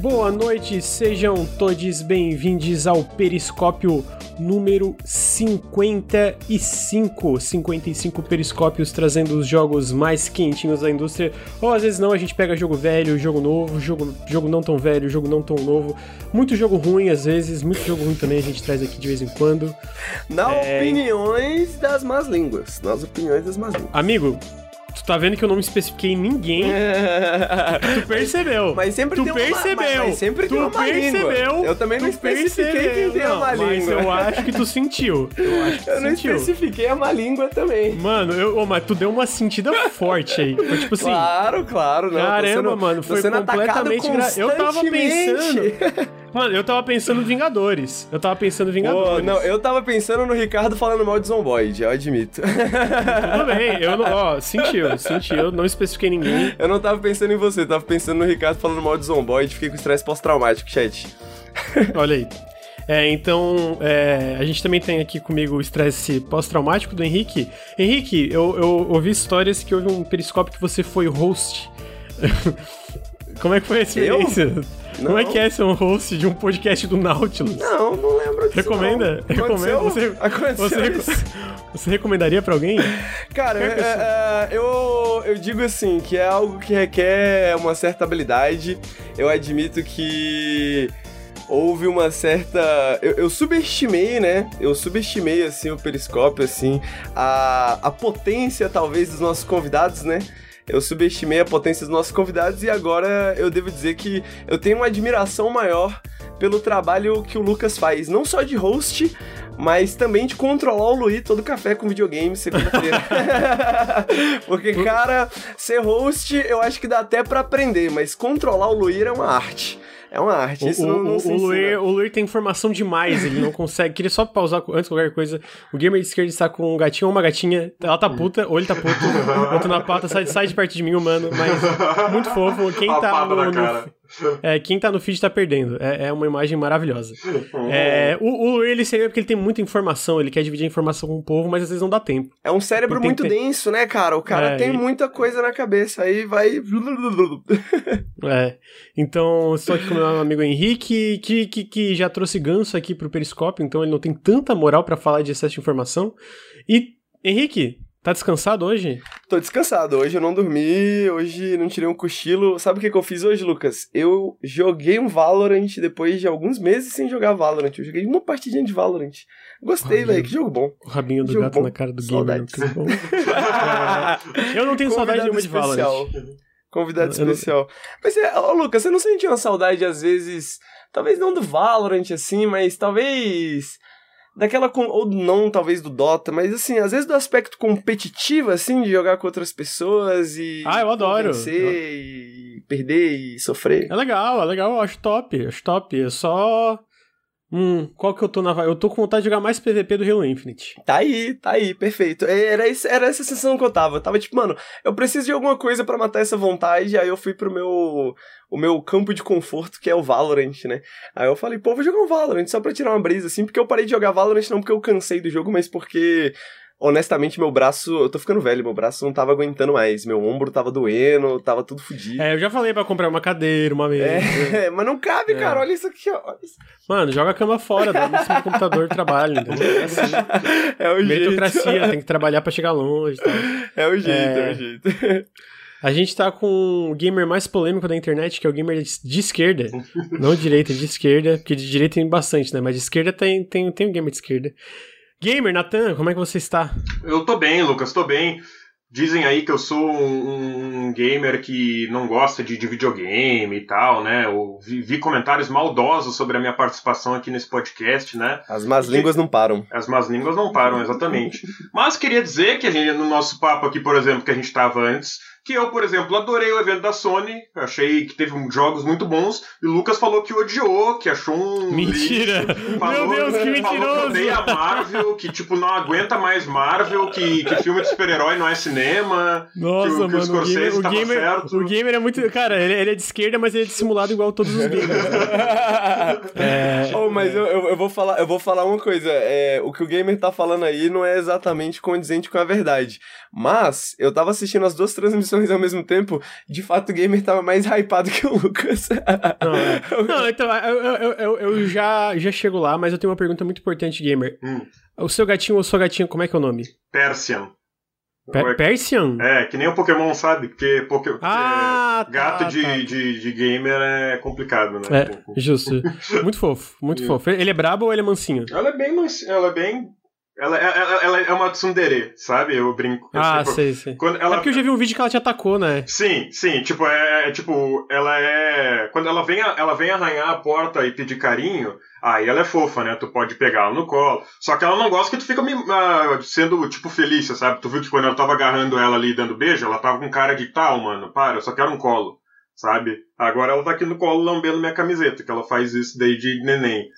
boa noite, sejam todos bem-vindos ao Periscópio número 55. 55 periscópios trazendo os jogos mais quentinhos da indústria. Ou às vezes não, a gente pega jogo velho, jogo novo, jogo, jogo não tão velho, jogo não tão novo. Muito jogo ruim às vezes, muito jogo ruim também a gente traz aqui de vez em quando. Na é... opiniões das más línguas. Nas opiniões das más línguas. Amigo, tá vendo que eu não me especifiquei ninguém. tu percebeu. Mas sempre tu tem percebeu. Uma, mas, mas sempre tu tem uma percebeu. Língua. Eu também não especifiquei percebeu. quem tem não, a má língua. Mas eu acho que tu sentiu. Eu acho que tu eu não sentiu. especifiquei a má língua também. Mano, eu, oh, mas tu deu uma sentida forte aí. Foi tipo assim. Claro, claro. Não, caramba, sendo, mano. Foi completamente. Gra... Eu tava pensando. Mano, eu tava pensando Vingadores. Eu tava pensando Vingadores. Oh, não, eu tava pensando no Ricardo falando mal de Zomboid, eu admito. Tudo bem, eu não. Ó, sentiu, sentiu, não especifiquei ninguém. Eu não tava pensando em você, tava pensando no Ricardo falando mal de Zomboid, fiquei com estresse pós-traumático, chat. Olha aí. É, então, é, a gente também tem aqui comigo o estresse pós-traumático do Henrique. Henrique, eu, eu ouvi histórias que houve um periscópio que você foi host. Como é que foi a experiência? Eu? Como é que é ser um host de um podcast do Nautilus? Não, não lembro disso. Recomenda? Não. Recomenda? Você, você, você, recomendaria pra alguém? Cara, é, é, eu, eu digo assim, que é algo que requer uma certa habilidade. Eu admito que houve uma certa. Eu, eu, subestimei, né? Eu subestimei, assim, o periscópio, assim, a, a potência, talvez, dos nossos convidados, né? Eu subestimei a potência dos nossos convidados e agora eu devo dizer que eu tenho uma admiração maior pelo trabalho que o Lucas faz, não só de host, mas também de controlar o Luí todo café com videogame segunda-feira. Porque, cara, ser host eu acho que dá até para aprender, mas controlar o Luí é uma arte. É uma arte. Isso o, não, não o, o, Luir, o Luir tem informação demais, ele não consegue. Queria só pausar antes de qualquer coisa. O gamer de esquerda está com um gatinho ou uma gatinha. Ela tá puta, ou ele tá puto. outro na pata, sai, sai de perto de mim, humano. Mas muito fofo. Quem tá no, no, é, quem tá no feed tá perdendo. É, é uma imagem maravilhosa. É, o, o ele seria porque ele tem muita informação, ele quer dividir a informação com o povo, mas às vezes não dá tempo. É um cérebro muito denso, né, cara? O cara é, tem e... muita coisa na cabeça, aí vai. é. Então, estou aqui com o meu amigo Henrique, que, que, que já trouxe ganso aqui pro Periscópio, então ele não tem tanta moral para falar de excesso de informação. E, Henrique, Tá descansado hoje? Tô descansado. Hoje eu não dormi, hoje não tirei um cochilo. Sabe o que, que eu fiz hoje, Lucas? Eu joguei um Valorant depois de alguns meses sem jogar Valorant. Eu joguei uma partidinha de Valorant. Gostei, velho. Que jogo bom. O rabinho do jogo gato bom. na cara do gamer. eu não tenho saudade nenhuma de Valorant. Convidado especial. Não... Mas, é, ô, Lucas, você não sentiu uma saudade, às vezes, talvez não do Valorant, assim, mas talvez daquela ou não talvez do Dota, mas assim, às vezes do aspecto competitivo assim de jogar com outras pessoas e Ah, eu adoro. Vencer e perder e sofrer. É legal, é legal, eu acho top, acho top. É só Hum, qual que eu tô na Eu tô com vontade de jogar mais PVP do Halo Infinite. Tá aí, tá aí, perfeito. Era, isso, era essa sensação que eu tava. Eu tava tipo, mano, eu preciso de alguma coisa para matar essa vontade. Aí eu fui pro meu o meu campo de conforto, que é o Valorant, né? Aí eu falei, pô, vou jogar um Valorant só pra tirar uma brisa, assim, porque eu parei de jogar Valorant não porque eu cansei do jogo, mas porque honestamente, meu braço. Eu tô ficando velho, meu braço não tava aguentando mais. Meu ombro tava doendo, tava tudo fodido. É, eu já falei pra comprar uma cadeira, uma mesa. É, mas não cabe, é. cara. Olha isso aqui, ó. Mano, joga a cama fora, dá no seu computador trabalho, entendeu? É, assim. é o Meritocracia, jeito. tem que trabalhar pra chegar longe tal. É o jeito, é, é o jeito. A gente tá com o gamer mais polêmico da internet, que é o gamer de esquerda. Não de direita, de esquerda, porque de direita tem bastante, né? Mas de esquerda tem, tem, tem um gamer de esquerda. Gamer, Natan, como é que você está? Eu tô bem, Lucas, tô bem. Dizem aí que eu sou um, um gamer que não gosta de, de, videogame e tal, né? Eu vi, vi, comentários maldosos sobre a minha participação aqui nesse podcast, né? As más línguas não param. As más línguas não param, exatamente. Mas queria dizer que a gente, no nosso papo aqui, por exemplo, que a gente estava antes, que eu, por exemplo, adorei o evento da Sony, achei que teve jogos muito bons, e o Lucas falou que odiou, que achou um. Mentira! Lixo, falou, Meu Deus, que mentiroso! Falou que odeia a Marvel, que tipo, não aguenta mais Marvel, que, que filme de super-herói não é cinema. Nossa, que, mano, que o, o, gamer, o, gamer, o gamer é muito. Cara, ele, ele, é de esquerda, mas ele é dissimulado igual todos os gamers. é... oh, mas eu, eu, eu, vou falar, eu vou falar uma coisa. É, o que o gamer tá falando aí não é exatamente condizente com a verdade. Mas eu tava assistindo as duas transmissões ao mesmo tempo, de fato o gamer tava mais hypado que o Lucas. Não, é. Não então, eu, eu, eu, eu, já, já chego lá, mas eu tenho uma pergunta muito importante, gamer. Hum. O seu gatinho ou sua gatinha, como é que é o nome? Persian. Per Persian? É, que nem o Pokémon, sabe? Porque, porque ah, é, gato tá, de, tá. De, de gamer é complicado, né? É, justo. Muito fofo, muito fofo. Ele é brabo ou ele é mansinho? Ela é bem mansinha, ela é bem ela, ela, ela, é uma tsundere, sabe? Eu brinco. Ah, sei, sei. Quando ela... É porque eu já vi um vídeo que ela te atacou, né? Sim, sim. Tipo, é, é tipo, ela é. Quando ela vem, ela vem arranhar a porta e pedir carinho, aí ela é fofa, né? Tu pode pegar ela no colo. Só que ela não gosta que tu fica uh, sendo, tipo, Felícia, sabe? Tu viu que quando eu tava agarrando ela ali dando beijo, ela tava com cara de tal, mano, para, eu só quero um colo, sabe? Agora ela tá aqui no colo lambendo minha camiseta, que ela faz isso desde neném.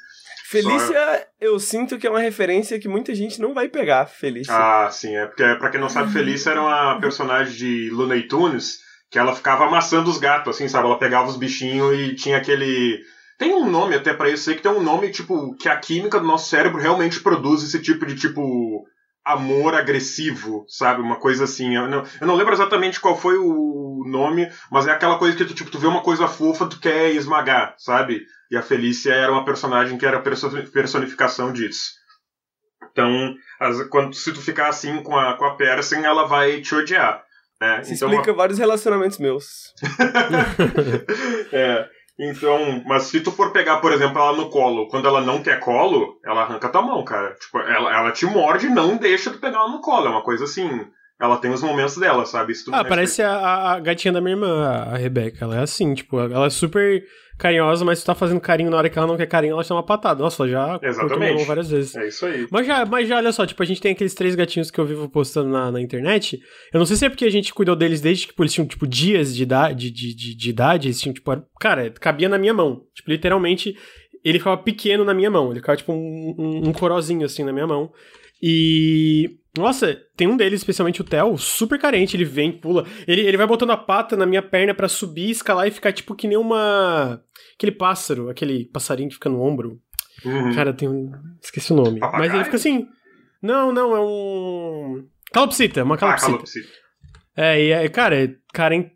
Felícia, eu sinto que é uma referência que muita gente não vai pegar, Felícia. Ah, sim, é porque, pra quem não sabe, Felícia era uma personagem de Looney Tunes que ela ficava amassando os gatos, assim, sabe? Ela pegava os bichinhos e tinha aquele. Tem um nome até para isso aí, que tem um nome, tipo, que a química do nosso cérebro realmente produz esse tipo de, tipo, amor agressivo, sabe? Uma coisa assim. Eu não, eu não lembro exatamente qual foi o nome, mas é aquela coisa que tu, tipo, tu vê uma coisa fofa, tu quer esmagar, sabe? E a Felícia era uma personagem que era personificação disso. Então, as, quando, se tu ficar assim com a, com a Persen, ela vai te odiar. Né? Se então, explica vários relacionamentos meus. é. Então, mas se tu for pegar, por exemplo, ela no colo, quando ela não quer colo, ela arranca tua mão, cara. Tipo, ela, ela te morde e não deixa tu pegar ela no colo. É uma coisa assim. Ela tem os momentos dela, sabe? ah, parece a, a, gatinha da minha irmã, a Rebeca. Ela é assim, tipo, ela é super carinhosa, mas tu tá fazendo carinho na hora que ela não quer carinho, ela chama uma patada. Nossa, já Exatamente. várias vezes. É isso aí. Mas já, mas já, olha só, tipo, a gente tem aqueles três gatinhos que eu vivo postando na, na internet. Eu não sei se é porque a gente cuidou deles desde que tipo, eles tinham, tipo, dias de idade, de, de, de idade, eles tinham, tipo, cara, cabia na minha mão. Tipo, literalmente, ele ficava pequeno na minha mão. Ele ficava, tipo, um, um, um corozinho, assim, na minha mão. E nossa, tem um deles, especialmente o Theo, super carente. Ele vem, pula. Ele, ele vai botando a pata na minha perna para subir, escalar e ficar tipo que nem uma. Aquele pássaro, aquele passarinho que fica no ombro. Uhum. Cara, tem um. Esqueci o nome. Papagaio? Mas ele fica assim. Não, não, é um. Calopsita, uma calopsita. Ah, calopsita. É, e é, cara, é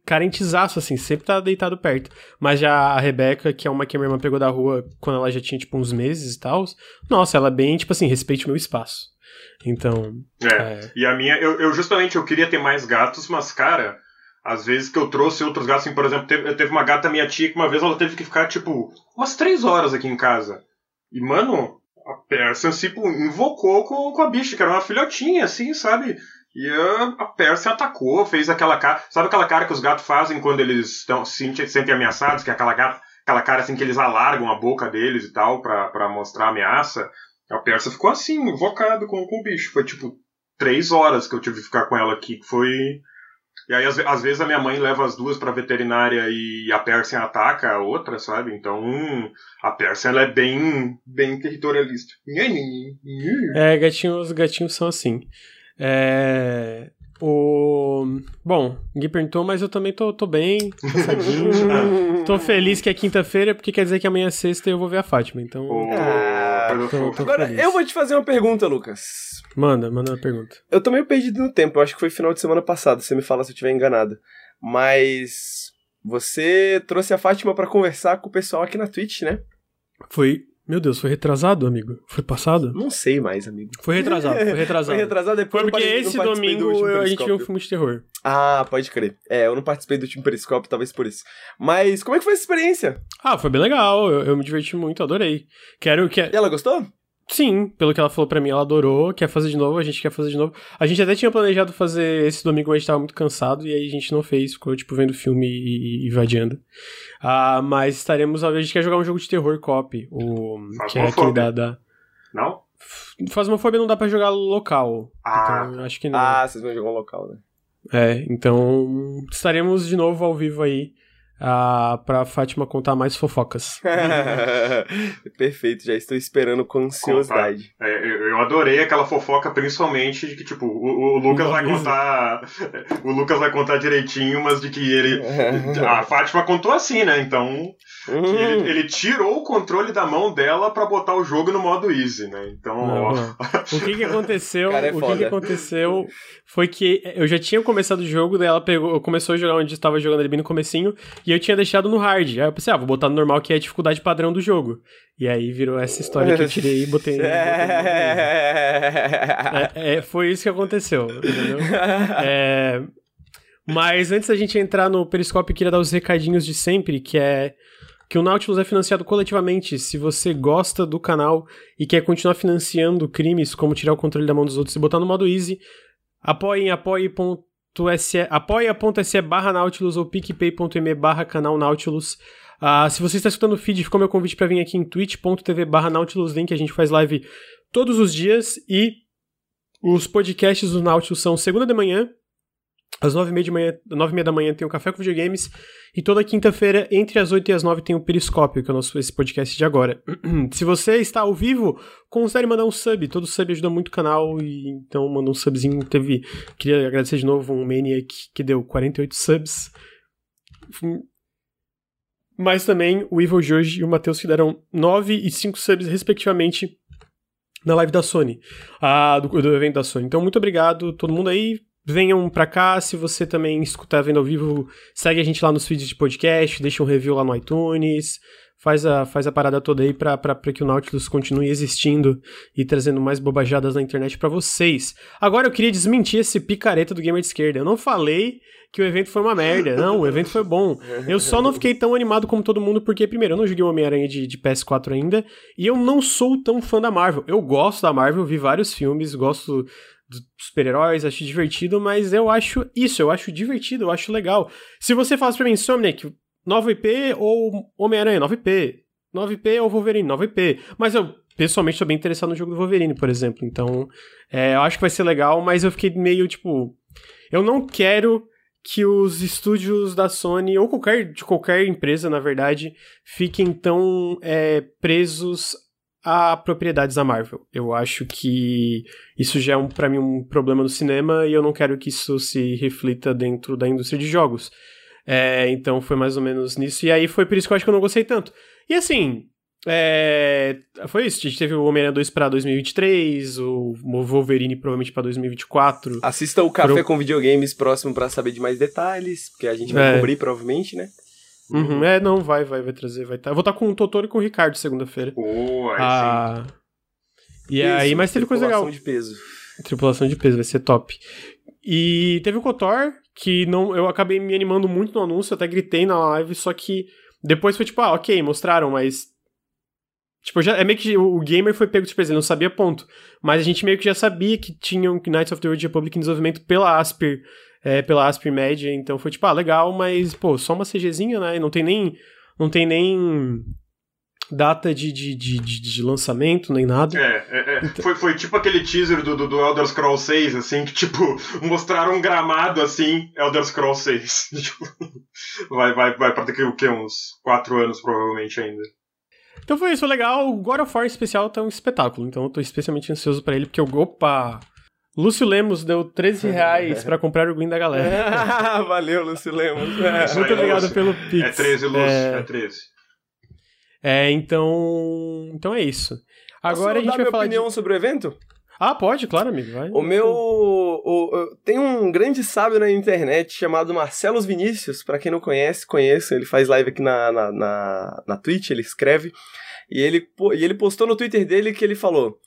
carentizaço, assim, sempre tá deitado perto. Mas já a Rebeca, que é uma que a minha irmã pegou da rua quando ela já tinha, tipo, uns meses e tal. Nossa, ela é bem, tipo assim, respeite o meu espaço. Então. É. é. E a minha, eu, eu, justamente eu queria ter mais gatos, mas, cara, às vezes que eu trouxe outros gatos, assim, por exemplo, teve, teve uma gata minha tia que uma vez ela teve que ficar, tipo, umas três horas aqui em casa. E, mano, a Persian, tipo, invocou com, com a bicha, que era uma filhotinha, assim, sabe? E a, a Persian atacou, fez aquela cara. Sabe aquela cara que os gatos fazem quando eles estão se sentem ameaçados? Que é aquela, gata, aquela cara assim que eles alargam a boca deles e tal, para mostrar ameaça. A Persa ficou assim, invocado com, com o bicho. Foi tipo três horas que eu tive que ficar com ela aqui. Foi. E aí, às, às vezes, a minha mãe leva as duas pra veterinária e a Persian ataca a outra, sabe? Então, a Persian ela é bem, bem territorialista. É, gatinhos, gatinhos são assim. É... O... Bom, ninguém perguntou, mas eu também tô, tô bem, cansadinho. tô feliz que é quinta-feira, porque quer dizer que amanhã é sexta e eu vou ver a Fátima, então... Ah, tô, tô Agora, feliz. eu vou te fazer uma pergunta, Lucas. Manda, manda uma pergunta. Eu tô meio perdido no tempo, eu acho que foi final de semana passado, você me fala se eu estiver enganado. Mas... Você trouxe a Fátima para conversar com o pessoal aqui na Twitch, né? Foi meu Deus, foi retrasado, amigo? Foi passado? Não sei mais, amigo. Foi retrasado, foi retrasado. foi retrasado depois. Foi porque esse domingo do a gente viu um filme de terror. Ah, pode crer. É, eu não participei do último Periscópio, talvez por isso. Mas como é que foi essa experiência? Ah, foi bem legal. Eu, eu me diverti muito, adorei. Quero que. E ela gostou? Sim, pelo que ela falou pra mim, ela adorou, quer fazer de novo, a gente quer fazer de novo. A gente até tinha planejado fazer esse domingo, mas a gente tava muito cansado, e aí a gente não fez, ficou, tipo, vendo filme e, e vadiando. Ah, mas estaremos, a gente quer jogar um jogo de terror cop, o, que é aquele da, da... Não? Fasmofobia não dá pra jogar local. Ah. Então, acho que não. Ah, vocês vão jogar local, né? É, então estaremos de novo ao vivo aí uh, pra Fátima contar mais fofocas. Perfeito, já estou esperando com ansiosidade. É, eu, eu adorei aquela fofoca, principalmente de que, tipo, o, o Lucas vai contar. O Lucas vai contar direitinho, mas de que ele. A Fátima contou assim, né? Então. Hum. Ele, ele, tirou o controle da mão dela para botar o jogo no modo easy, né? Então. o que que aconteceu? É o que, que aconteceu foi que eu já tinha começado o jogo, daí ela pegou, começou a jogar onde estava jogando ali bem no comecinho, e eu tinha deixado no hard. Aí eu pensei, ah, vou botar no normal, que é a dificuldade padrão do jogo. E aí virou essa história que eu tirei e botei. botei é, é, foi isso que aconteceu, entendeu? É, mas antes da gente entrar no Periscope, eu queria dar os recadinhos de sempre, que é que o Nautilus é financiado coletivamente. Se você gosta do canal e quer continuar financiando crimes como tirar o controle da mão dos outros e botar no modo easy, apoie em apoie.se apoia.se barra Nautilus ou picpay.me barra canal Nautilus. Uh, se você está escutando o feed, ficou meu convite para vir aqui em twitch.tv barra Nautilus Link, a gente faz live todos os dias e os podcasts do Nautilus são segunda de manhã, às nove e meia, de manhã, nove e meia da manhã tem o Café com Videogames e toda quinta-feira, entre as oito e as nove, tem o Periscópio, que é o nosso esse podcast de agora. Se você está ao vivo, considere mandar um sub. Todo sub ajuda muito o canal, e então manda um subzinho. Teve, queria agradecer de novo um Maniac que deu 48 subs mas também o Evil Jorge e o Matheus que deram 9 e 5 subs, respectivamente, na live da Sony, ah, do, do evento da Sony. Então, muito obrigado, todo mundo aí. Venham pra cá, se você também escutar vendo ao vivo, segue a gente lá nos feeds de podcast, deixa um review lá no iTunes, faz a, faz a parada toda aí pra que o Nautilus continue existindo e trazendo mais bobajadas na internet para vocês. Agora eu queria desmentir esse picareta do Gamer de Esquerda. Eu não falei que o evento foi uma merda. Não, o evento foi bom. Eu só não fiquei tão animado como todo mundo, porque, primeiro, eu não joguei o Homem-Aranha de, de, PS4 ainda, e eu não sou tão fã da Marvel. Eu gosto da Marvel, vi vários filmes, gosto super-heróis, acho divertido, mas eu acho isso, eu acho divertido, eu acho legal. Se você falasse pra mim, Insomniac, nova IP ou Homem-Aranha, nova IP. Nova IP ou Wolverine, nova IP. Mas eu, pessoalmente, tô bem interessado no jogo do Wolverine, por exemplo. Então, é, eu acho que vai ser legal, mas eu fiquei meio, tipo... Eu não quero que os estúdios da Sony, ou qualquer, de qualquer empresa, na verdade, fiquem tão é, presos a propriedades da Marvel. Eu acho que isso já é, um, para mim, um problema no cinema e eu não quero que isso se reflita dentro da indústria de jogos. É, então foi mais ou menos nisso. E aí foi por isso que eu acho que eu não gostei tanto. E assim, é, foi isso. A gente teve o Homem-Aranha 2 pra 2023, o Wolverine provavelmente pra 2024. Assista o Café Pro... com Videogames próximo para saber de mais detalhes, porque a gente vai é. cobrir provavelmente, né? Uhum, é, não, vai, vai, vai trazer, vai estar. Tá. Eu vou estar tá com o Totoro e com o Ricardo segunda-feira. Aí ah, sim. E aí, mas teve coisa legal. Tripulação de peso. Tripulação de peso, vai ser top. E teve o Kotor, que não, eu acabei me animando muito no anúncio, até gritei na live, só que depois foi tipo, ah, ok, mostraram, mas Tipo, já, é meio que o gamer foi pego de surpresa, ele não sabia ponto. Mas a gente meio que já sabia que tinham Knights of the Old Republic em desenvolvimento pela Asper, é, pela Media, então foi tipo, ah, legal, mas, pô, só uma CGzinha, né? Não tem nem. Não tem nem data de, de, de, de, lançamento, nem nada. É, é, é. Então... Foi, foi tipo aquele teaser do, do, do Elder Scrolls 6, assim, que tipo, mostraram um gramado assim, Elder Scrolls 6. Tipo, vai, vai, vai pra daqui o quê? Uns 4 anos, provavelmente ainda. Então foi isso, legal. O God of War especial tá um espetáculo, então eu tô especialmente ansioso para ele, porque eu, opa, Lúcio Lemos deu 13 reais pra comprar o Green da galera. Valeu, Lúcio Lemos. É, Muito obrigado Lúcio. pelo Pix. É 13, Lúcio, é, é 13. É, então. Então é isso. Agora Posso a gente vai falar. opinião de... sobre o evento? Ah, pode, claro, amigo. Vai. O meu. O, o, tem um grande sábio na internet chamado Marcelos Vinícius. para quem não conhece, conheça. Ele faz live aqui na, na, na, na Twitch, ele escreve. E ele, e ele postou no Twitter dele que ele falou: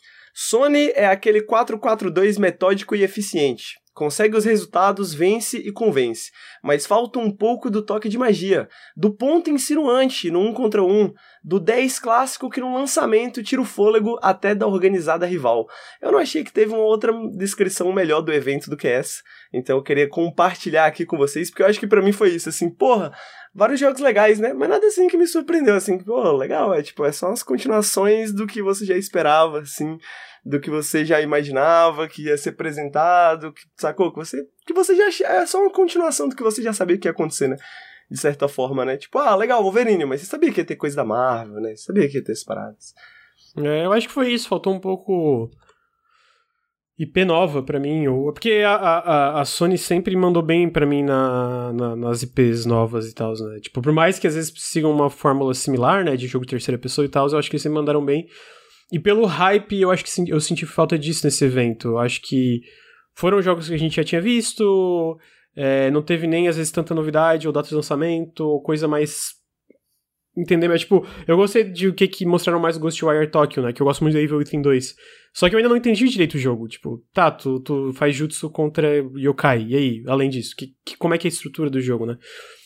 Sony é aquele 442 metódico e eficiente. Consegue os resultados, vence e convence. Mas falta um pouco do toque de magia, do ponto insinuante no 1 contra 1, do 10 clássico que no lançamento tira o fôlego até da organizada rival. Eu não achei que teve uma outra descrição melhor do evento do que essa, então eu queria compartilhar aqui com vocês, porque eu acho que para mim foi isso, assim, porra, vários jogos legais, né? Mas nada assim que me surpreendeu, assim, pô, legal, é tipo, é só as continuações do que você já esperava, assim, do que você já imaginava que ia ser apresentado, que, sacou? Que você, que você já. É só uma continuação do que você já sabia que ia acontecer, né? De certa forma, né? Tipo, ah, legal, Wolverine, mas você sabia que ia ter coisa da Marvel, né? Você sabia que ia ter essas paradas. É, eu acho que foi isso, faltou um pouco. IP nova para mim, ou porque a, a, a Sony sempre mandou bem para mim na, na, nas IPs novas e tal, né? Tipo, por mais que às vezes sigam uma fórmula similar, né, de jogo terceira pessoa e tal, eu acho que eles sempre mandaram bem. E pelo hype, eu acho que eu senti falta disso nesse evento. Eu acho que foram jogos que a gente já tinha visto, é, não teve nem às vezes tanta novidade ou data de lançamento, ou coisa mais entender, mas tipo, eu gostei de o que que mostraram mais Ghostwire Tokyo, né? Que eu gosto muito do Evil Within 2. Só que eu ainda não entendi direito o jogo. Tipo, tá, tu, tu faz jutsu contra yokai. E aí, além disso, que, que, como é que é a estrutura do jogo, né?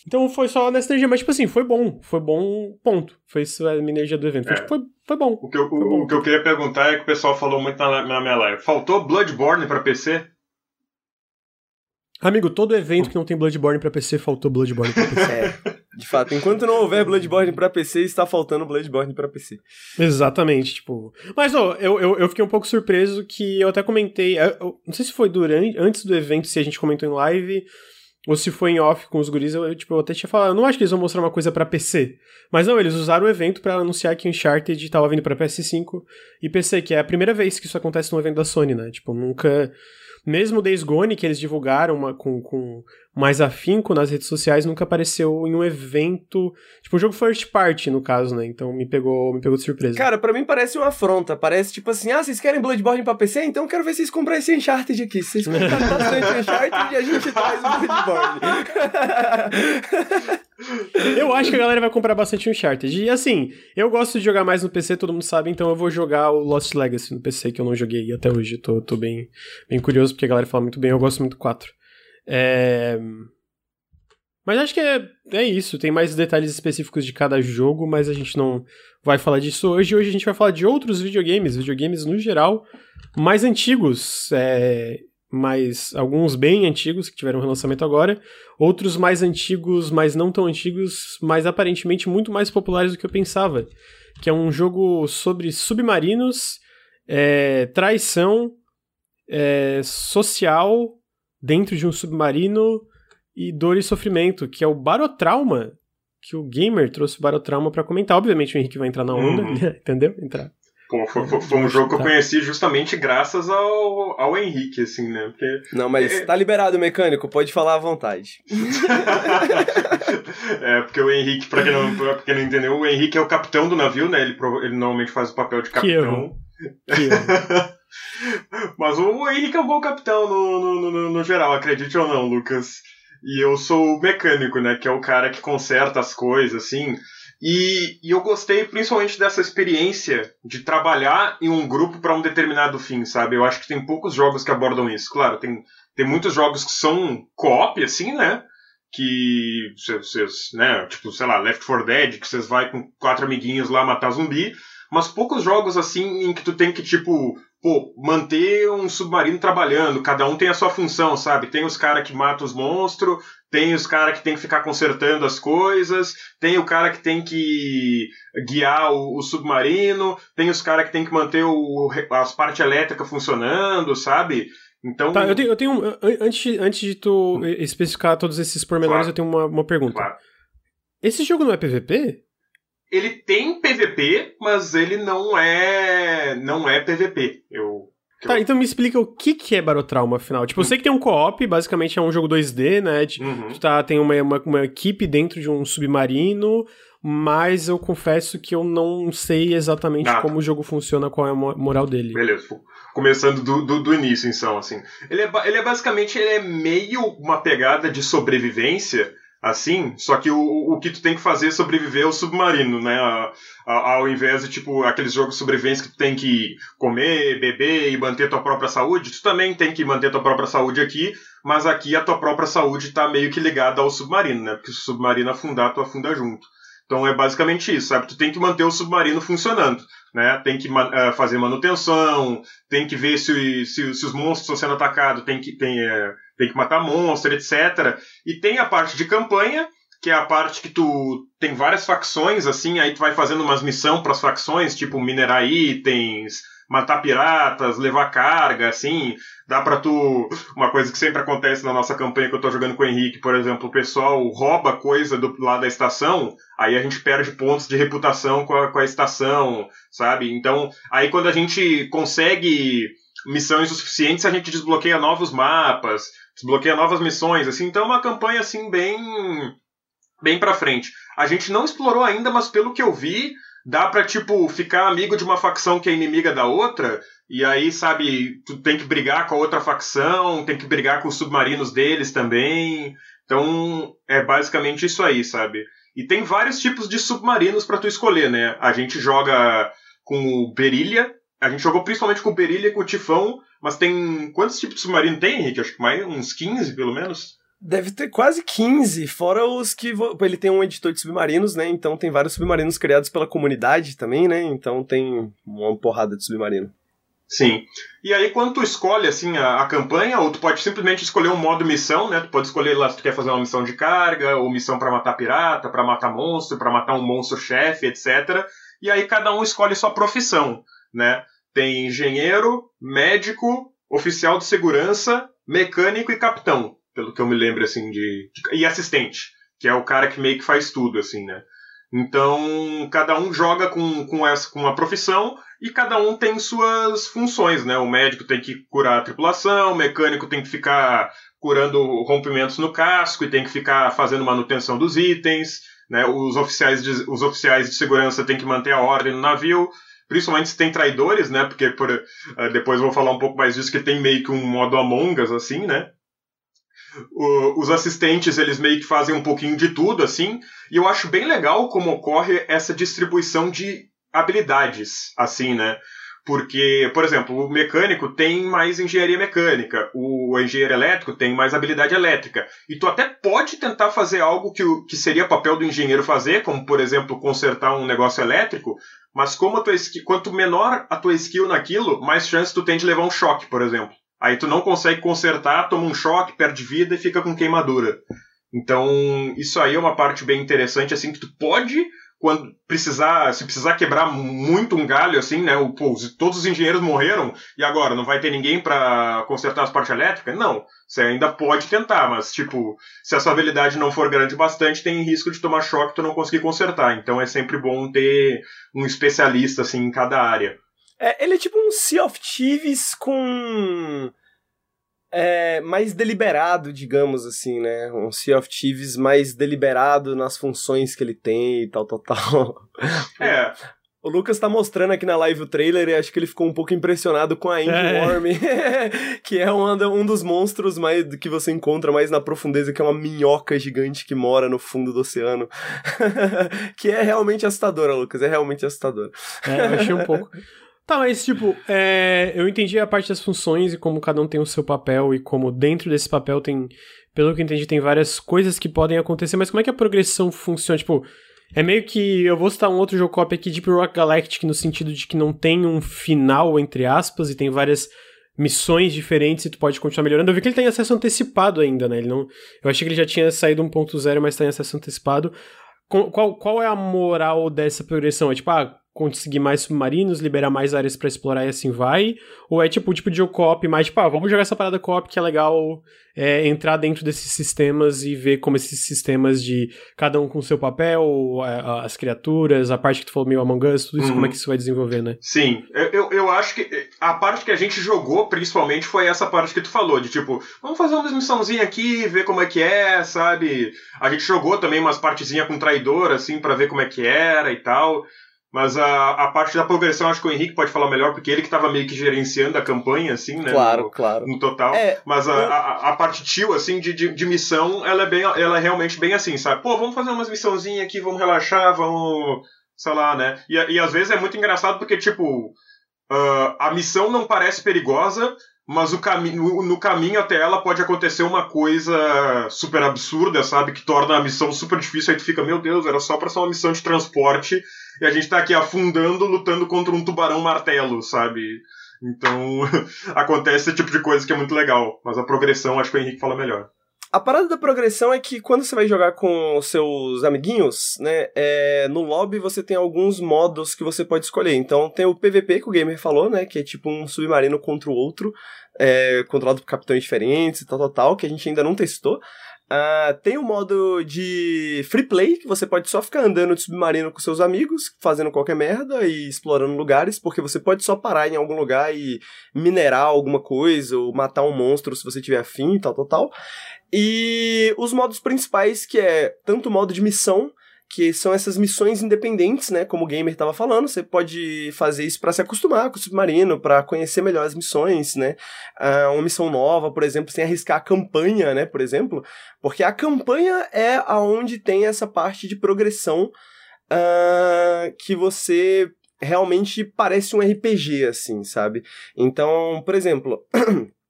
Então foi só nessa energia, mas tipo assim, foi bom. Foi bom, ponto. Foi isso a minha energia do evento. Foi, é. tipo, foi, foi bom. O que, eu, o, bom. o que eu queria perguntar é que o pessoal falou muito na, na minha live. Faltou Bloodborne pra PC? Amigo, todo evento que não tem Bloodborne pra PC, faltou Bloodborne pra PC. É, de fato, enquanto não houver Bloodborne pra PC, está faltando Bloodborne pra PC. Exatamente, tipo. Mas, ó, eu, eu, eu fiquei um pouco surpreso que eu até comentei. Eu, não sei se foi durante, antes do evento, se a gente comentou em live, ou se foi em off com os guris, eu, tipo, eu até tinha falado, eu não acho que eles vão mostrar uma coisa para PC. Mas não, eles usaram o evento para anunciar que Uncharted tava vindo para PS5 e PC, que é a primeira vez que isso acontece num evento da Sony, né? Tipo, nunca mesmo o Days Gone, que eles divulgaram uma, com, com mais afinco nas redes sociais, nunca apareceu em um evento. Tipo, um jogo first party, no caso, né? Então me pegou, me pegou de surpresa. Cara, para mim parece uma afronta. Parece tipo assim: ah, vocês querem Bloodborne pra PC? Então eu quero ver vocês comprar esse Uncharted aqui. Se vocês comprarem bastante Uncharted, a gente traz o Bloodborne. eu acho que a galera vai comprar bastante Uncharted. E assim, eu gosto de jogar mais no PC, todo mundo sabe, então eu vou jogar o Lost Legacy no PC, que eu não joguei até hoje. Tô, tô bem, bem curioso, porque a galera fala muito bem, eu gosto muito do 4. É... Mas acho que é, é isso. Tem mais detalhes específicos de cada jogo, mas a gente não vai falar disso hoje. Hoje a gente vai falar de outros videogames, videogames no geral, mais antigos. É, mais alguns bem antigos que tiveram relançamento agora, outros mais antigos, mas não tão antigos, mas aparentemente muito mais populares do que eu pensava. Que é um jogo sobre submarinos, é, traição, é, social dentro de um submarino e dor e sofrimento, que é o Barotrauma, que o Gamer trouxe o Barotrauma para comentar. Obviamente o Henrique vai entrar na onda, uhum. entendeu? Entrar. Pô, foi, foi, foi, um jogo que eu conheci justamente graças ao, ao Henrique, assim, né? Porque, não, mas é... tá liberado, mecânico, pode falar à vontade. é, porque o Henrique, pra quem, não, pra quem não entendeu, o Henrique é o capitão do navio, né? Ele, ele normalmente faz o papel de capitão. Que erro. Que erro. Mas o Henrique é um bom capitão no, no, no, no, geral, acredite ou não, Lucas. E eu sou o mecânico, né? Que é o cara que conserta as coisas, assim. E, e eu gostei principalmente dessa experiência de trabalhar em um grupo para um determinado fim, sabe? Eu acho que tem poucos jogos que abordam isso. Claro, tem, tem muitos jogos que são co-op, assim, né? Que vocês, né? Tipo, sei lá, Left 4 Dead, que vocês vai com quatro amiguinhos lá matar zumbi. Mas poucos jogos assim em que tu tem que, tipo, pô, manter um submarino trabalhando, cada um tem a sua função, sabe? Tem os caras que matam os monstros, tem os caras que tem que ficar consertando as coisas, tem o cara que tem que guiar o, o submarino, tem os caras que tem que manter o, as partes elétricas funcionando, sabe? Então. Tá, eu tenho, eu tenho antes, antes de tu especificar todos esses pormenores, claro. eu tenho uma, uma pergunta. Claro. Esse jogo não é PVP? ele tem PVP, mas ele não é não é PVP. Eu Tá, então me explica o que, que é Barotrauma, afinal. Tipo, eu sei que tem um co-op, basicamente é um jogo 2D, né? Uhum. tá, tem uma, uma, uma, equipe dentro de um submarino, mas eu confesso que eu não sei exatamente Nada. como o jogo funciona, qual é a moral dele. Beleza. Começando do, do, do início, então, assim. Ele é, ele é basicamente ele é meio uma pegada de sobrevivência, assim, só que o, o que tu tem que fazer é sobreviver ao submarino, né? Ao invés de, tipo, aqueles jogos de sobrevivência que tu tem que comer, beber e manter tua própria saúde, tu também tem que manter tua própria saúde aqui, mas aqui a tua própria saúde tá meio que ligada ao submarino, né? Porque se o submarino afundar, tu afunda junto. Então é basicamente isso, sabe? Tu tem que manter o submarino funcionando, né? Tem que uh, fazer manutenção, tem que ver se, se, se, os monstros estão sendo atacados, tem que, tem, uh, tem que matar monstro, etc. E tem a parte de campanha, que é a parte que tu tem várias facções, assim, aí tu vai fazendo umas missões para as facções, tipo minerar itens, matar piratas, levar carga, assim, dá para tu uma coisa que sempre acontece na nossa campanha que eu tô jogando com o Henrique, por exemplo, o pessoal rouba coisa do lado da estação, aí a gente perde pontos de reputação com a, com a estação, sabe? Então, aí quando a gente consegue missões o suficiente, a gente desbloqueia novos mapas, desbloqueia novas missões, assim. Então é uma campanha, assim, bem... bem pra frente. A gente não explorou ainda, mas pelo que eu vi, dá pra, tipo, ficar amigo de uma facção que é inimiga da outra, e aí, sabe, tu tem que brigar com a outra facção, tem que brigar com os submarinos deles também. Então, é basicamente isso aí, sabe? E tem vários tipos de submarinos para tu escolher, né? A gente joga com o Berilha, a gente jogou principalmente com o Berilha e com o Tifão, mas tem. Quantos tipos de submarino tem, Henrique? Acho que mais uns 15, pelo menos. Deve ter quase 15, fora os que. Ele tem um editor de submarinos, né? Então tem vários submarinos criados pela comunidade também, né? Então tem uma porrada de submarino. Sim. E aí, quando tu escolhe assim a, a, campanha, ou tu pode simplesmente escolher um modo missão, né? Tu pode escolher lá se tu quer fazer uma missão de carga, ou missão para matar pirata, para matar monstro, para matar um monstro chefe, etc. E aí cada um escolhe sua profissão, né? Tem engenheiro, médico, oficial de segurança, mecânico e capitão, pelo que eu me lembro assim de, de e assistente, que é o cara que meio que faz tudo assim, né? Então, cada um joga com, com, essa, com uma profissão e cada um tem suas funções, né? O médico tem que curar a tripulação, o mecânico tem que ficar curando rompimentos no casco e tem que ficar fazendo manutenção dos itens, né? Os oficiais de, os oficiais de segurança têm que manter a ordem no navio, principalmente se tem traidores, né? Porque por, uh, depois vou falar um pouco mais disso, que tem meio que um modo Among Us, assim, né? O, os assistentes, eles meio que fazem um pouquinho de tudo, assim, e eu acho bem legal como ocorre essa distribuição de habilidades, assim, né? Porque, por exemplo, o mecânico tem mais engenharia mecânica, o engenheiro elétrico tem mais habilidade elétrica. E tu até pode tentar fazer algo que, que seria papel do engenheiro fazer, como, por exemplo, consertar um negócio elétrico, mas como a tua quanto menor a tua skill naquilo, mais chance tu tem de levar um choque, por exemplo. Aí tu não consegue consertar, toma um choque, perde vida e fica com queimadura. Então, isso aí é uma parte bem interessante, assim, que tu pode, quando precisar, se precisar quebrar muito um galho, assim, né? O, pô, todos os engenheiros morreram e agora não vai ter ninguém para consertar as partes elétricas? Não. Você ainda pode tentar, mas, tipo, se a sua habilidade não for grande bastante, tem risco de tomar choque e tu não conseguir consertar. Então é sempre bom ter um especialista, assim, em cada área. É, ele é tipo um Sea of Thieves com. É, mais deliberado, digamos assim, né? Um Sea of Thieves mais deliberado nas funções que ele tem e tal, tal, tal. É. O Lucas tá mostrando aqui na live o trailer e acho que ele ficou um pouco impressionado com a Endworm, é. que é um, um dos monstros mais que você encontra mais na profundeza, que é uma minhoca gigante que mora no fundo do oceano. que é realmente assustadora, Lucas, é realmente assustadora. É, eu achei um pouco. Tá, mas tipo, é, eu entendi a parte das funções e como cada um tem o seu papel e como dentro desse papel tem, pelo que eu entendi, tem várias coisas que podem acontecer, mas como é que a progressão funciona? Tipo, é meio que. Eu vou citar um outro jogo copy aqui, Deep Rock Galactic, no sentido de que não tem um final, entre aspas, e tem várias missões diferentes e tu pode continuar melhorando. Eu vi que ele tem acesso antecipado ainda, né? Ele não, eu achei que ele já tinha saído 1.0, mas tem acesso antecipado. Qual, qual é a moral dessa progressão? É tipo, ah, conseguir mais submarinos, liberar mais áreas para explorar e assim vai? Ou é tipo tipo de co-op, mais tipo, ah, vamos jogar essa parada co-op que é legal é, entrar dentro desses sistemas e ver como esses sistemas de cada um com seu papel, as criaturas, a parte que tu falou meio Among Us, tudo isso, uhum. como é que isso vai desenvolver, né? Sim, eu, eu acho que a parte que a gente jogou, principalmente, foi essa parte que tu falou, de tipo, vamos fazer uma missãozinha aqui, ver como é que é, sabe? A gente jogou também umas partezinhas com traidor, assim, para ver como é que era e tal. Mas a, a parte da progressão, acho que o Henrique pode falar melhor, porque ele que estava meio que gerenciando a campanha, assim, né? Claro, no, claro. No total. É, Mas a, a, a, parte tio, assim, de, de, de, missão, ela é, bem, ela é realmente bem assim, sabe? Pô, vamos fazer umas missãozinhas aqui, vamos relaxar, vamos. sei lá, né? E, e às vezes é muito engraçado porque, tipo, uh, a missão não parece perigosa, mas o caminho, no caminho até ela pode acontecer uma coisa super absurda, sabe? Que torna a missão super difícil. Aí tu fica, meu Deus, era só pra ser uma missão de transporte e a gente tá aqui afundando, lutando contra um tubarão martelo, sabe? Então, acontece esse tipo de coisa que é muito legal. Mas a progressão, acho que o Henrique fala melhor. A parada da progressão é que quando você vai jogar com os seus amiguinhos, né, é, no lobby você tem alguns modos que você pode escolher. Então tem o PVP que o gamer falou, né, que é tipo um submarino contra o outro, é, controlado por capitães diferentes e tal, tal, tal, que a gente ainda não testou. Uh, tem o um modo de free play, que você pode só ficar andando de submarino com seus amigos, fazendo qualquer merda e explorando lugares, porque você pode só parar em algum lugar e minerar alguma coisa, ou matar um monstro se você tiver afim, tal, tal, tal. E os modos principais, que é tanto o modo de missão, que são essas missões independentes, né? Como o gamer estava falando, você pode fazer isso para se acostumar com o submarino, para conhecer melhor as missões, né? Uh, uma missão nova, por exemplo, sem arriscar a campanha, né? Por exemplo, porque a campanha é aonde tem essa parte de progressão uh, que você realmente parece um RPG, assim, sabe? Então, por exemplo.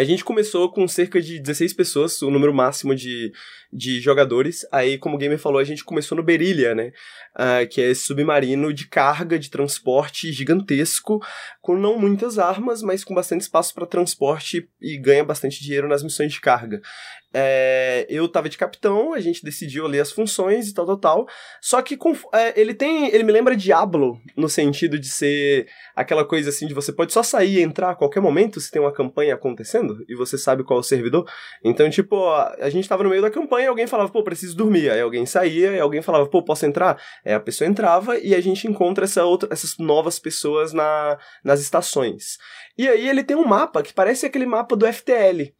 A gente começou com cerca de 16 pessoas, o número máximo de, de jogadores. Aí, como o gamer falou, a gente começou no Berilha, né? Uh, que é esse submarino de carga, de transporte gigantesco, com não muitas armas, mas com bastante espaço para transporte e ganha bastante dinheiro nas missões de carga. É, eu tava de capitão, a gente decidiu ler as funções e tal, tal, tal. Só que com, é, ele tem. Ele me lembra Diablo, no sentido de ser aquela coisa assim de você pode só sair e entrar a qualquer momento se tem uma campanha acontecendo e você sabe qual é o servidor. Então, tipo, a, a gente tava no meio da campanha e alguém falava, pô, preciso dormir. Aí alguém saía e alguém falava, pô, posso entrar? Aí a pessoa entrava e a gente encontra essa outra, essas novas pessoas na, nas estações. E aí ele tem um mapa que parece aquele mapa do FTL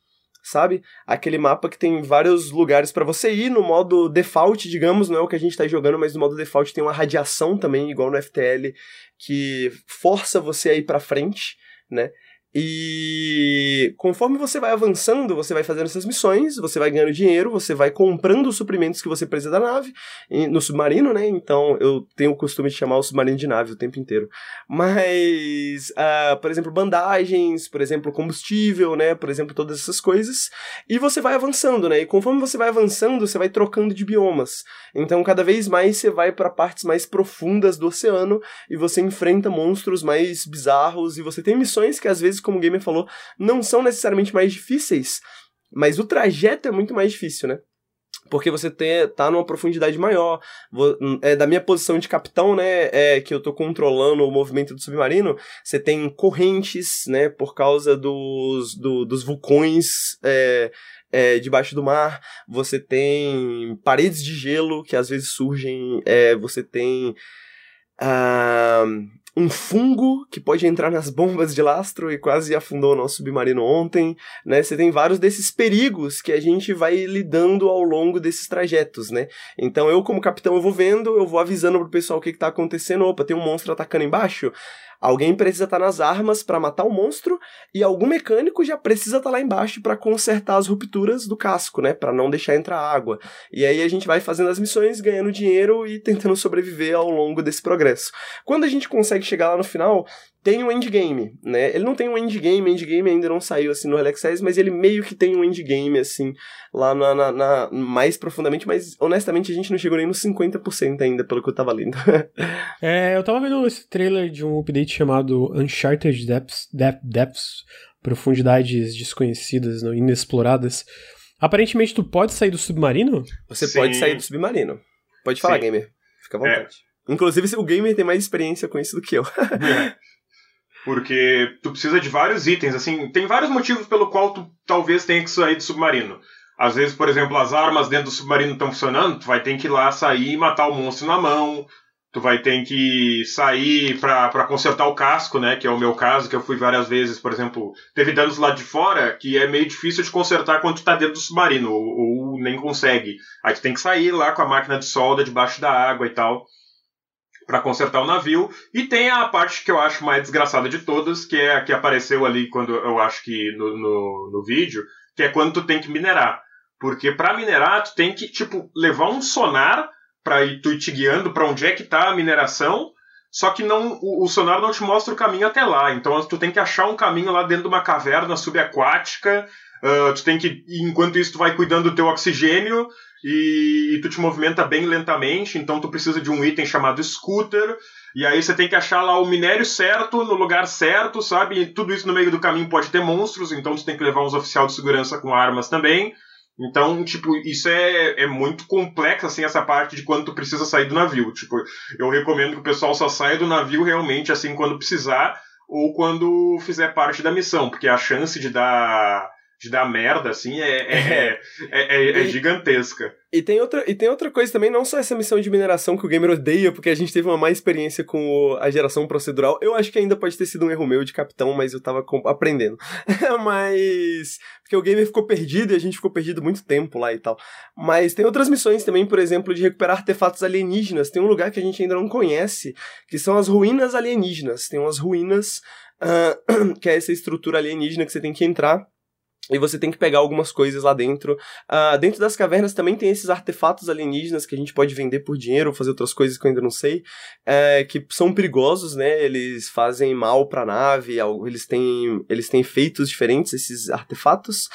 sabe? Aquele mapa que tem vários lugares para você ir no modo default, digamos, não é o que a gente tá jogando, mas no modo default tem uma radiação também, igual no FTL, que força você a ir para frente, né? E conforme você vai avançando, você vai fazendo essas missões, você vai ganhando dinheiro, você vai comprando os suprimentos que você precisa da nave, no submarino, né? Então eu tenho o costume de chamar o submarino de nave o tempo inteiro. Mas, uh, por exemplo, bandagens, por exemplo, combustível, né? Por exemplo, todas essas coisas. E você vai avançando, né? E conforme você vai avançando, você vai trocando de biomas. Então cada vez mais você vai para partes mais profundas do oceano e você enfrenta monstros mais bizarros e você tem missões que às vezes como o gamer falou, não são necessariamente mais difíceis, mas o trajeto é muito mais difícil, né? Porque você tem, tá numa profundidade maior. Vou, é, da minha posição de capitão, né, é, que eu tô controlando o movimento do submarino, você tem correntes, né, por causa dos, do, dos vulcões é, é, debaixo do mar. Você tem paredes de gelo que às vezes surgem. É, você tem. Uh, um fungo que pode entrar nas bombas de lastro e quase afundou o nosso submarino ontem, né? Você tem vários desses perigos que a gente vai lidando ao longo desses trajetos, né? Então eu como capitão eu vou vendo, eu vou avisando pro pessoal o que, que tá acontecendo, opa, tem um monstro atacando embaixo. Alguém precisa estar tá nas armas para matar o monstro e algum mecânico já precisa estar tá lá embaixo para consertar as rupturas do casco, né, para não deixar entrar água. E aí a gente vai fazendo as missões, ganhando dinheiro e tentando sobreviver ao longo desse progresso. Quando a gente consegue chegar lá no final, tem um endgame, né? Ele não tem um endgame, endgame ainda não saiu assim no Alex mas ele meio que tem um endgame, assim, lá na, na, na, mais profundamente, mas honestamente a gente não chegou nem nos 50% ainda, pelo que eu tava lendo. é, eu tava vendo esse trailer de um update chamado Uncharted Depths, Depth, Depths Profundidades Desconhecidas, não, Inexploradas. Aparentemente tu pode sair do submarino? Você Sim. pode sair do submarino. Pode falar, Sim. gamer. Fica à vontade. É. Inclusive, o gamer tem mais experiência com isso do que eu. É. Porque tu precisa de vários itens, assim, tem vários motivos pelo qual tu talvez tenha que sair do submarino. Às vezes, por exemplo, as armas dentro do submarino estão funcionando, tu vai ter que ir lá sair e matar o monstro na mão. Tu vai ter que sair para consertar o casco, né? Que é o meu caso, que eu fui várias vezes, por exemplo, teve danos lá de fora que é meio difícil de consertar quando tu tá dentro do submarino, ou, ou nem consegue. Aí tu tem que sair lá com a máquina de solda debaixo da água e tal para consertar o navio. E tem a parte que eu acho mais desgraçada de todas, que é a que apareceu ali quando eu acho que no, no, no vídeo, que é quando tu tem que minerar. Porque para minerar, tu tem que, tipo, levar um sonar para ir, tu te guiando para onde é que tá a mineração, só que não o, o, sonar não te mostra o caminho até lá. Então tu tem que achar um caminho lá dentro de uma caverna subaquática. Uh, tu tem que, enquanto isso, tu vai cuidando do teu oxigênio e, e, tu te movimenta bem lentamente, então tu precisa de um item chamado scooter, e aí você tem que achar lá o minério certo, no lugar certo, sabe? E tudo isso no meio do caminho pode ter monstros, então tu tem que levar uns oficiais de segurança com armas também. Então, tipo, isso é, é muito complexo, assim, essa parte de quando tu precisa sair do navio. Tipo, eu recomendo que o pessoal só saia do navio realmente, assim, quando precisar, ou quando fizer parte da missão, porque a chance de dar de dar merda, assim, é, é, é, é, gigantesca. E tem, outra, e tem outra coisa também, não só essa missão de mineração que o gamer odeia, porque a gente teve uma má experiência com a geração procedural. Eu acho que ainda pode ter sido um erro meu de capitão, mas eu tava aprendendo. mas. Porque o gamer ficou perdido e a gente ficou perdido muito tempo lá e tal. Mas tem outras missões também, por exemplo, de recuperar artefatos alienígenas. Tem um lugar que a gente ainda não conhece, que são as ruínas alienígenas. Tem umas ruínas. Uh, que é essa estrutura alienígena que você tem que entrar e você tem que pegar algumas coisas lá dentro. Uh, dentro das cavernas também tem esses artefatos alienígenas que a gente pode vender por dinheiro ou fazer outras coisas que eu ainda não sei. É, que são perigosos, né? Eles fazem mal pra nave, eles têm, eles têm efeitos diferentes, esses artefatos.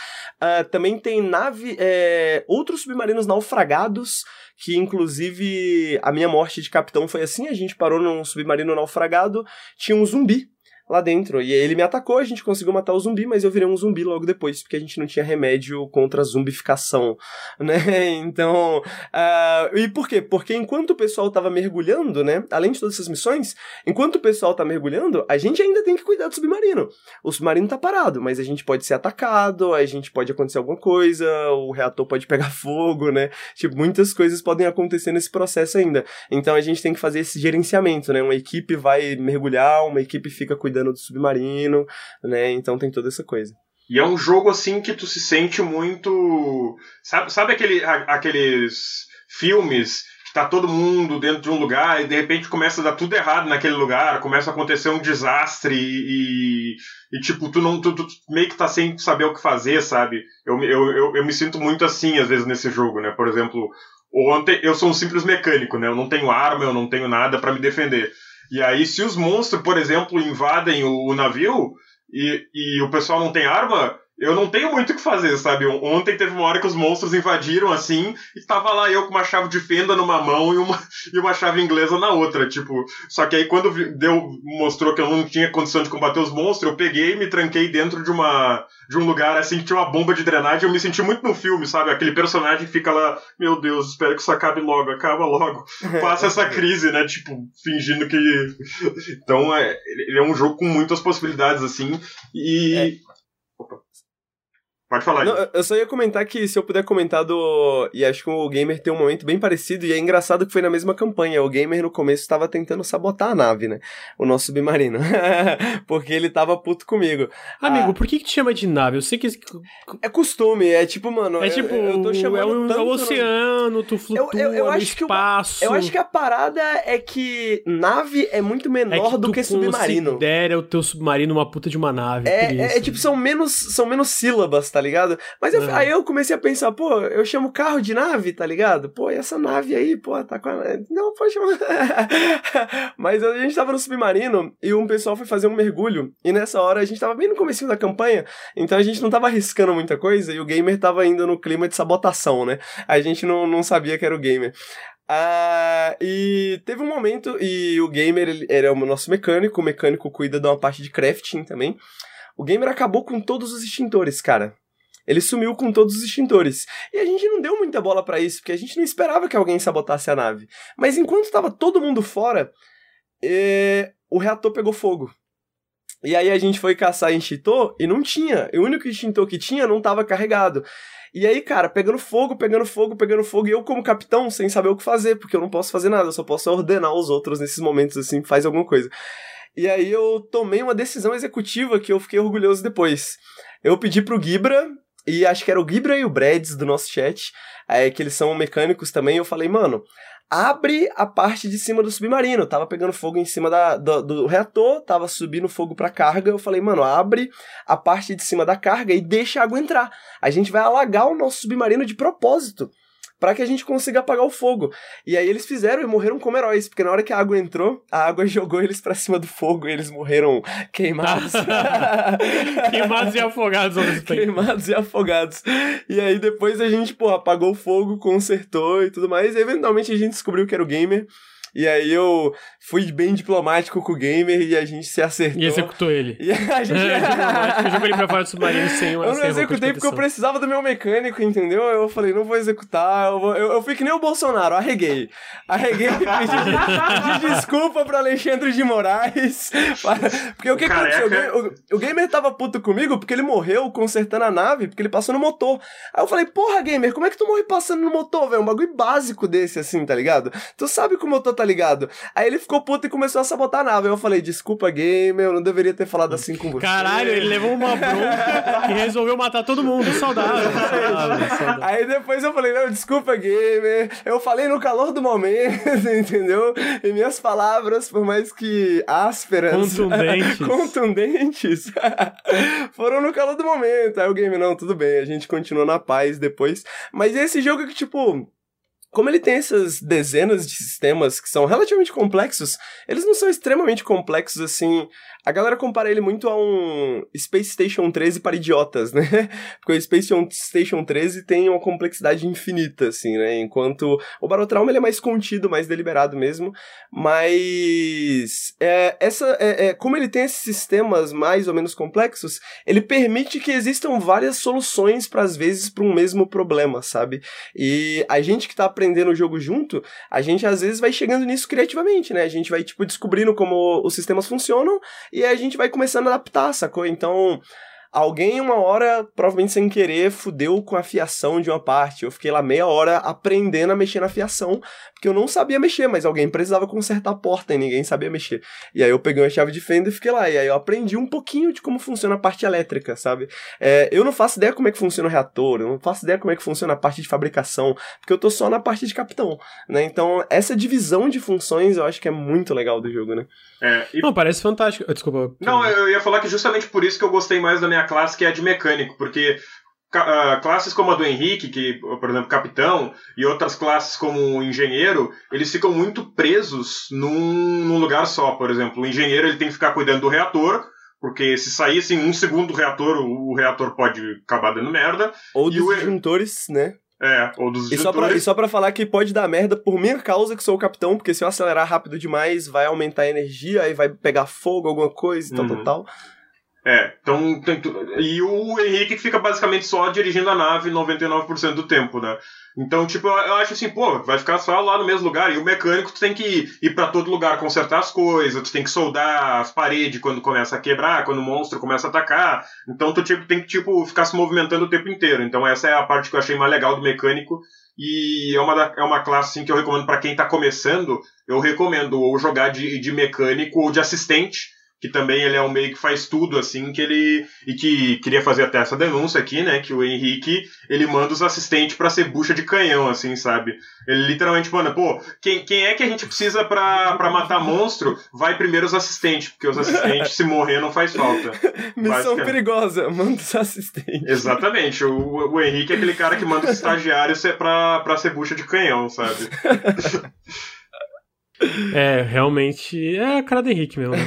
Uh, também tem nave. É, outros submarinos naufragados que inclusive a minha morte de capitão foi assim, a gente parou num submarino naufragado, tinha um zumbi lá dentro. E aí ele me atacou, a gente conseguiu matar o zumbi, mas eu virei um zumbi logo depois, porque a gente não tinha remédio contra a zumbificação, né? Então, uh, e por quê? Porque enquanto o pessoal tava mergulhando, né, além de todas essas missões, enquanto o pessoal tá mergulhando, a gente ainda tem que cuidar do submarino. O submarino tá parado, mas a gente pode ser atacado, a gente pode acontecer alguma coisa, o reator pode pegar fogo, né? Tipo, muitas coisas podem acontecer nesse processo ainda. Então a gente tem que fazer esse gerenciamento, né? Uma equipe vai mergulhar, uma equipe fica cuidando cuidando do submarino, né? Então tem toda essa coisa. E é um jogo assim que tu se sente muito. Sabe, sabe aquele, aqueles filmes que tá todo mundo dentro de um lugar e de repente começa a dar tudo errado naquele lugar, começa a acontecer um desastre e, e tipo, tu não tu, tu, meio que tá sem saber o que fazer, sabe? Eu, eu, eu, eu me sinto muito assim às vezes nesse jogo, né? Por exemplo, ontem eu sou um simples mecânico, né? Eu não tenho arma, eu não tenho nada para me defender. E aí, se os monstros, por exemplo, invadem o, o navio e, e o pessoal não tem arma, eu não tenho muito o que fazer, sabe? Ontem teve uma hora que os monstros invadiram assim e tava lá eu com uma chave de fenda numa mão e uma, e uma chave inglesa na outra, tipo. Só que aí quando deu, mostrou que eu não tinha condição de combater os monstros, eu peguei e me tranquei dentro de uma de um lugar assim que tinha uma bomba de drenagem. Eu me senti muito no filme, sabe? Aquele personagem fica lá, meu Deus, espero que isso acabe logo, acaba logo. Passa essa crise, né? Tipo, fingindo que. Então, é, ele é um jogo com muitas possibilidades, assim. E. É. Pode falar. Não, eu só ia comentar que se eu puder comentar do. E acho que o Gamer tem um momento bem parecido, e é engraçado que foi na mesma campanha. O Gamer no começo estava tentando sabotar a nave, né? O nosso submarino. Porque ele tava puto comigo. Amigo, ah, por que, que te chama de nave? Eu sei que. É costume, é tipo, mano. É tipo, eu, eu tô chamando é um, tanto, é o oceano, tu flutua eu, eu, eu acho espaço. Que eu, eu acho que a parada é que nave é muito menor é do que submarino. considera o teu submarino uma puta de uma nave. É, é, é, tipo, são menos, são menos sílabas, tá ligado? Mas eu, aí eu comecei a pensar, pô, eu chamo carro de nave, tá ligado? Pô, e essa nave aí, pô, tá com a. Não, pode chamar. Mas a gente tava no submarino e um pessoal foi fazer um mergulho. E nessa hora a gente tava bem no começo da campanha, então a gente não tava arriscando muita coisa e o gamer tava indo no clima de sabotação, né? A gente não, não sabia que era o gamer. Ah, e teve um momento, e o gamer ele, ele é o nosso mecânico, o mecânico cuida de uma parte de crafting também. O gamer acabou com todos os extintores, cara. Ele sumiu com todos os extintores. E a gente não deu muita bola para isso, porque a gente não esperava que alguém sabotasse a nave. Mas enquanto estava todo mundo fora, é... o reator pegou fogo. E aí a gente foi caçar extintor e não tinha. O único extintor que tinha não estava carregado. E aí, cara, pegando fogo, pegando fogo, pegando fogo, e eu como capitão, sem saber o que fazer, porque eu não posso fazer nada, eu só posso ordenar os outros nesses momentos, assim, faz alguma coisa. E aí eu tomei uma decisão executiva que eu fiquei orgulhoso depois. Eu pedi pro Gibra, e acho que era o Gibra e o Brads do nosso chat, é, que eles são mecânicos também. Eu falei, mano, abre a parte de cima do submarino. Tava pegando fogo em cima da, do, do, reator, tava subindo fogo pra carga. Eu falei, mano, abre a parte de cima da carga e deixa a água entrar. A gente vai alagar o nosso submarino de propósito para que a gente consiga apagar o fogo. E aí eles fizeram e morreram como heróis, porque na hora que a água entrou, a água jogou eles para cima do fogo e eles morreram queimados. queimados e afogados ao mesmo tempo. Queimados e afogados. E aí depois a gente, pô, apagou o fogo, consertou e tudo mais. E eventualmente a gente descobriu que era o gamer. E aí eu fui bem diplomático com o gamer e a gente se acertou. E executou ele. E a gente... É, eu joguei ele pra fora do submarino sem uma Eu não executei porque eu precisava do meu mecânico, entendeu? Eu falei, não vou executar. Eu, vou... eu, eu fui que nem o Bolsonaro, arreguei. Arreguei e pedi, pedi desculpa pro Alexandre de Moraes. Porque o que aconteceu? O, o gamer tava puto comigo porque ele morreu consertando a nave, porque ele passou no motor. Aí eu falei, porra, gamer, como é que tu morre passando no motor, velho? Um bagulho básico desse, assim, tá ligado? Tu sabe que o motor tá ligado. Aí ele ficou puto e começou a sabotar a nave. Eu falei, desculpa, gamer, eu não deveria ter falado assim com você. Caralho, ele levou uma bronca e resolveu matar todo mundo. Saudável, saudável, saudável. Aí depois eu falei, não, desculpa, gamer. Eu falei no calor do momento, entendeu? E minhas palavras, por mais que ásperas... Contundentes. contundentes. foram no calor do momento. Aí o game, não, tudo bem, a gente continua na paz depois. Mas esse jogo que, tipo, como ele tem essas dezenas de sistemas que são relativamente complexos, eles não são extremamente complexos assim a galera compara ele muito a um Space Station 13 para idiotas, né? Porque o Space Station 13 tem uma complexidade infinita, assim, né? Enquanto o Barotrauma ele é mais contido, mais deliberado mesmo. Mas é, essa, é, é, como ele tem esses sistemas mais ou menos complexos, ele permite que existam várias soluções para às vezes para um mesmo problema, sabe? E a gente que tá aprendendo o jogo junto, a gente às vezes vai chegando nisso criativamente, né? A gente vai tipo descobrindo como os sistemas funcionam e a gente vai começando a adaptar, sacou? Então, alguém uma hora, provavelmente sem querer, fudeu com a fiação de uma parte. Eu fiquei lá meia hora aprendendo a mexer na fiação, porque eu não sabia mexer, mas alguém precisava consertar a porta e ninguém sabia mexer. E aí eu peguei uma chave de fenda e fiquei lá. E aí eu aprendi um pouquinho de como funciona a parte elétrica, sabe? É, eu não faço ideia como é que funciona o reator, eu não faço ideia como é que funciona a parte de fabricação, porque eu tô só na parte de capitão, né? Então, essa divisão de funções eu acho que é muito legal do jogo, né? É, e... Não, parece fantástico. Desculpa. Não, eu ia falar que justamente por isso que eu gostei mais da minha classe, que é de mecânico, porque uh, classes como a do Henrique, que, por exemplo, capitão, e outras classes como engenheiro, eles ficam muito presos num, num lugar só. Por exemplo, o engenheiro ele tem que ficar cuidando do reator, porque se sair assim um segundo do reator, o, o reator pode acabar dando merda. Ou dos o... disjuntores, né? É, ou dos e só, pra, e só pra falar que pode dar merda por minha causa que sou o capitão, porque se eu acelerar rápido demais, vai aumentar a energia, aí vai pegar fogo, alguma coisa e tal, uhum. tal, tal. É, então. Tem, e o Henrique fica basicamente só dirigindo a nave 99% do tempo, né? Então, tipo, eu acho assim, pô, vai ficar só lá no mesmo lugar. E o mecânico tu tem que ir, ir para todo lugar consertar as coisas, tu tem que soldar as paredes quando começa a quebrar, quando o monstro começa a atacar. Então tu tipo, tem que, tipo, ficar se movimentando o tempo inteiro. Então essa é a parte que eu achei mais legal do mecânico. E é uma, é uma classe assim, que eu recomendo para quem tá começando. Eu recomendo ou jogar de, de mecânico ou de assistente que também ele é um meio que faz tudo, assim, que ele. E que queria fazer até essa denúncia aqui, né? Que o Henrique ele manda os assistentes para ser bucha de canhão, assim, sabe? Ele literalmente manda, pô, quem, quem é que a gente precisa pra, pra matar monstro? Vai primeiro os assistentes, porque os assistentes, se morrer, não faz falta. Missão perigosa, manda os assistentes. Exatamente. O, o Henrique é aquele cara que manda os estagiários pra, pra ser bucha de canhão, sabe? É, realmente é a cara do Henrique mesmo.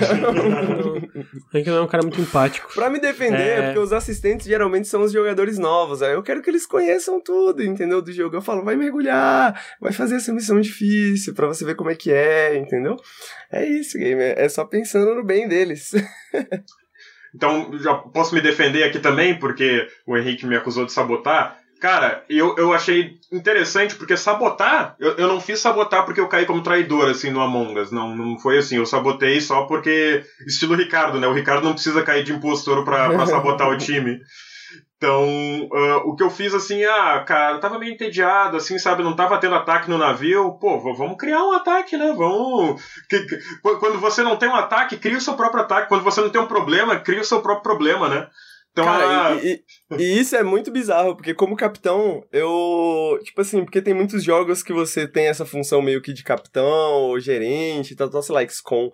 O Henrique não é um cara muito empático. Pra me defender, é... porque os assistentes geralmente são os jogadores novos. Aí eu quero que eles conheçam tudo, entendeu? Do jogo. Eu falo, vai mergulhar, vai fazer essa missão difícil pra você ver como é que é, entendeu? É isso, game. É só pensando no bem deles. Então, já posso me defender aqui também, porque o Henrique me acusou de sabotar. Cara, eu, eu achei interessante, porque sabotar, eu, eu não fiz sabotar porque eu caí como traidor, assim, no Among Us. Não, não foi assim, eu sabotei só porque. Estilo Ricardo, né? O Ricardo não precisa cair de impostor pra, pra sabotar o time. Então, uh, o que eu fiz assim, ah, cara, tava meio entediado, assim, sabe? Não tava tendo ataque no navio. Pô, vamos criar um ataque, né? Vamos. Quando você não tem um ataque, cria o seu próprio ataque. Quando você não tem um problema, cria o seu próprio problema, né? Então, Cara, e, e, e, isso é muito bizarro, porque como capitão, eu. Tipo assim, porque tem muitos jogos que você tem essa função meio que de capitão, ou gerente, tal, tal, sei lá, XCOM.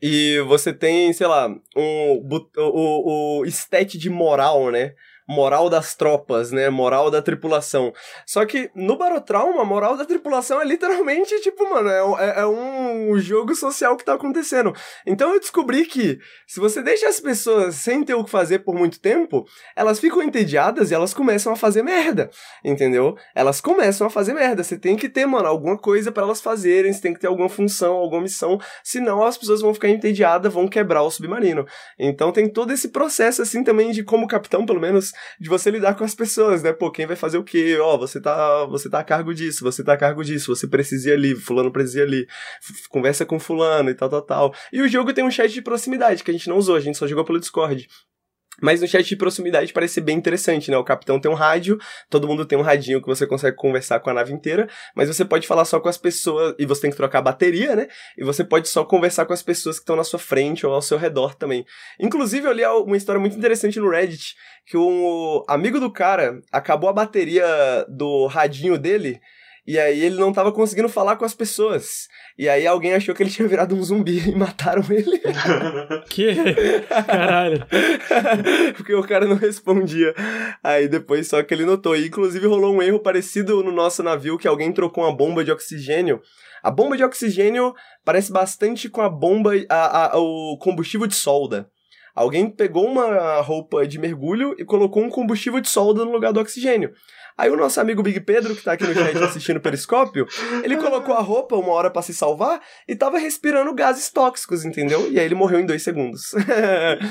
E você tem, sei lá, um, o, o, o stat de moral, né? Moral das tropas, né? Moral da tripulação. Só que no Barotrauma, a moral da tripulação é literalmente, tipo, mano, é, é, é, um jogo social que tá acontecendo. Então eu descobri que se você deixa as pessoas sem ter o que fazer por muito tempo, elas ficam entediadas e elas começam a fazer merda, entendeu? Elas começam a fazer merda. Você tem que ter, mano, alguma coisa para elas fazerem, você tem que ter alguma função, alguma missão, senão as pessoas vão ficar entediadas, vão quebrar o submarino. Então tem todo esse processo, assim, também de como capitão, pelo menos, de você lidar com as pessoas, né? Pô, quem vai fazer o quê? Ó, oh, você tá, você tá a cargo disso, você tá a cargo disso, você precisa ir ali, fulano precisa ir ali, conversa com fulano e tal, tal, tal. E o jogo tem um chat de proximidade que a gente não usou, a gente só jogou pelo Discord. Mas no chat de proximidade parece bem interessante, né? O capitão tem um rádio, todo mundo tem um radinho que você consegue conversar com a nave inteira, mas você pode falar só com as pessoas, e você tem que trocar a bateria, né? E você pode só conversar com as pessoas que estão na sua frente ou ao seu redor também. Inclusive, eu li uma história muito interessante no Reddit, que um amigo do cara acabou a bateria do radinho dele, e aí ele não tava conseguindo falar com as pessoas. E aí alguém achou que ele tinha virado um zumbi e mataram ele. que? Caralho. Porque o cara não respondia. Aí depois só que ele notou. E inclusive rolou um erro parecido no nosso navio que alguém trocou uma bomba de oxigênio. A bomba de oxigênio parece bastante com a bomba, a, a, o combustível de solda. Alguém pegou uma roupa de mergulho e colocou um combustível de solda no lugar do oxigênio. Aí o nosso amigo Big Pedro, que tá aqui no chat assistindo o Periscópio, ele colocou a roupa uma hora para se salvar e tava respirando gases tóxicos, entendeu? E aí ele morreu em dois segundos.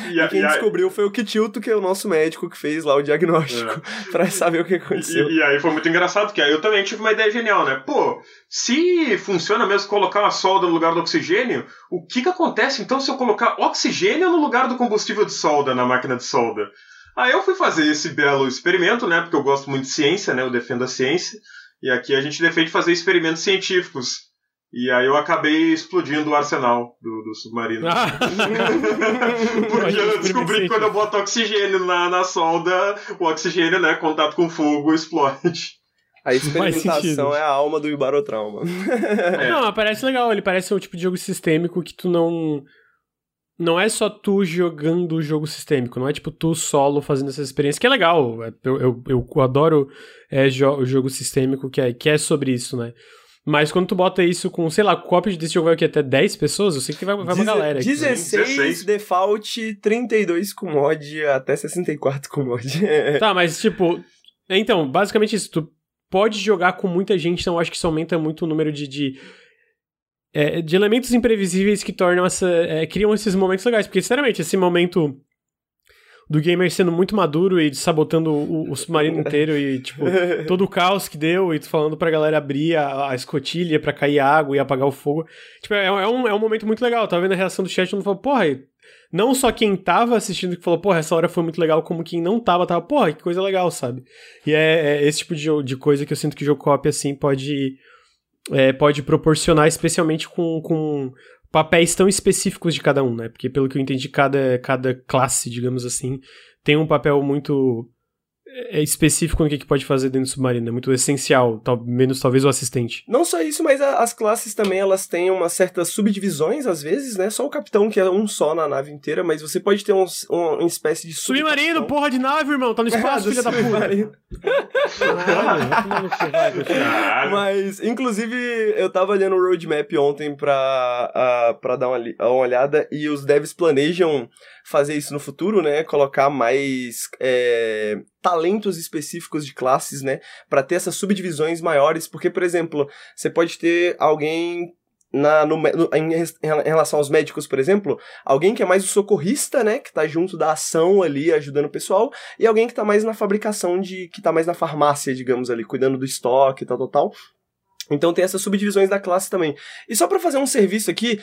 E, e quem e descobriu foi o Kitilto, que é o nosso médico que fez lá o diagnóstico, é. pra saber o que aconteceu. E, e, aí foi muito engraçado, porque aí eu também tive uma ideia genial, né? Pô, se funciona mesmo colocar uma solda no lugar do oxigênio, o que que acontece então se eu colocar oxigênio no lugar do combustível de solda na máquina de solda? Aí eu fui fazer esse belo experimento, né? Porque eu gosto muito de ciência, né? Eu defendo a ciência. E aqui a gente defende fazer experimentos científicos. E aí eu acabei explodindo o arsenal do, do submarino. Ah. Porque eu descobri que quando eu boto oxigênio na, na solda, o oxigênio, né, contato com fogo, explode. A experimentação é a alma do Ibarotrauma. É. Não, parece legal. Ele parece um tipo de jogo sistêmico que tu não não é só tu jogando o jogo sistêmico, não é tipo tu solo fazendo essa experiência, que é legal. É, eu, eu, eu adoro é, jo o jogo sistêmico que é, que é sobre isso, né? Mas quando tu bota isso com, sei lá, cópia desse jogo vai aqui até 10 pessoas, eu sei que vai, vai uma galera. Aqui, 16, 16 default, 32 com mod, até 64 com mod. tá, mas tipo. Então, basicamente isso. Tu pode jogar com muita gente, então eu acho que isso aumenta muito o número de, de é, de elementos imprevisíveis que tornam essa. É, criam esses momentos legais. Porque, sinceramente, esse momento do gamer sendo muito maduro e sabotando o, o submarino inteiro e, tipo, todo o caos que deu e falando pra galera abrir a, a escotilha pra cair água e apagar o fogo. Tipo, é, é, um, é um momento muito legal. tava vendo a reação do chat e todo mundo falou, porra, não só quem tava assistindo que falou, porra, essa hora foi muito legal, como quem não tava, tava, porra, que coisa legal, sabe? E é, é esse tipo de, de coisa que eu sinto que o jogo copy, assim, pode é, pode proporcionar, especialmente com, com papéis tão específicos de cada um, né? Porque pelo que eu entendi, cada, cada classe, digamos assim, tem um papel muito é específico no que, que pode fazer dentro do submarino, é muito essencial, tal, menos talvez o assistente. Não só isso, mas a, as classes também elas têm umas certas subdivisões às vezes, né? Só o capitão que é um só na nave inteira, mas você pode ter um, um, uma espécie de submarino, porra de nave, irmão, tá no espaço, filha da puta. mas inclusive eu tava olhando o roadmap ontem pra, uh, pra dar uma, uma olhada e os devs planejam fazer isso no futuro, né? Colocar mais é, talentos específicos de classes, né? Para ter essas subdivisões maiores, porque, por exemplo, você pode ter alguém na, no, no, em, relação aos médicos, por exemplo, alguém que é mais o socorrista, né, que tá junto da ação ali, ajudando o pessoal, e alguém que tá mais na fabricação de, que tá mais na farmácia, digamos ali, cuidando do estoque, tal, tal, tal. Então tem essas subdivisões da classe também. E só para fazer um serviço aqui,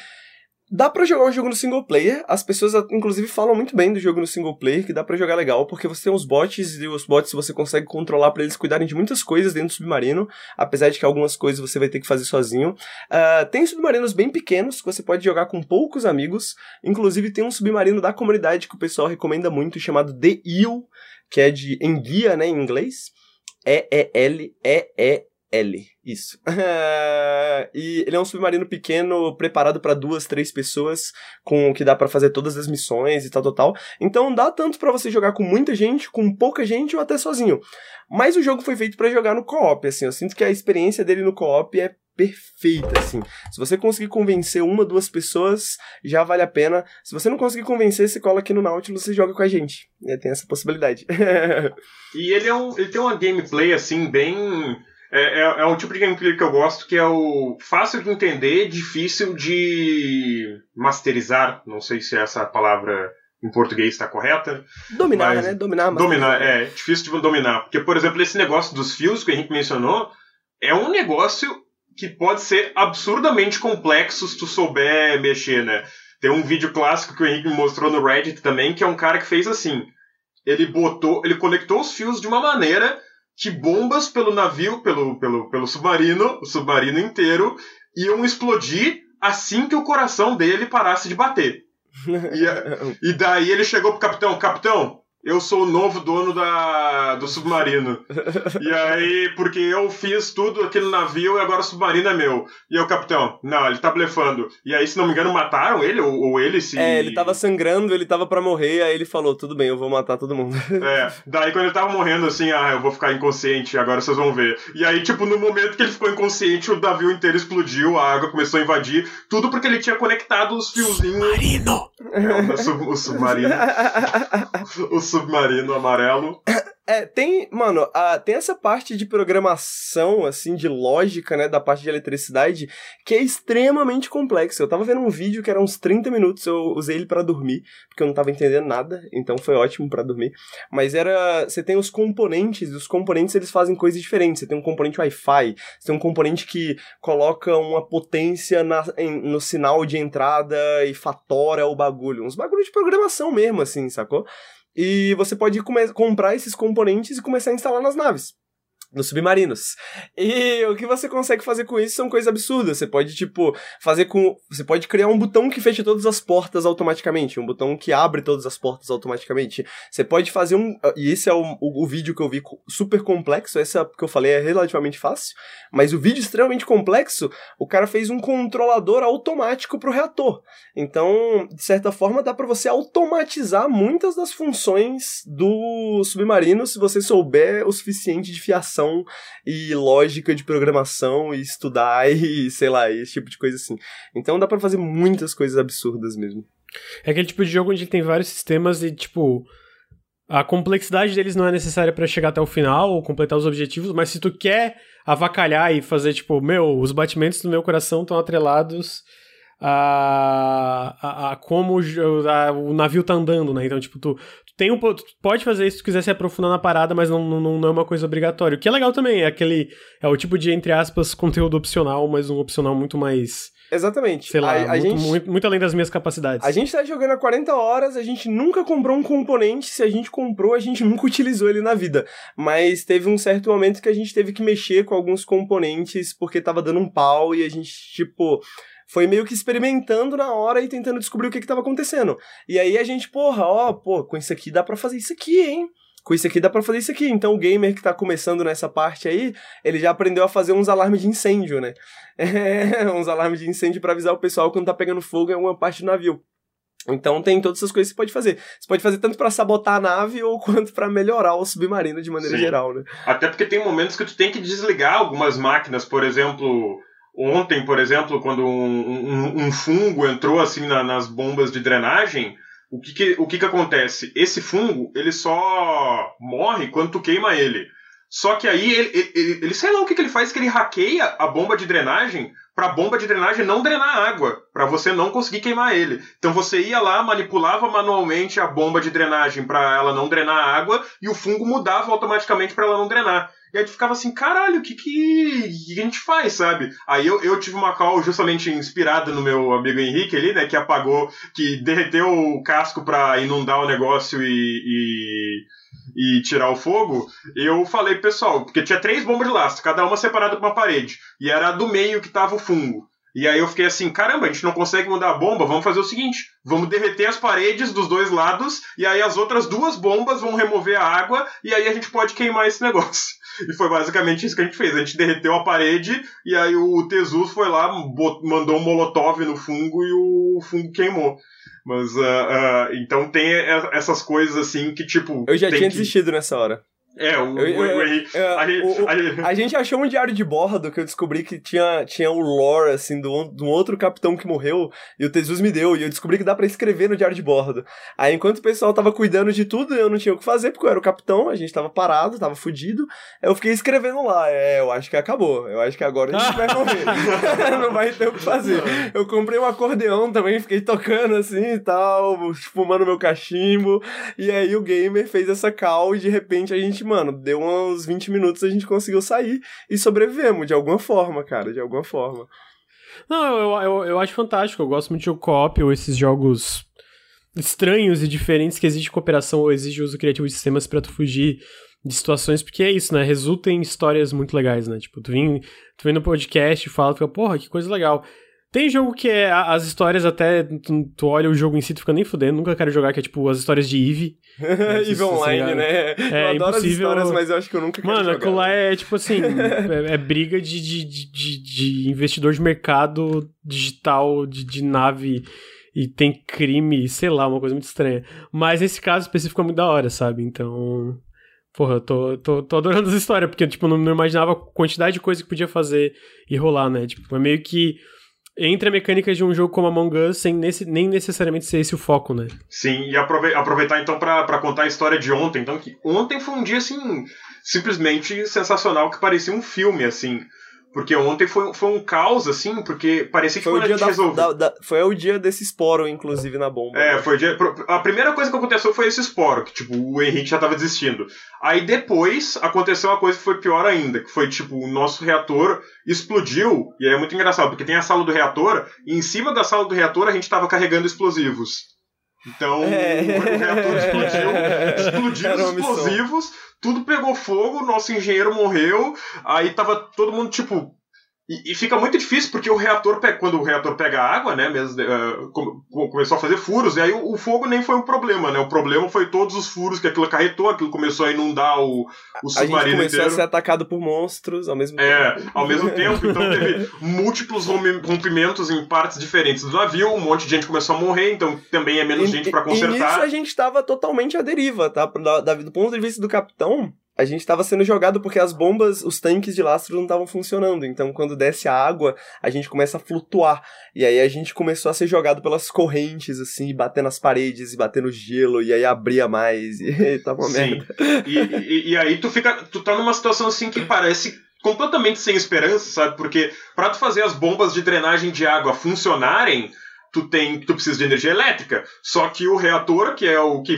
Dá pra jogar o jogo no single player, as pessoas inclusive falam muito bem do jogo no single player, que dá para jogar legal, porque você tem os bots e os bots você consegue controlar para eles cuidarem de muitas coisas dentro do submarino, apesar de que algumas coisas você vai ter que fazer sozinho. Uh, tem submarinos bem pequenos que você pode jogar com poucos amigos, inclusive tem um submarino da comunidade que o pessoal recomenda muito, chamado The Eel, que é de enguia, né, em inglês, E-E-L-E-E L, isso. e ele é um submarino pequeno, preparado para duas, três pessoas, com que dá para fazer todas as missões e tal, tal, tal. Então dá tanto para você jogar com muita gente, com pouca gente ou até sozinho. Mas o jogo foi feito para jogar no co-op, assim. Eu sinto que a experiência dele no co-op é perfeita, assim. Se você conseguir convencer uma, duas pessoas, já vale a pena. Se você não conseguir convencer, você cola aqui no Nautilus e joga com a gente. É, tem essa possibilidade. e ele, é um, ele tem uma gameplay, assim, bem é, é, é um tipo de gameplay que eu gosto, que é o fácil de entender, difícil de masterizar. Não sei se essa palavra em português está correta. Dominar, né? Dominar. Dominar, é. Difícil de dominar. Porque, por exemplo, esse negócio dos fios que o Henrique mencionou é um negócio que pode ser absurdamente complexo se tu souber mexer, né? Tem um vídeo clássico que o Henrique me mostrou no Reddit também, que é um cara que fez assim. Ele botou, ele conectou os fios de uma maneira que bombas pelo navio, pelo, pelo, pelo submarino, o submarino inteiro, iam explodir assim que o coração dele parasse de bater. E, e daí ele chegou pro capitão: Capitão, eu sou o novo dono da, do submarino. e aí, porque eu fiz tudo aqui no navio e agora o submarino é meu. E aí o capitão, não, ele tá blefando. E aí, se não me engano, mataram ele, ou, ou ele se. É, ele tava sangrando, ele tava para morrer, aí ele falou, tudo bem, eu vou matar todo mundo. é, daí quando ele tava morrendo, assim, ah, eu vou ficar inconsciente, agora vocês vão ver. E aí, tipo, no momento que ele ficou inconsciente, o navio inteiro explodiu, a água começou a invadir, tudo porque ele tinha conectado os fiozinhos. Submarino! É, o, sub, o submarino. o submarino amarelo. É, tem, mano, a, tem essa parte de programação, assim, de lógica, né, da parte de eletricidade, que é extremamente complexa. Eu tava vendo um vídeo que era uns 30 minutos, eu usei ele para dormir, porque eu não tava entendendo nada, então foi ótimo para dormir. Mas era, você tem os componentes, e os componentes eles fazem coisas diferentes. Você tem um componente Wi-Fi, você tem um componente que coloca uma potência na, em, no sinal de entrada e fatora o bagulho. Uns bagulhos de programação mesmo, assim, sacou? E você pode comprar esses componentes e começar a instalar nas naves nos submarinos. E o que você consegue fazer com isso são coisas absurdas. Você pode, tipo, fazer com. Você pode criar um botão que fecha todas as portas automaticamente, um botão que abre todas as portas automaticamente. Você pode fazer um. E esse é o, o, o vídeo que eu vi super complexo. Essa que eu falei é relativamente fácil. Mas o vídeo extremamente complexo, o cara fez um controlador automático pro reator. Então, de certa forma, dá para você automatizar muitas das funções do submarino se você souber o suficiente de fiação e lógica de programação e estudar e, sei lá, esse tipo de coisa assim. Então dá para fazer muitas coisas absurdas mesmo. É aquele tipo de jogo onde tem vários sistemas e, tipo, a complexidade deles não é necessária para chegar até o final ou completar os objetivos, mas se tu quer avacalhar e fazer, tipo, meu, os batimentos do meu coração estão atrelados a, a, a como a, o navio tá andando, né? Então, tipo, tu tem um, pode fazer isso se tu quiser se aprofundar na parada, mas não, não, não é uma coisa obrigatória. O que é legal também, é aquele. É o tipo de, entre aspas, conteúdo opcional, mas um opcional muito mais. Exatamente. Sei lá, a, a muito, gente, muito, muito, além das minhas capacidades. A gente tá jogando há 40 horas, a gente nunca comprou um componente, se a gente comprou, a gente nunca utilizou ele na vida. Mas teve um certo momento que a gente teve que mexer com alguns componentes porque tava dando um pau e a gente, tipo foi meio que experimentando na hora e tentando descobrir o que, que tava acontecendo. E aí a gente, porra, ó, pô, com isso aqui dá pra fazer isso aqui, hein? Com isso aqui dá pra fazer isso aqui. Então o gamer que tá começando nessa parte aí, ele já aprendeu a fazer uns alarmes de incêndio, né? É, uns alarmes de incêndio para avisar o pessoal quando tá pegando fogo em alguma parte do navio. Então tem todas essas coisas que você pode fazer. Você pode fazer tanto para sabotar a nave ou quanto para melhorar o submarino de maneira Sim. geral, né? Até porque tem momentos que tu tem que desligar algumas máquinas, por exemplo, Ontem, por exemplo, quando um, um, um fungo entrou assim na, nas bombas de drenagem, o que, que, o que, que acontece? Esse fungo, ele só morre quando tu queima ele. Só que aí ele, ele, ele, sei lá o que, que ele faz, que ele hackeia a bomba de drenagem para a bomba de drenagem não drenar água, para você não conseguir queimar ele. Então você ia lá, manipulava manualmente a bomba de drenagem para ela não drenar água e o fungo mudava automaticamente para ela não drenar. E aí tu ficava assim, caralho, o que, que, que a gente faz, sabe? Aí eu, eu tive uma call justamente inspirada no meu amigo Henrique ali, né? Que apagou, que derreteu o casco pra inundar o negócio e, e e tirar o fogo, eu falei, pessoal, porque tinha três bombas de lastro, cada uma separada por uma parede, e era do meio que tava o fungo. E aí eu fiquei assim, caramba, a gente não consegue mudar a bomba, vamos fazer o seguinte, vamos derreter as paredes dos dois lados, e aí as outras duas bombas vão remover a água, e aí a gente pode queimar esse negócio. E foi basicamente isso que a gente fez. A gente derreteu a parede, e aí o Tesus foi lá, mandou um molotov no fungo, e o fungo queimou. Mas, uh, uh, então tem essas coisas assim que, tipo. Eu já tinha que... desistido nessa hora. É, o, eu, eu, a, o, a, gente achou um diário de bordo que eu descobri que tinha, tinha o lore, assim, de um outro capitão que morreu, e o Tesus me deu, e eu descobri que dá para escrever no diário de bordo. Aí, enquanto o pessoal tava cuidando de tudo, eu não tinha o que fazer, porque eu era o capitão, a gente tava parado, tava fudido, eu fiquei escrevendo lá, é, eu acho que acabou, eu acho que agora a gente vai morrer. não vai ter o que fazer. Eu comprei um acordeão também, fiquei tocando assim e tal, fumando meu cachimbo, e aí o gamer fez essa call, e de repente a gente mano, deu uns 20 minutos a gente conseguiu sair e sobrevivemos de alguma forma, cara, de alguma forma. Não, eu, eu, eu acho fantástico, eu gosto muito de jogo co-op ou esses jogos estranhos e diferentes que exige cooperação ou exige uso criativo de sistemas para tu fugir de situações, porque é isso, né? Resulta em histórias muito legais, né? Tipo, tu vem, tu vem no podcast e fala, fica, porra, que coisa legal. Tem jogo que é as histórias até. Tu, tu, olha o jogo em si, tu fica nem fudendo. Nunca quero jogar, que é tipo as histórias de Eve. Eve Online, né? É, eu adoro impossível... as histórias, mas eu acho que eu nunca quero Mano, aquilo lá é tipo assim: é, é, briga de, de, de, de, investidor de mercado digital, de, de nave. E tem crime, sei lá, uma coisa muito estranha. Mas esse caso específico é muito da hora, sabe? Então. Porra, eu tô, tô, tô adorando essa história, porque, tipo, não, não imaginava a quantidade de coisa que podia fazer e rolar, né? Tipo, é meio que entre a mecânica de um jogo como Among Us sem nesse, nem necessariamente ser esse o foco, né? Sim, e aproveitar então para contar a história de ontem. Então, que ontem foi um dia assim simplesmente sensacional que parecia um filme assim. Porque ontem foi, foi um caos, assim, porque parecia que foi o dia a gente resolveu... Da, da, foi o dia desse esporo, inclusive, na bomba. É, né? foi o dia... A primeira coisa que aconteceu foi esse esporo, que, tipo, o Henrique já tava desistindo. Aí depois aconteceu uma coisa que foi pior ainda, que foi, tipo, o nosso reator explodiu, e aí é muito engraçado, porque tem a sala do reator, e em cima da sala do reator a gente tava carregando explosivos. Então, é. o reator explodiu, explodiu os explosivos, tudo pegou fogo, nosso engenheiro morreu, aí tava todo mundo, tipo, e, e, fica muito difícil porque o reator, quando o reator pega água, né, mesmo, uh, começou a fazer furos, e aí o, o, fogo nem foi um problema, né? O problema foi todos os furos que aquilo acarretou, aquilo começou a inundar o, o submarino a gente começou inteiro. a ser atacado por monstros ao mesmo é, tempo. É, ao mesmo tempo. Então teve múltiplos rompimentos em partes diferentes do navio, um monte de gente começou a morrer, então também é menos e, gente para consertar. E nisso a gente estava totalmente à deriva, tá? Da, da, do ponto de vista do capitão, a gente estava sendo jogado porque as bombas, os tanques de lastro não estavam funcionando. Então, quando desce a água, a gente começa a flutuar. E aí a gente começou a ser jogado pelas correntes, assim, e bater nas paredes, e bater no gelo, e aí abria mais, e tava uma Sim. merda. E, e, e, aí tu fica. Tu tá numa situação assim que parece completamente sem esperança, sabe? Porque para tu fazer as bombas de drenagem de água funcionarem, tu tem tu precisa de energia elétrica. Só que o reator, que é o que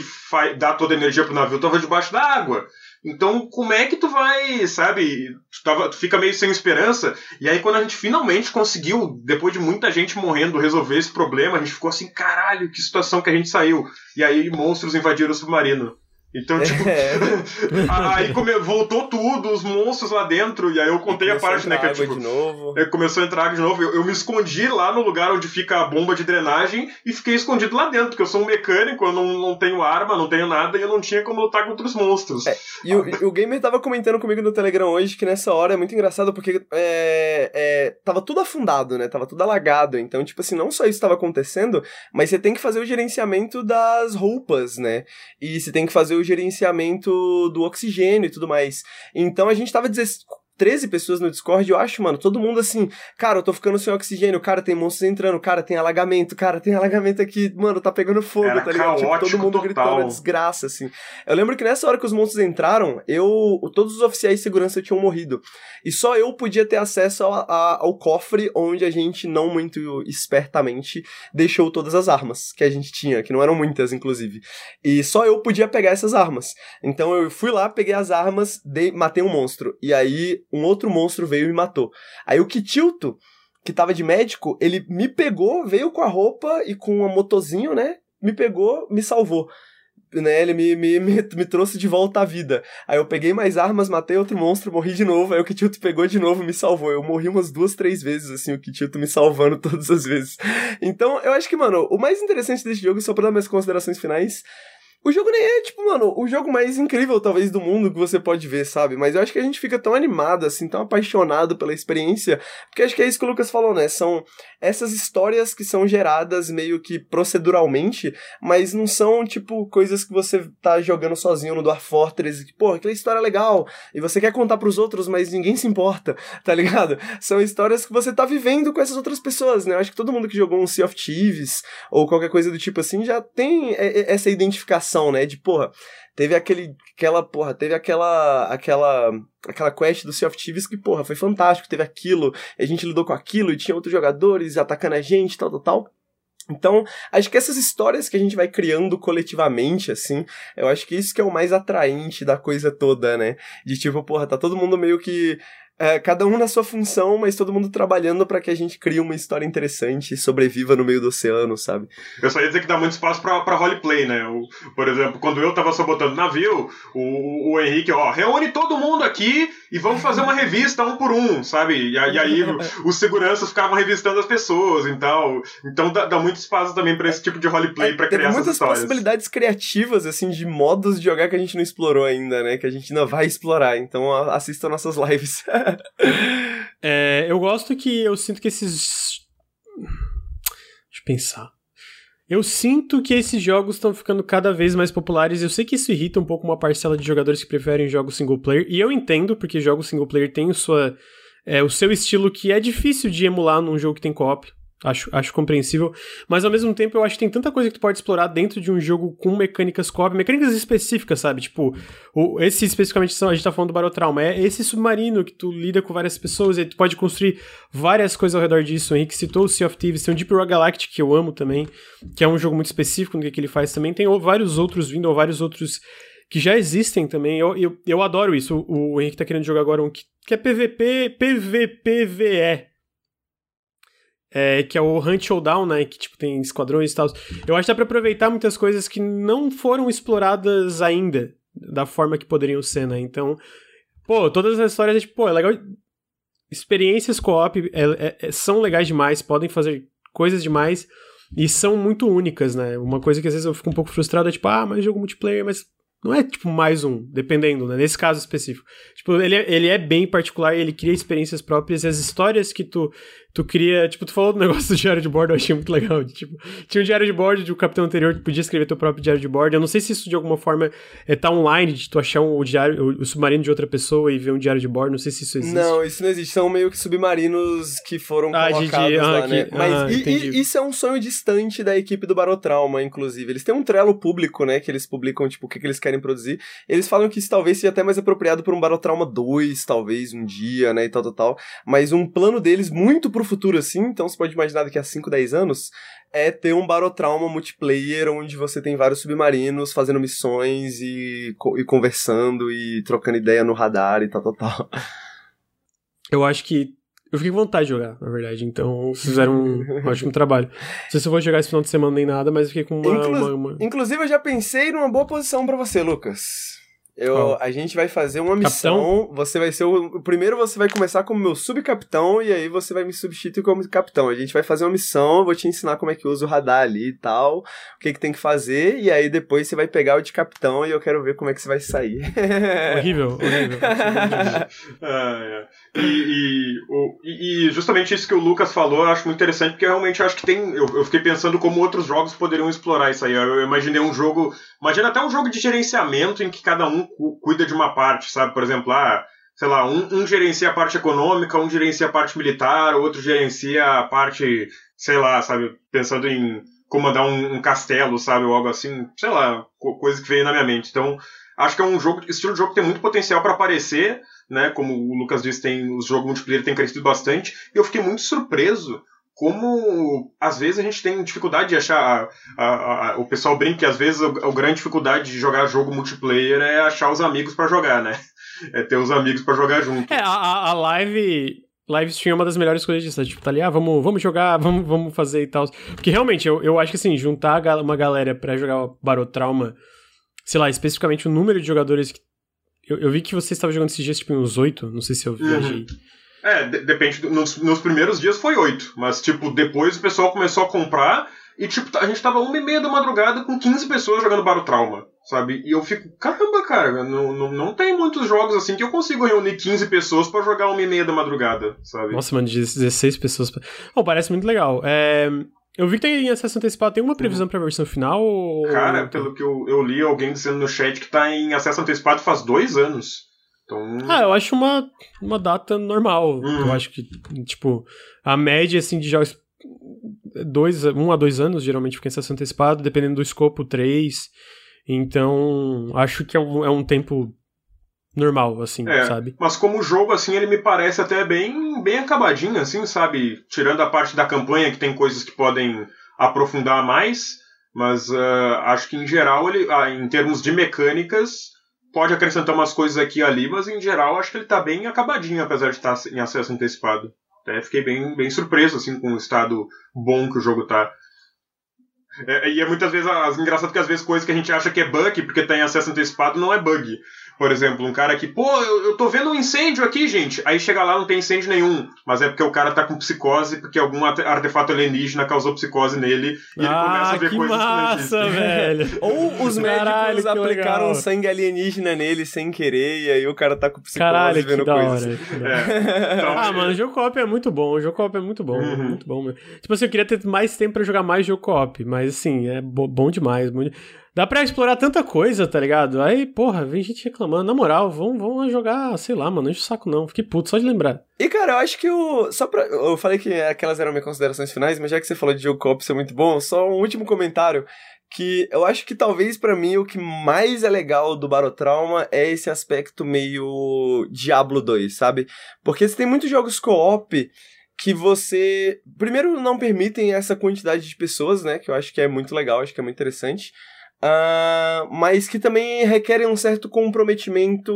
dá toda a energia pro navio, tava debaixo da água. Então, como é que tu vai, sabe? Tu, tava, tu fica meio sem esperança. E aí, quando a gente finalmente conseguiu, depois de muita gente morrendo, resolver esse problema, a gente ficou assim: caralho, que situação que a gente saiu. E aí, monstros invadiram o submarino. Então, tipo, é. aí come, voltou tudo, os monstros lá dentro, e aí eu contei a parte, né? Que é, tipo, de novo. É, começou a entrar água de novo. Eu, eu, me escondi lá no lugar onde fica a bomba de drenagem e fiquei escondido lá dentro, porque eu sou um mecânico, eu não, não tenho arma, não tenho nada, e eu não tinha como lutar contra os monstros. É, e o, o Gamer tava comentando comigo no Telegram hoje que nessa hora é muito engraçado porque é, é, tava tudo afundado, né? Tava tudo alagado. Então, tipo assim, não só isso tava acontecendo, mas você tem que fazer o gerenciamento das roupas, né? E você tem que fazer o gerenciamento do oxigênio e tudo mais. Então a gente tava 13 pessoas no Discord, eu acho, mano, todo mundo assim, cara, eu tô ficando sem oxigênio, cara, tem monstros entrando, cara, tem alagamento, cara, tem alagamento aqui, mano, tá pegando fogo, Era tá ligado? Tipo, todo mundo total. gritando a desgraça, assim. Eu lembro que nessa hora que os monstros entraram, eu, todos os oficiais de segurança tinham morrido. E só eu podia ter acesso ao, ao cofre onde a gente, não muito espertamente, deixou todas as armas que a gente tinha, que não eram muitas, inclusive. E só eu podia pegar essas armas. Então eu fui lá, peguei as armas, dei, matei um monstro. E aí um outro monstro veio e me matou. Aí o Kitilto, que tava de médico, ele me pegou, veio com a roupa e com um motozinho, né? Me pegou, me salvou. né, ele me, me, me, me, trouxe de volta à vida. Aí eu peguei mais armas, matei outro monstro, morri de novo, aí o Kitilto pegou de novo me salvou. Eu morri umas duas, três vezes, assim, o Kitilto me salvando todas as vezes. Então, eu acho que, mano, o mais interessante desse jogo, só pra dar minhas considerações finais, o jogo nem é, tipo, mano, o jogo mais incrível, talvez, do mundo que você pode ver, sabe? Mas eu acho que a gente fica tão animado, assim, tão apaixonado pela experiência, porque acho que é isso que o Lucas falou, né? São essas histórias que são geradas meio que proceduralmente, mas não são, tipo, coisas que você tá jogando sozinho no Dwarf Fortress, que, pô, aquela história é legal, e você quer contar pros outros, mas ninguém se importa, tá ligado? São histórias que você tá vivendo com essas outras pessoas, né? Eu acho que todo mundo que jogou um Sea of Thieves, ou qualquer coisa do tipo assim, já tem essa identificação né? De, porra, teve aquele, aquela, porra, teve aquela, aquela, aquela quest do Sea of Thieves que, porra, foi fantástico, teve aquilo, a gente lidou com aquilo e tinha outros jogadores atacando a gente, tal, tal, tal. Então, acho que essas histórias que a gente vai criando coletivamente, assim, eu acho que isso que é o mais atraente da coisa toda, né? De tipo, porra, tá todo mundo meio que é, cada um na sua função, mas todo mundo trabalhando para que a gente crie uma história interessante e sobreviva no meio do oceano, sabe? Eu só ia dizer que dá muito espaço pra, pra roleplay, né? O, por exemplo, quando eu tava sabotando navio, o, o Henrique, ó, reúne todo mundo aqui e vamos fazer uma revista um por um, sabe? E, e aí os seguranças ficavam revistando as pessoas e tal. Então dá, dá muito espaço também para esse tipo de roleplay, é, pra criar essas histórias. muitas possibilidades criativas, assim, de modos de jogar que a gente não explorou ainda, né? Que a gente ainda vai explorar. Então assista nossas lives. é, eu gosto que eu sinto que esses. Deixa eu pensar. Eu sinto que esses jogos estão ficando cada vez mais populares. Eu sei que isso irrita um pouco uma parcela de jogadores que preferem jogos single player, e eu entendo, porque jogos single player têm o, sua, é, o seu estilo que é difícil de emular num jogo que tem co-op. Acho, acho compreensível. Mas ao mesmo tempo, eu acho que tem tanta coisa que tu pode explorar dentro de um jogo com mecânicas co-op, mecânicas específicas, sabe? Tipo, o, esse especificamente são, a gente tá falando do Barotrauma, é esse submarino que tu lida com várias pessoas e tu pode construir várias coisas ao redor disso. O Henrique citou o Sea of Thieves, tem o Deep Rock Galactic, que eu amo também, que é um jogo muito específico no que, que ele faz também. Tem vários outros vindo, ou vários outros que já existem também. Eu, eu, eu adoro isso. O, o Henrique tá querendo jogar agora um que, que é PVP, PVPVE é, que é o Hunt Showdown, né? Que tipo, tem esquadrões e tal. Eu acho que dá pra aproveitar muitas coisas que não foram exploradas ainda da forma que poderiam ser, né? Então, pô, todas as histórias, é, tipo, pô, é legal. Experiências co-op é, é, é, são legais demais, podem fazer coisas demais e são muito únicas, né? Uma coisa que às vezes eu fico um pouco frustrado é tipo, ah, mas jogo multiplayer, mas não é tipo mais um, dependendo, né? Nesse caso específico. Tipo, ele é, ele é bem particular, ele cria experiências próprias e as histórias que tu tu cria. Tipo, tu falou do negócio do diário de bordo, eu achei muito legal. De, tipo, tinha um diário de bordo de um capitão anterior que podia escrever teu próprio diário de bordo. Eu não sei se isso de alguma forma é, tá online, de tu achar um, o, diário, o, o, submarino de outra pessoa e ver um diário de bordo. Não sei se isso existe. Não, isso não existe. São meio que submarinos que foram ah, colocados de, de, lá, ah, né? Que, Mas ah, e, e, isso é um sonho distante da equipe do Barotrauma, inclusive. Eles têm um trelo público, né? Que eles publicam, tipo, o que, que eles querem produzir. Eles falam que isso talvez seja até mais apropriado por um Barotrauma 2, talvez, um dia, né? E tal, tal, tal. Mas um plano deles muito pro futuro, assim, então você pode imaginar daqui a 5, 10 anos, é ter um Barotrauma multiplayer onde você tem vários submarinos fazendo missões e, e conversando e trocando ideia no radar e tal, tal, tal. Eu acho que eu fiquei com vontade de jogar, na verdade. Então, vocês fizeram um ótimo trabalho. Não sei se eu vou jogar esse final de semana nem nada, mas fiquei com uma. Inclu uma, uma... Inclusive, eu já pensei numa boa posição para você, Lucas. Eu, a gente vai fazer uma missão. Capitão? Você vai ser o. Primeiro você vai começar como meu subcapitão e aí você vai me substituir como capitão. A gente vai fazer uma missão, vou te ensinar como é que usa o radar ali e tal, o que, que tem que fazer, e aí depois você vai pegar o de capitão e eu quero ver como é que você vai sair. horrível, horrível. ah, é. E, e, o, e, justamente isso que o Lucas falou, eu acho muito interessante, porque realmente eu acho que tem. Eu, eu fiquei pensando como outros jogos poderiam explorar isso aí. Eu, imaginei um jogo. Imagina até um jogo de gerenciamento em que cada um cuida de uma parte, sabe? Por exemplo, ah, sei lá, um, um gerencia a parte econômica, um gerencia a parte militar, outro gerencia a parte, sei lá, sabe, pensando em comandar um, um castelo, sabe, ou algo assim, sei lá, coisa que veio na minha mente. Então, acho que é um jogo, estilo de jogo que tem muito potencial para aparecer, né? Como o Lucas disse, tem os jogos multiplayer têm crescido bastante. E eu fiquei muito surpreso como às vezes a gente tem dificuldade de achar. A, a, a, o pessoal brinca que às vezes a, grande dificuldade de jogar jogo multiplayer é achar os amigos para jogar, né? É ter os amigos para jogar junto. É, a, a live. Live stream é uma das melhores coisas disso. Né? Tipo, tá ali, ah, vamos, vamos jogar, vamos, vamos fazer e tal. Porque realmente, eu, eu acho que assim, juntar uma galera pra jogar Barotrauma sei lá, especificamente o número de jogadores que. Eu, eu vi que você estava jogando esses dias, tipo, uns oito, não sei se eu Uhum. viajei. É, de- depende. do- Nos, nos primeiros dias foi oito, mas, tipo, depois o pessoal começou a comprar e, tipo, a gente tava uma e meia da madrugada com 15 pessoas jogando Baro Trauma, sabe? E eu fico, caramba, cara, não, não, não tem muitos jogos assim que eu consigo reunir 15 pessoas pra jogar uma e meia da madrugada, sabe? Nossa, mano, 16 pessoas. pra- Oh, parece muito legal. É, Eu vi que tem acesso antecipado. Tem uma previsão pra versão final? ou- Cara, pelo que eu, eu li alguém dizendo no chat que tá em acesso antecipado faz dois anos. Então. Ah, eu acho uma, uma data normal. Uhum. Eu acho que, tipo, a média, assim, de jogos. Dois, um a dois anos, geralmente fica em acesso antecipado, dependendo do escopo, três. Então, acho que é um, é um tempo normal, assim, É. sabe? Mas como jogo, assim, ele me parece até bem, bem acabadinho, assim, sabe? Tirando a parte da campanha, que tem coisas que podem aprofundar mais, mas ah, acho que em geral, ele, ah, em termos de mecânicas, pode acrescentar umas coisas aqui e ali, mas em geral acho que ele tá bem acabadinho, apesar de estar em acesso antecipado. Até fiquei bem, bem surpreso, assim, com o estado bom que o jogo tá. É, e é muitas vezes, as, engraçado que às vezes coisas que a gente acha que é bug, porque tá em acesso antecipado, não é bug. Por exemplo, um cara que, pô, eu, eu tô vendo um incêndio aqui, gente. Aí chega lá, não tem incêndio nenhum. Mas é porque o cara tá com psicose, porque algum arte- artefato alienígena causou psicose nele. E ele começa ah, a ver que coisas que não massa, velho! Ou os Caralho, médicos que aplicaram legal. sangue alienígena nele sem querer, e aí o cara tá com psicose Caralho, que vendo da hora. coisas. que da hora. É. Então, Ah, mano, o jogo co-op é muito bom. O jogo co-op é muito bom. Uhum. Muito bom mesmo. Tipo assim, eu queria ter mais tempo pra jogar mais jogo co-op, mas assim, é bo- bom demais. muito- Dá pra explorar tanta coisa, tá ligado? Aí, porra, vem gente reclamando. Na moral, vamos, vamos jogar, sei lá, mano, enche o saco não. Fiquei puto só de lembrar. E cara, eu acho que o. Só pra. Eu falei que aquelas eram minhas considerações finais, mas já que você falou de jogo co-op ser muito bom, só um último comentário. Que eu acho que talvez pra mim o que mais é legal do Barotrauma é esse aspecto meio Diablo 2, sabe? Porque você tem muitos jogos co-op que você. Primeiro, não permitem essa quantidade de pessoas, né? Que eu acho que é muito legal, acho que é muito interessante. Ah, mas que também requerem um certo comprometimento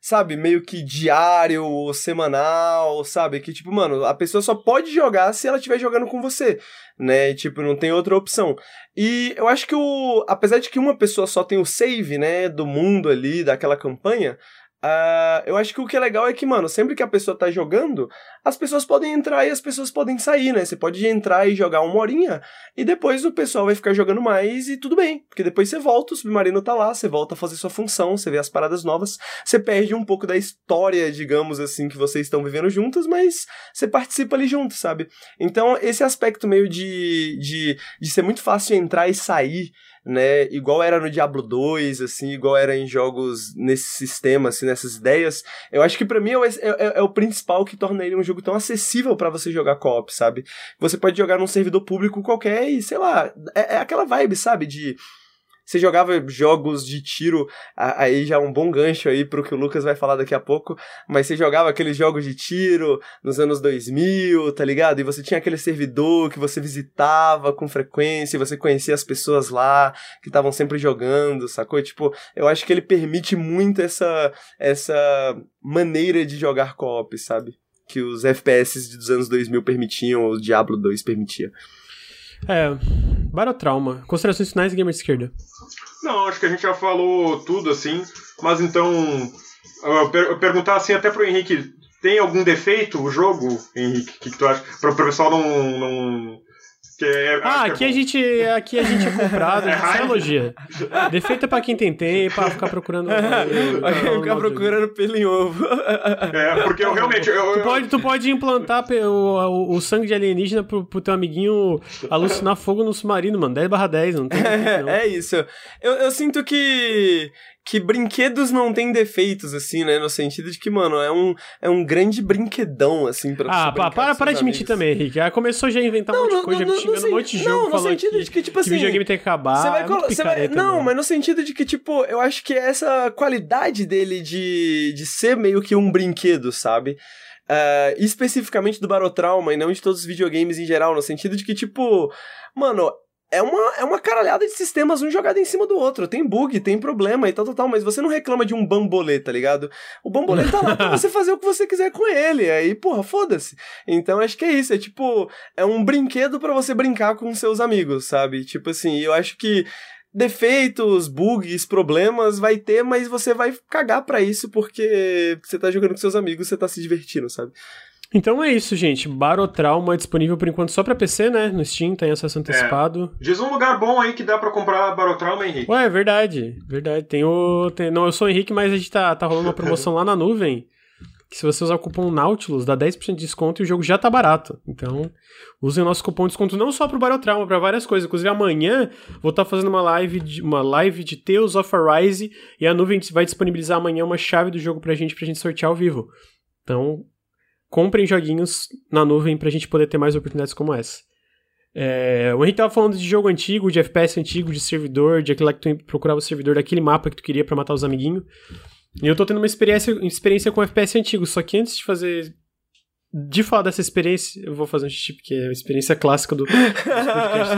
sabe, meio que diário ou semanal, sabe? Que, tipo, mano, a pessoa só pode jogar se ela estiver jogando com você, né? Tipo, não tem outra opção. E eu acho que o. Apesar de que uma pessoa só tem o save, né, do mundo ali, daquela campanha. Ah, eu acho que o que é legal é que, mano, sempre que a pessoa tá jogando, as pessoas podem entrar e as pessoas podem sair, né? Você pode entrar e jogar uma horinha, e depois o pessoal vai ficar jogando mais e tudo bem. Porque depois você volta, o submarino tá lá, você volta a fazer sua função, você vê as paradas novas, você perde um pouco da história, digamos assim, que vocês estão vivendo juntos, mas você participa ali junto, sabe? Então, esse aspecto meio de, de, de ser muito fácil entrar e sair, né? Igual era no Diablo 2, assim, igual era em jogos nesse sistema, assim, nessas ideias, eu acho que pra mim é, o- é- é- é o principal que torna ele um jogo tão acessível pra você jogar co-op, sabe? Você pode jogar num servidor público qualquer e, sei lá, é, é aquela vibe, sabe? De. Você jogava jogos de tiro, aí já é um bom gancho aí pro que o Lucas vai falar daqui a pouco, mas você jogava aqueles jogos de tiro nos anos 2000, tá ligado? E você tinha aquele servidor que você visitava com frequência, e você conhecia as pessoas lá que estavam sempre jogando, sacou? Tipo, eu acho que ele permite muito essa, essa maneira de jogar co-op, sabe? Que os FPS dos anos 2000 permitiam, o Diablo 2 permitia. É, Barotrauma. Considerações finais gamer de esquerda. Não, acho que a gente já falou tudo, assim. Mas então, eu per- eu perguntar assim até pro Henrique, tem algum defeito o jogo, Henrique? O que, que tu acha? Pra o pessoal não... não... Que é, Ah, que aqui é a gente, aqui a gente é comprado, a gente só raiva. elogia. Defeito é pra quem tem tempo, pra ficar procurando. Vai ficar procurando pelo em ovo. É, porque eu realmente... Eu, Tu eu- pode, tu pode implantar o, o, o sangue de alienígena pro, pro teu amiguinho alucinar fogo no submarino, mano. 10 barra 10, não tem não. É isso. Eu, eu sinto que que brinquedos não têm defeitos, assim, né? No sentido de que, mano, é um, é um grande brinquedão, assim, pra Ah, pá, para, para de mentir também, Henrique. Ah, começou já a inventar um monte de coisa, já xingando um monte de jogo, não, no sentido que, de que, tipo que assim... videogame tem que acabar. Você vai é muito vai- Não, mano. mas no sentido de que, tipo, eu acho que essa qualidade dele de, de ser meio que um brinquedo, sabe? Ah, especificamente do Barotrauma e não de todos os videogames em geral, no sentido de que, tipo, mano. É uma, é uma caralhada de sistemas, um jogado em cima do outro. Tem bug, tem problema e tal, tal, tal. Mas você não reclama de um bambolê, tá ligado? O bambolê tá lá pra você fazer o que você quiser com ele. Aí, porra, foda-se. Então acho que é isso. É tipo, é um brinquedo pra você brincar com seus amigos, sabe? Tipo assim, eu acho que defeitos, bugs, problemas, vai ter, mas você vai cagar pra isso porque você tá jogando com seus amigos, você tá se divertindo, sabe? Então é isso, gente. Barotrauma disponível por enquanto só pra PC, né? No Steam, tem acesso antecipado. É. Diz um lugar bom aí que dá pra comprar Barotrauma, Henrique. Ué, é verdade. Verdade. Tem o. Tem... Não, eu sou o Henrique, mas a gente tá, tá rolando uma promoção lá na nuvem. Que se você usar o cupom Nautilus, dá 10% de desconto e o jogo já tá barato. Então, usem o nosso cupom de desconto não só pro Barotrauma, pra várias coisas. Inclusive, amanhã vou estar tá fazendo uma live, de, uma live de Tales of Arise e a nuvem vai disponibilizar amanhã uma chave do jogo pra gente, pra gente sortear ao vivo. Então, comprem joguinhos na nuvem pra gente poder ter mais oportunidades como essa. É, o Henrique tava falando de jogo antigo, de FPS antigo, de servidor, de aquele lá que tu procurava o servidor daquele mapa que tu queria para matar os amiguinhos. E eu tô tendo uma experiência, experiência com FPS antigo, só que antes de fazer. De falar dessa experiência, eu vou fazer um xixi, porque é a experiência clássica do, podcast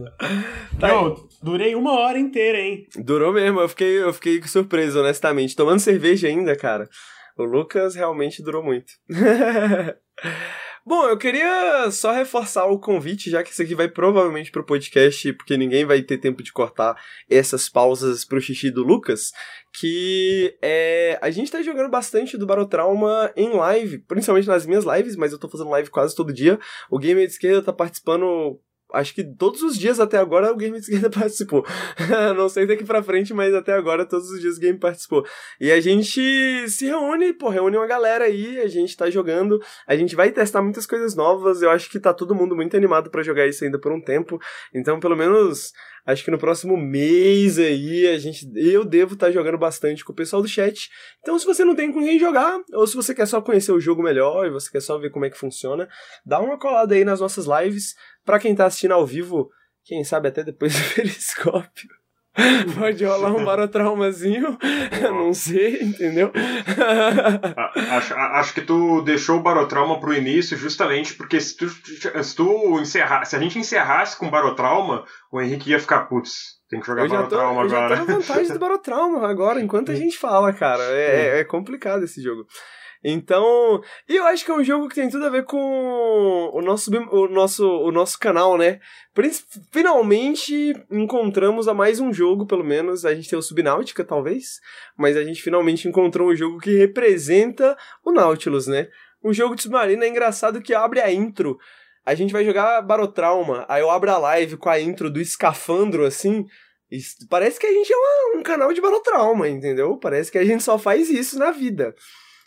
né? tá eu durei uma hora inteira, hein? Durou mesmo, eu fiquei, eu fiquei surpreso, honestamente. Tomando cerveja ainda, cara. O Lucas realmente durou muito. Bom, eu queria só reforçar o convite, já que isso aqui vai provavelmente pro podcast, porque ninguém vai ter tempo de cortar essas pausas pro xixi do Lucas, que é, a gente tá jogando bastante do Barotrauma em live, principalmente nas minhas lives, mas eu tô fazendo live quase todo dia. O Gamer de Esquerda tá participando acho que todos os dias até agora o Game de Esquerda participou. não sei daqui pra frente, mas até agora todos os dias o Game participou. E a gente se reúne, pô, reúne uma galera aí, a gente tá jogando, a gente vai testar muitas coisas novas, eu acho que tá todo mundo muito animado para jogar isso ainda por um tempo. Então, pelo menos Acho que no próximo mês aí a gente, eu devo estar tá jogando bastante com o pessoal do chat. Então, se você não tem com quem jogar, ou se você quer só conhecer o jogo melhor e você quer só ver como é que funciona, dá uma colada aí nas nossas lives. Para quem tá assistindo ao vivo, quem sabe até depois do periscópio. Pode rolar um barotraumazinho, não sei, entendeu? acho, acho que tu deixou o barotrauma pro início justamente porque se tu, se tu encerrar, se a gente encerrasse com barotrauma, o Henrique ia ficar putz. Tem que jogar barotrauma agora. Eu já tô na vantagem do barotrauma agora, enquanto a gente fala, cara. É, é complicado esse jogo. Então, eu acho que é um jogo que tem tudo a ver com o nosso, o nosso, o nosso canal, né? Finalmente encontramos a mais um jogo, pelo menos. A gente tem o Subnáutica, talvez, mas a gente finalmente encontrou um jogo que representa o Nautilus, né? Um jogo de submarino é engraçado que abre a intro. A gente vai jogar Barotrauma, aí eu abro a live com a intro do escafandro, assim. parece que a gente é uma, um canal de Barotrauma, entendeu? Parece que a gente só faz isso na vida.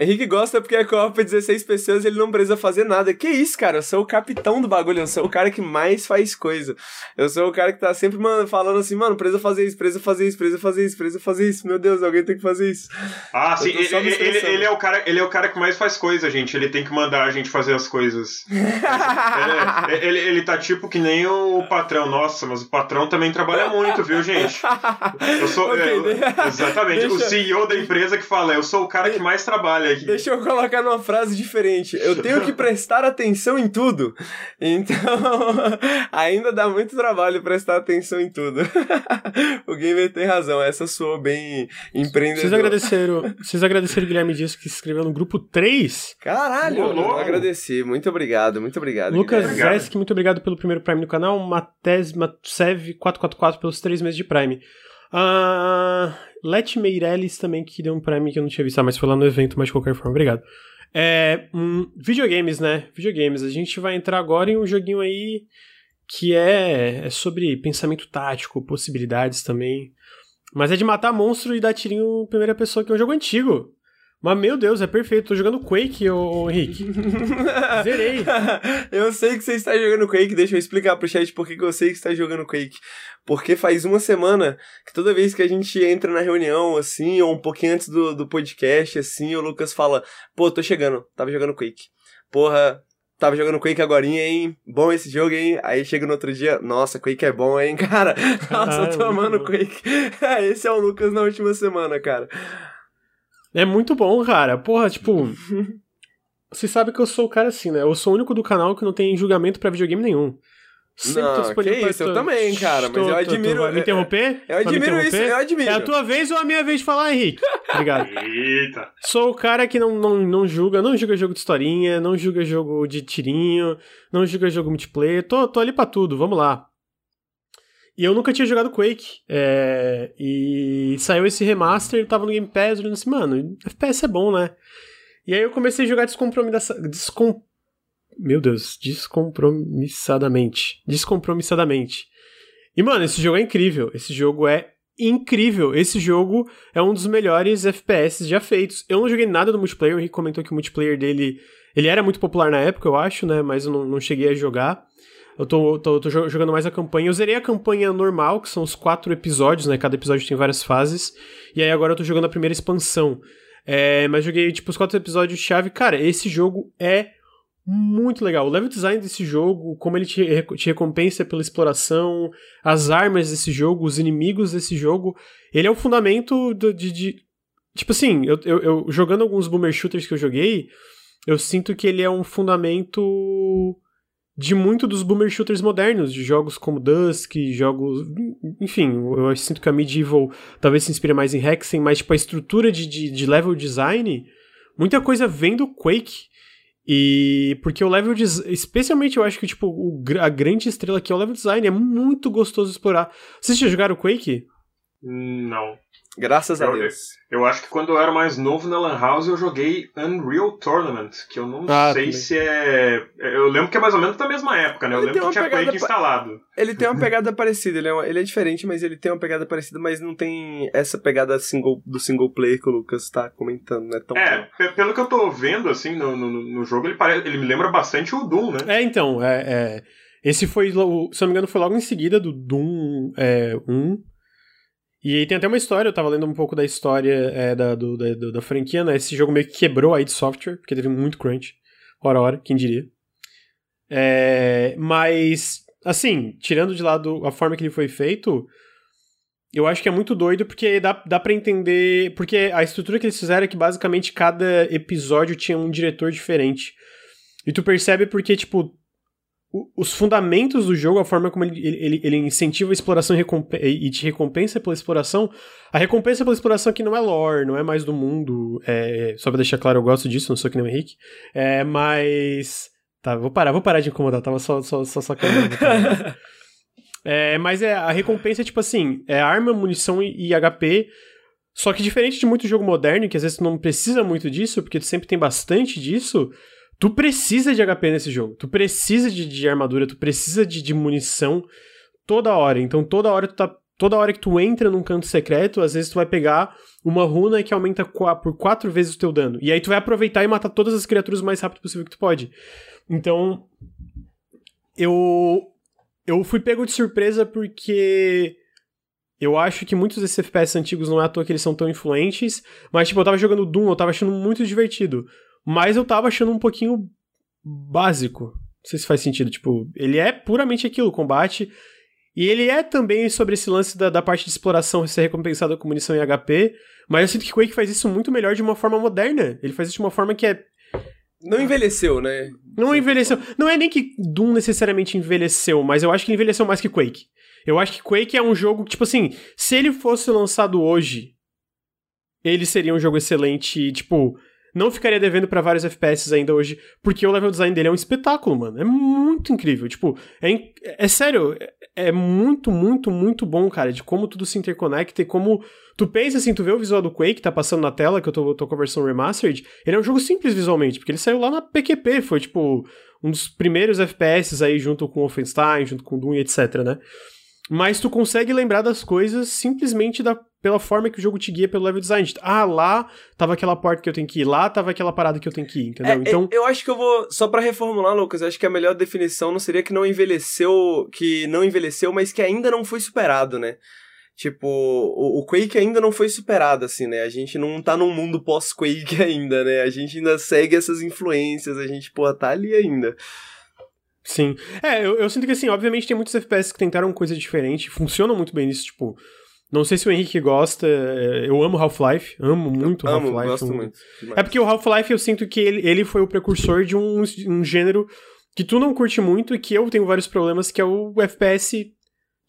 Henrique gosta porque é copa 16 pessoas e ele não precisa fazer nada. Que isso, cara? Eu sou o capitão do bagulho, eu sou o cara que mais faz coisa. Eu sou o cara que tá sempre mano, falando assim, mano, precisa fazer isso, precisa fazer isso, precisa fazer isso, precisa fazer isso. Meu Deus, alguém tem que fazer isso. Ah, sim, ele, ele, ele, é o cara, ele é o cara que mais faz coisa, gente. Ele tem que mandar a gente fazer as coisas. ele, ele, ele, tá tipo que nem o patrão. Nossa, mas o patrão também trabalha muito, viu, gente? Eu sou. Okay, é, exatamente, deixa... o CEO da empresa que fala, eu sou o cara que mais trabalha aqui. Deixa eu colocar numa frase diferente. Eu tenho que prestar atenção em tudo. Então, ainda dá muito trabalho prestar atenção em tudo. o gamer tem razão, essa soou bem empreendedor. Vocês agradeceram, vocês agradeceram o Guilherme Dias que se inscreveu no grupo 3? Caralho, eu agradeci. Muito obrigado, muito obrigado. Lucas Zesk, muito obrigado pelo primeiro Prime no canal. Matez, Matsev 444 pelos três meses de Prime. Uh, Let Meirelles também, que deu um Prime que eu não tinha visto, ah, mas foi lá no evento, mas de qualquer forma, obrigado. É, um, videogames, né? Videogames. A gente vai entrar agora em um joguinho aí que é, é sobre pensamento tático, possibilidades também. Mas é de matar monstro e dar tirinho em primeira pessoa, que é um jogo antigo. Mas, meu Deus, é perfeito. Tô jogando Quake, ô, ô Henrique. Zerei. eu sei que você está jogando Quake. Deixa eu explicar pro chat por que eu sei que está jogando Quake. Porque faz uma semana que toda vez que a gente entra na reunião, assim, ou um pouquinho antes do, do podcast, assim, o Lucas fala: Pô, tô chegando. Tava jogando Quake. Porra, tava jogando Quake agora, hein? Bom esse jogo, hein? Aí chega no outro dia, nossa, Quake é bom, hein, cara? Nossa, eu tô amando Quake. esse é o Lucas na última semana, cara. É muito bom, cara. Porra, tipo. Você sabe que eu sou o cara assim, né? Eu sou o único do canal que não tem julgamento para videogame nenhum. Sempre não, tô disponível que isso, eu também, cara, mas tô, eu admiro... Vai me interromper? Eu admiro isso, eu admiro. É a tua vez ou a minha vez de falar, Henrique? Obrigado. Eita. Sou o cara que não, não, não julga, não julga jogo de historinha, não julga jogo de tirinho, não julga jogo multiplayer, tô, tô ali pra tudo, vamos lá. E eu nunca tinha jogado Quake. É, e saiu esse remaster, tava no Game Pass, olhando assim, mano, FPS é bom, né? E aí eu comecei a jogar descompromissadamente. Descom... Meu Deus, descompromissadamente. Descompromissadamente. E, mano, esse jogo é incrível. Esse jogo é incrível. Esse jogo é um dos melhores FPS já feitos. Eu não joguei nada do multiplayer, o Henrique comentou que o multiplayer dele. Ele era muito popular na época, eu acho, né? Mas eu não, não cheguei a jogar. Eu tô, tô, tô, jogando mais a campanha. Eu zerei a campanha normal, que são os quatro episódios, né? Cada episódio tem várias fases. E aí agora eu tô jogando a primeira expansão. É, mas joguei, tipo, os quatro episódios-chave. Cara, esse jogo é muito legal. O level design desse jogo, como ele te, te recompensa pela exploração, as armas desse jogo, os inimigos desse jogo, ele é o fundamento do, de, de, Tipo assim, eu, eu, eu, jogando alguns boomer shooters que eu joguei, eu sinto que ele é um fundamento de muito dos boomer shooters modernos, de jogos como Dusk, jogos. Enfim, eu sinto que a Medieval talvez se inspire mais em Hexen, mas tipo, a estrutura de, de, de level design, muita coisa vem do Quake. E porque o level design, especialmente eu acho que tipo o, a grande estrela aqui é o level design, é muito gostoso explorar. Vocês já jogaram Quake? Não. Graças eu, a Deus. Eu acho que quando eu era mais novo na Lan House eu joguei Unreal Tournament, que eu não ah, sei também. se é. Eu lembro que é mais ou menos da mesma época, né? Eu ele lembro que tinha Quake pa... instalado. Ele tem uma pegada parecida, ele é, uma... ele é diferente, mas ele tem uma pegada parecida, mas não tem essa pegada single... do single player que o Lucas tá comentando, né? Tão é, pelo que eu tô vendo, assim, no, no, no jogo, ele, pare... ele me lembra bastante o Doom, né? É, então, é. é... Esse foi, se não me engano, foi logo em seguida do Doom é, 1. E tem até uma história, eu tava lendo um pouco da história é, da, do, da, da, franquia, né? Esse jogo meio que quebrou a id Software, porque teve muito crunch. Hora a hora, quem diria. É, mas, assim, tirando de lado a forma que ele foi feito, eu acho que é muito doido, porque dá, dá para entender. Porque a estrutura que eles fizeram é que basicamente cada episódio tinha um diretor diferente. E tu percebe porque, tipo, os fundamentos do jogo, a forma como ele, ele, ele incentiva a exploração e, e te recompensa pela exploração. A recompensa pela exploração aqui não é lore, não é mais do mundo. É, só pra deixar claro, eu gosto disso, não sou que nem o Henrique. É, mas. Tá, vou parar, vou parar de incomodar, tava só, só, só sacanagem. é, mas é, a recompensa é tipo assim: é arma, munição e, e HP. Só que diferente de muito jogo moderno, que às vezes tu não precisa muito disso, porque tu sempre tem bastante disso. Tu precisa de HP nesse jogo. Tu precisa de, de armadura, tu precisa de, de, munição toda hora. Então toda hora tu tá. Toda hora que tu entra num canto secreto, às vezes tu vai pegar uma runa que aumenta por quatro vezes o teu dano. E aí tu vai aproveitar e matar todas as criaturas o mais rápido possível que tu pode. Então. Eu. Eu fui pego de surpresa porque. Eu acho que muitos desses FPS antigos não é à toa que eles são tão influentes. Mas, tipo, eu tava jogando Doom, eu tava achando muito divertido. Mas eu tava achando um pouquinho básico. Não sei se faz sentido. Tipo, ele é puramente aquilo, combate. E ele é também sobre esse lance da, da parte de exploração ser recompensada com munição e HP. Mas eu sinto que Quake faz isso muito melhor de uma forma moderna. Ele faz isso de uma forma que é. Não envelheceu, né? Não envelheceu. Não é nem que Doom necessariamente envelheceu, mas eu acho que ele envelheceu mais que Quake. Eu acho que Quake é um jogo, tipo assim, se ele fosse lançado hoje, ele seria um jogo excelente, tipo, não ficaria devendo para vários FPS ainda hoje, porque o level design dele é um espetáculo, mano. É muito incrível. Tipo, é, é sério, é, é muito, muito, muito bom, cara, de como tudo se interconecta e como tu pensa assim, tu vê o visual do Quake tá passando na tela, que eu tô, tô com a versão remastered, ele é um jogo simples visualmente, porque ele saiu lá na PQP, foi tipo um dos primeiros FPS aí junto com Wolfenstein, junto com Doom e etc, né? Mas tu consegue lembrar das coisas simplesmente da, pela forma que o jogo te guia pelo level design. Ah, lá tava aquela porta que eu tenho que ir, lá tava aquela parada que eu tenho que ir, entendeu? É, então. Eu acho que eu vou. Só para reformular, Lucas, eu acho que a melhor definição não seria que não envelheceu. Que não envelheceu, mas que ainda não foi superado, né? Tipo, o, o Quake ainda não foi superado, assim, né? A gente não tá num mundo pós-Quake ainda, né? A gente ainda segue essas influências, a gente, pô, tá ali ainda. Sim. É, eu, eu, sinto que, assim, obviamente tem muitos FPS que tentaram coisa diferente, funcionam muito bem nisso, tipo. Não sei se o Henrique gosta, é, eu amo Half-Life, amo muito Half-Life. Amo, gosto muito. É porque o Half-Life eu sinto que ele, ele foi o precursor de um, um gênero que tu não curte muito e que eu tenho vários problemas, que é o FPS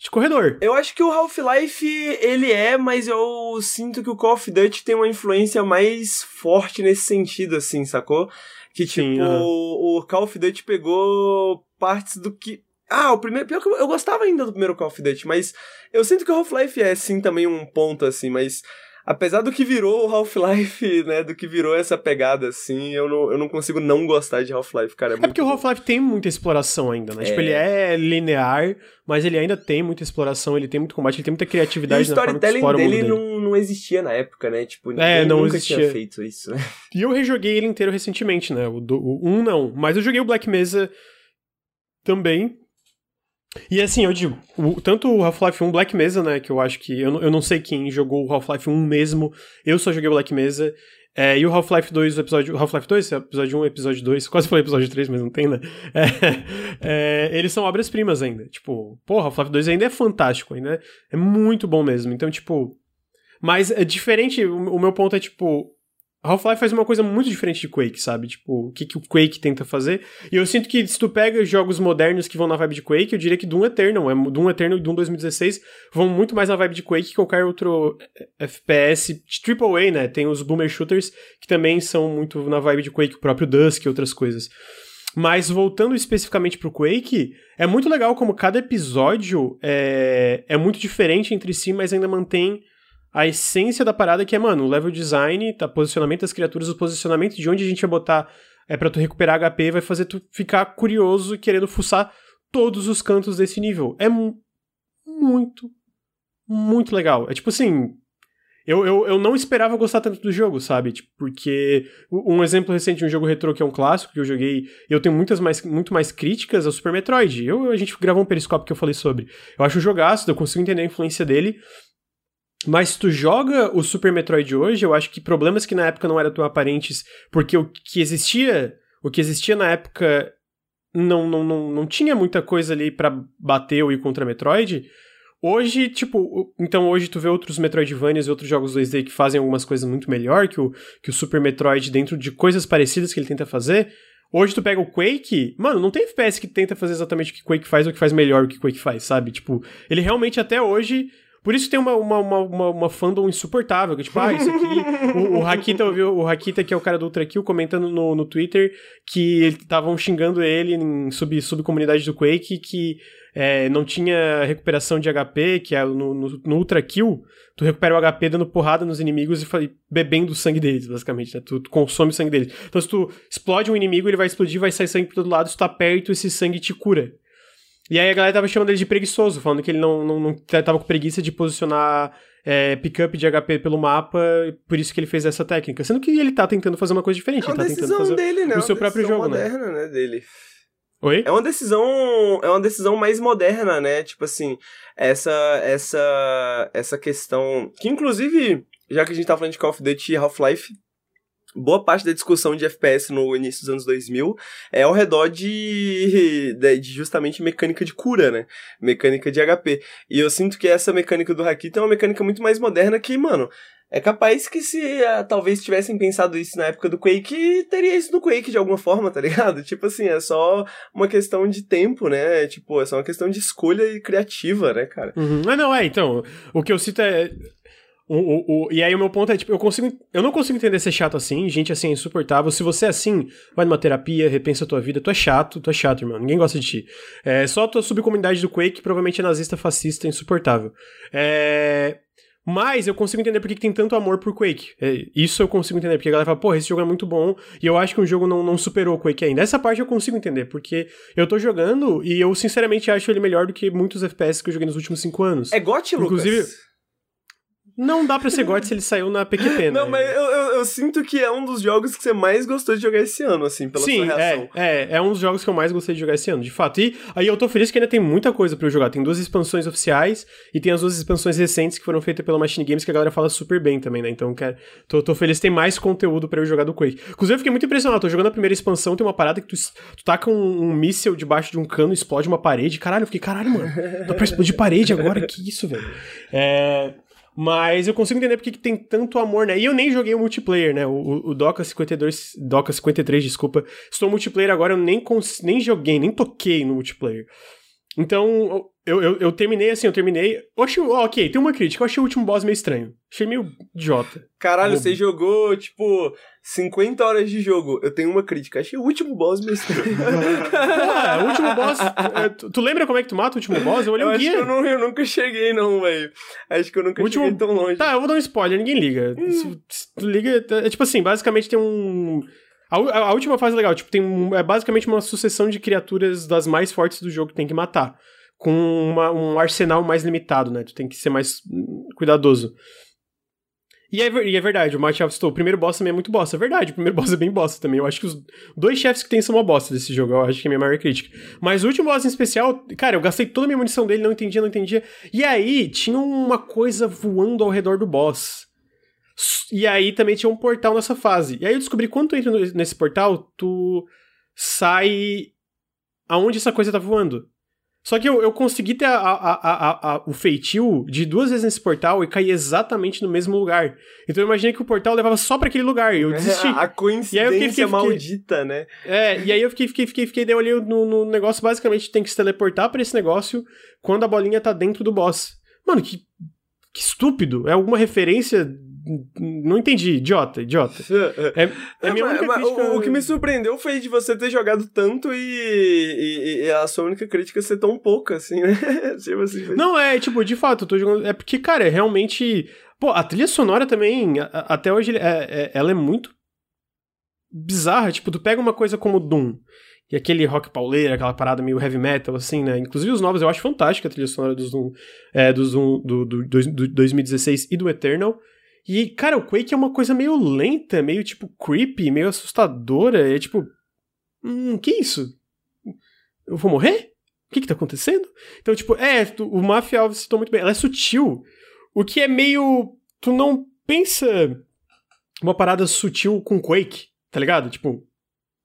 de corredor. Eu acho que o Half-Life ele é, mas eu sinto que o Call of Duty tem uma influência mais forte nesse sentido, assim, sacou? Que, tipo, Sim, o Call of Duty pegou partes do que. Ah, o primeiro. Pior que eu, eu gostava ainda do primeiro Call of Duty, mas eu sinto que o Half-Life é sim também um ponto, assim, mas apesar do que virou o Half-Life, né, do que virou essa pegada, assim, eu não, eu não consigo não gostar de Half-Life, cara. É, é porque bom. o Half-Life tem muita exploração ainda, né? É. Tipo, ele é linear, mas ele ainda tem muita exploração, ele tem muito combate, ele tem muita criatividade e o storytelling dele, não, não existia na época, né? Tipo, é, não nunca existia. tinha feito isso, né? E eu rejoguei ele inteiro recentemente, né? O, do, o 1 não, mas eu joguei o Black Mesa também, e assim, eu digo, o, tanto o Half-Life 1 Black Mesa, né, que eu acho que. Eu, eu não sei quem jogou o Half-Life 1 mesmo, eu só joguei o Black Mesa. É, e o Half-Life 2, o episódio. Half-Life 2, episódio 1, episódio 2, quase falei episódio 3, mas não tem, né? É, é, eles são obras-primas ainda. Tipo, pô, Half-Life 2 ainda é fantástico, ainda é muito bom mesmo. Então, tipo. Mas é diferente, o, o meu ponto é, tipo, Half-Life faz uma coisa muito diferente de Quake, sabe? Tipo, o que, que o Quake tenta fazer. E eu sinto que se tu pega jogos modernos que vão na vibe de Quake, eu diria que Doom Eternal, é, Doom Eternal e Doom 2016 vão muito mais na vibe de Quake que qualquer outro FPS de AAA, né? Tem os Boomer Shooters que também são muito na vibe de Quake, o próprio Dusk e outras coisas. Mas voltando especificamente pro Quake, é muito legal como cada episódio é, é muito diferente entre si, mas ainda mantém a essência da parada que é, mano, o level design, tá, posicionamento das criaturas, o posicionamento de onde a gente vai botar é para tu recuperar HP, vai fazer tu ficar curioso e querendo fuçar todos os cantos desse nível. É muito, muito legal. É tipo assim, eu, eu, eu não esperava gostar tanto do jogo, sabe? Tipo, porque um exemplo recente de um jogo retrô que é um clássico que eu joguei, eu tenho muitas mais, muito mais críticas ao Super Metroid. Eu, a gente gravou um periscópio que eu falei sobre. Eu acho um jogaço, eu consigo entender a influência dele, mas se tu joga o Super Metroid hoje, eu acho que problemas que na época não eram tão aparentes, porque o que existia, o que existia na época não, não, não, não tinha muita coisa ali para bater ou ir contra Metroid. Hoje, tipo, então hoje tu vê outros Metroidvanias e outros jogos 2D que fazem algumas coisas muito melhor que o, que o Super Metroid dentro de coisas parecidas que ele tenta fazer. Hoje tu pega o Quake, mano, não tem FPS que tenta fazer exatamente o que Quake faz ou que faz melhor o que Quake faz, sabe? Tipo, ele realmente até hoje por isso tem uma, uma, uma, uma, uma fandom insuportável, que tipo, ah, isso aqui... o, o Hakita, ouviu, o Hakita, que é o cara do Ultra Kill, comentando no, no Twitter que estavam xingando ele em sub, subcomunidade do Quake, que é, não tinha recuperação de HP, que é no, no, no, Ultra Kill, tu recupera o HP dando porrada nos inimigos e bebendo o sangue deles, basicamente, né? Tu, tu, consome o sangue deles. Então se tu explode um inimigo, ele vai explodir, vai sair sangue pro todo lado, se tu tá perto, esse sangue te cura. E aí a galera tava chamando ele de preguiçoso, falando que ele não, não, não tava com preguiça de posicionar é, pickup de HP pelo mapa, por isso que ele fez essa técnica. Sendo que ele tá tentando fazer uma coisa diferente, é ele tá tentando fazer dele, né? o seu próprio jogo, moderna, né? né? dele. Oi? É uma decisão, é uma decisão mais moderna, né? Tipo assim, essa essa essa questão que inclusive, já que a gente tá falando de Call of Duty e Half-Life, boa parte da discussão de FPS no início dos anos 2000 é ao redor de, de, justamente mecânica de cura, né? Mecânica de HP. E eu sinto que essa mecânica do Hakita é uma mecânica muito mais moderna que, mano, é capaz que se uh, talvez tivessem pensado isso na época do Quake, teria isso no Quake de alguma forma, tá ligado? Tipo assim, é só uma questão de tempo, né? Tipo, é só uma questão de escolha criativa, né, cara? Uhum. Ah, não, é, então, o que eu cito é o, o, o, e aí o meu ponto é, tipo, eu consigo. Eu não consigo entender ser chato assim, gente assim é insuportável. Se você é assim, vai numa terapia, repensa a tua vida, tu é chato, tu é chato, irmão. Ninguém gosta de ti. É, só a tua subcomunidade do Quake provavelmente é nazista, fascista, insuportável. É. Mas eu consigo entender porque que tem tanto amor por Quake. É, isso eu consigo entender, porque a galera fala, porra, esse jogo é muito bom, e eu acho que o jogo não, não superou o Quake ainda. Essa parte eu consigo entender, porque eu tô jogando e eu sinceramente acho ele melhor do que muitos FPS que eu joguei nos últimos cinco anos. É GOT, Lucas? Inclusive. Não dá pra ser God se ele saiu na PQP, né? Não, mas eu, eu, eu, sinto que é um dos jogos que você mais gostou de jogar esse ano, assim, pela Sim, sua reação. É, é, é um dos jogos que eu mais gostei de jogar esse ano, de fato. E aí eu tô feliz que ainda tem muita coisa pra eu jogar. Tem duas expansões oficiais e tem as duas expansões recentes que foram feitas pela Machine Games que a galera fala super bem também, né? Então quero, tô, tô feliz que tem mais conteúdo pra eu jogar do Quake. Inclusive eu fiquei muito impressionado, tô jogando a primeira expansão, tem uma parada que tu, tu taca um, um míssel debaixo de um cano e explode uma parede. Caralho, eu fiquei, caralho, mano, dá pra explodir parede agora? Que isso, velho? É... Mas eu consigo entender porque que tem tanto amor, né? E eu nem joguei o multiplayer, né? O, o Doca 52, Doca 53, desculpa. Estou multiplayer agora, eu nem, nem joguei, nem toquei no multiplayer. Então, eu, eu, eu, terminei assim, eu terminei. Eu achei, ok, tem uma crítica. Eu achei o último boss meio estranho. Achei meio idiota. Caralho, Bobo. você jogou, tipo, 50 horas de jogo. Eu tenho uma crítica. Achei o último boss meio estranho. ah, o último boss. É, tu, tu, lembra como é que tu mata o último boss? Eu olhei eu o guia. eu, não, eu nunca cheguei, não, velho. Acho que eu nunca último... cheguei tão longe. Tá, eu vou dar um spoiler, ninguém liga. Hum. Se, se tu liga. É tipo assim, basicamente tem um a, a, última fase é legal, tipo, tem um, é basicamente uma sucessão de criaturas das mais fortes do jogo que tem que matar. Com uma, um arsenal mais limitado, né? Tu tem que ser mais hum, cuidadoso. E é, e é verdade, o Martin of o primeiro boss também é muito bosta. É verdade, o primeiro boss é bem bosta também. Eu acho que os dois chefes que tem são uma bosta desse jogo. Eu acho que é a minha maior crítica. Mas o último boss em especial, cara, eu gastei toda a minha munição dele, não entendia, não entendia. E aí, tinha uma coisa voando ao redor do boss. E aí também tinha um portal nessa fase. E aí eu descobri quando tu entra nesse portal, tu sai aonde essa coisa tá voando. Só que eu, eu consegui ter a, a, a, o feitio de duas vezes nesse portal e cair exatamente no mesmo lugar. Então eu imaginei que o portal levava só para aquele lugar e eu desisti. a coincidência fiquei, fiquei, maldita, né? É, e aí eu fiquei, fiquei, fiquei, fiquei, daí eu olhei no, no negócio, basicamente tem que se teleportar para esse negócio quando a bolinha tá dentro do boss. Mano, que, que estúpido. É alguma referência não entendi, idiota, idiota. É, é, é minha mas, única mas crítica... o, o, que me surpreendeu foi de você ter jogado tanto e, e, e a sua única crítica ser tão pouca, assim, né? tipo assim, Não, é, tipo, de fato, eu tô jogando. É porque, cara, é realmente. Pô, a trilha sonora também, a, até hoje, é, é, ela é muito bizarra. Tipo, tu pega uma coisa como Doom. E aquele rock pauleira, aquela parada meio heavy metal, assim, né? Inclusive os novos, eu acho fantástica a trilha sonora do Zoom, é, do, Zoom do, do, do, do 2016 e do Eternal. E, cara, o Quake é uma coisa meio lenta, meio, tipo, creepy, meio assustadora. É tipo. Hum, que isso? Eu vou morrer? O que que tá acontecendo? Então, tipo, é, o Mafia Alves citou muito bem. Ela é sutil. O que é meio. Tu não pensa uma parada sutil com Quake, tá ligado? Tipo,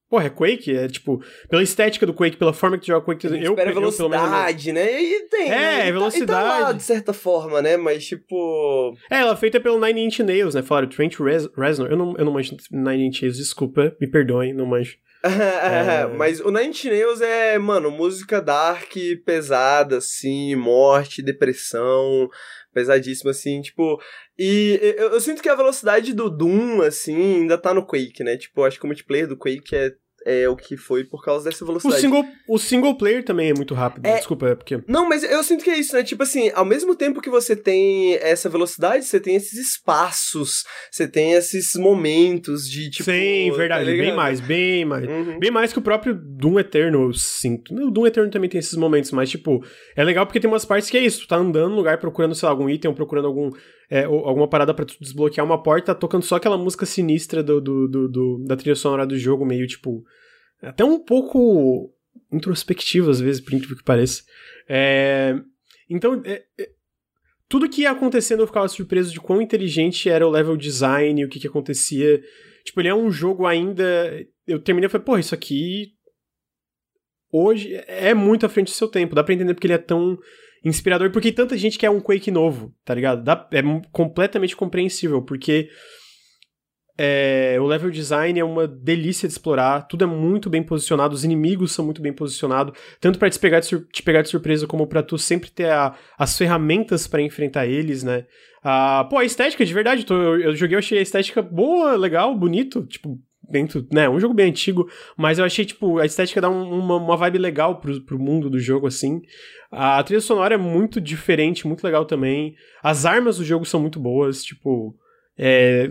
Porra, é Quake? É tipo, pela estética do Quake, pela forma que tu joga Quake, eu espera velocidade, né? E tem. É, né? velocidade. E tá, e tá lá, de certa forma, né? Mas tipo. É, ela é feita pelo Nine Inch Nails, né? Falaram Trent Reznor. Eu não, eu não manjo Nine Inch Nails, desculpa, me perdoem, não manjo. É... Mas o Nine Nails é, mano, música dark, pesada, assim, morte, depressão, pesadíssima, assim, tipo. E eu, eu, sinto que a velocidade do Doom, assim, ainda tá no Quake, né? Tipo, acho que o multiplayer do Quake é é o que foi por causa dessa velocidade. O single, o single player também é muito rápido, é... desculpa, é porque... Não, mas eu sinto que é isso, né? Tipo assim, ao mesmo tempo que você tem essa velocidade, você tem esses espaços, você tem esses momentos de, tipo... Sim, tá verdade, tá bem mais, bem mais. Uhum. Bem mais que o próprio Doom Eternal, eu sinto. O Doom Eternal também tem esses momentos, mas, tipo, é legal porque tem umas partes que é isso, tu tá andando no lugar procurando, sei lá, algum item, procurando algum... É, alguma parada para desbloquear uma porta, tocando só aquela música sinistra do, do, do, do, da trilha sonora do jogo, meio tipo até um pouco introspectivo às vezes, por incrível que pareça. É, então, é, é, tudo que ia acontecendo eu ficava surpreso de quão inteligente era o level design, o que que acontecia. Tipo, ele é um jogo ainda. Eu terminei e falei, pô, isso aqui. Hoje é muito à frente do seu tempo. Dá pra entender porque ele é tão inspirador. Porque tanta gente quer um Quake novo, tá ligado? Dá, é completamente compreensível, porque é, o level design é uma delícia de explorar, tudo é muito bem posicionado, os inimigos são muito bem posicionados, tanto para te pegar de, te pegar de surpresa como para tu sempre ter a, as ferramentas para enfrentar eles, né? Ah, pô, a estética, de verdade, tô, eu, eu, joguei, eu achei a estética boa, legal, bonito, tipo, dentro, né, um jogo bem antigo, mas eu achei, tipo, a estética dá um, uma, uma vibe legal pro, pro mundo do jogo, assim. A trilha sonora é muito diferente, muito legal também. As armas do jogo são muito boas, tipo é,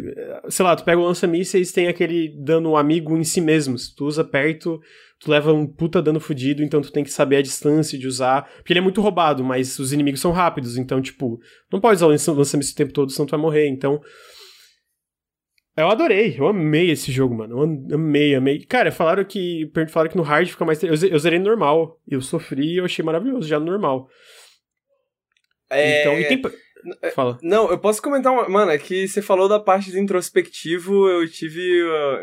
sei lá, tu pega o lança-mísseis tem aquele dano amigo em si mesmo. Se tu usa perto, tu leva um puta dano fudido, então tu tem que saber a distância de usar. Porque ele é muito roubado, mas os inimigos são rápidos, então, tipo, não pode usar o lança-mísseis o tempo todo, senão tu vai morrer. Então. Eu adorei, eu amei esse jogo, mano. Eu amei, amei. Cara, falaram que. Falaram que no hard fica mais. Eu, eu zerei no normal. Eu sofri e eu achei maravilhoso já no normal. É... Então, e tem. É, Fala. Não, eu posso comentar uma. Mano, é que você falou da parte do introspectivo, eu tive,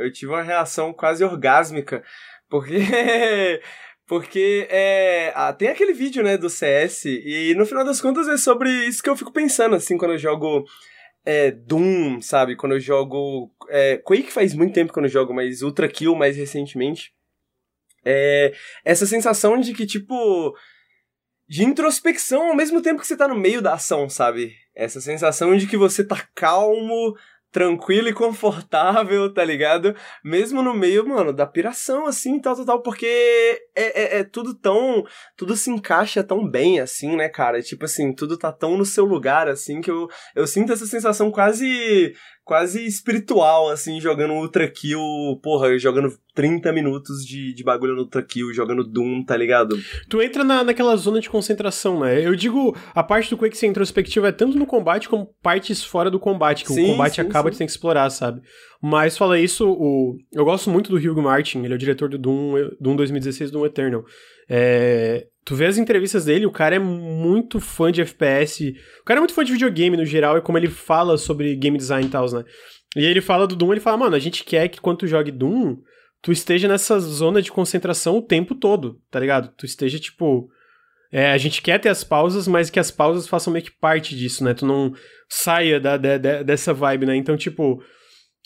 eu tive uma reação quase orgásmica. Porque. Porque é, ah, tem aquele vídeo, né, do CS, e no final das contas é sobre isso que eu fico pensando, assim, quando eu jogo é, Doom, sabe? Quando eu jogo. É, Quake faz muito tempo que eu não jogo, mas Ultra Kill mais recentemente. É, essa sensação de que, tipo de introspecção ao mesmo tempo que você tá no meio da ação, sabe? Essa sensação de que você tá calmo, tranquilo e confortável, tá ligado? Mesmo no meio, mano, da piração, assim, tal, tal, tal, porque é, é, é, tudo tão. Tudo se encaixa tão bem, assim, né, cara? Tipo assim, tudo tá tão no seu lugar, assim, que eu, eu sinto essa sensação quase quase espiritual, assim, jogando Ultra Kill, porra, jogando 30 minutos de, de bagulho no Ultra Kill, jogando Doom, tá ligado? Tu entra na, naquela zona de concentração, né? Eu digo, a parte do Quake ser introspectiva é tanto no combate como partes fora do combate, que sim, o combate sim, acaba sim. de ter que explorar, sabe? Mas fala isso, o, eu gosto muito do Hugh Martin, ele é o diretor do Doom, Doom 2016 Doom Eternal. É, tu vê as entrevistas dele, o cara é muito fã de FPS. O cara é muito fã de videogame no geral e como ele fala sobre game design e tal, né? E ele fala do Doom, ele fala, mano, a gente quer que quando tu jogue Doom, tu esteja nessa zona de concentração o tempo todo, tá ligado? Tu esteja, tipo. É, a gente quer ter as pausas, mas que as pausas façam meio que parte disso, né? Tu não saia da, da, dessa vibe, né? Então, tipo.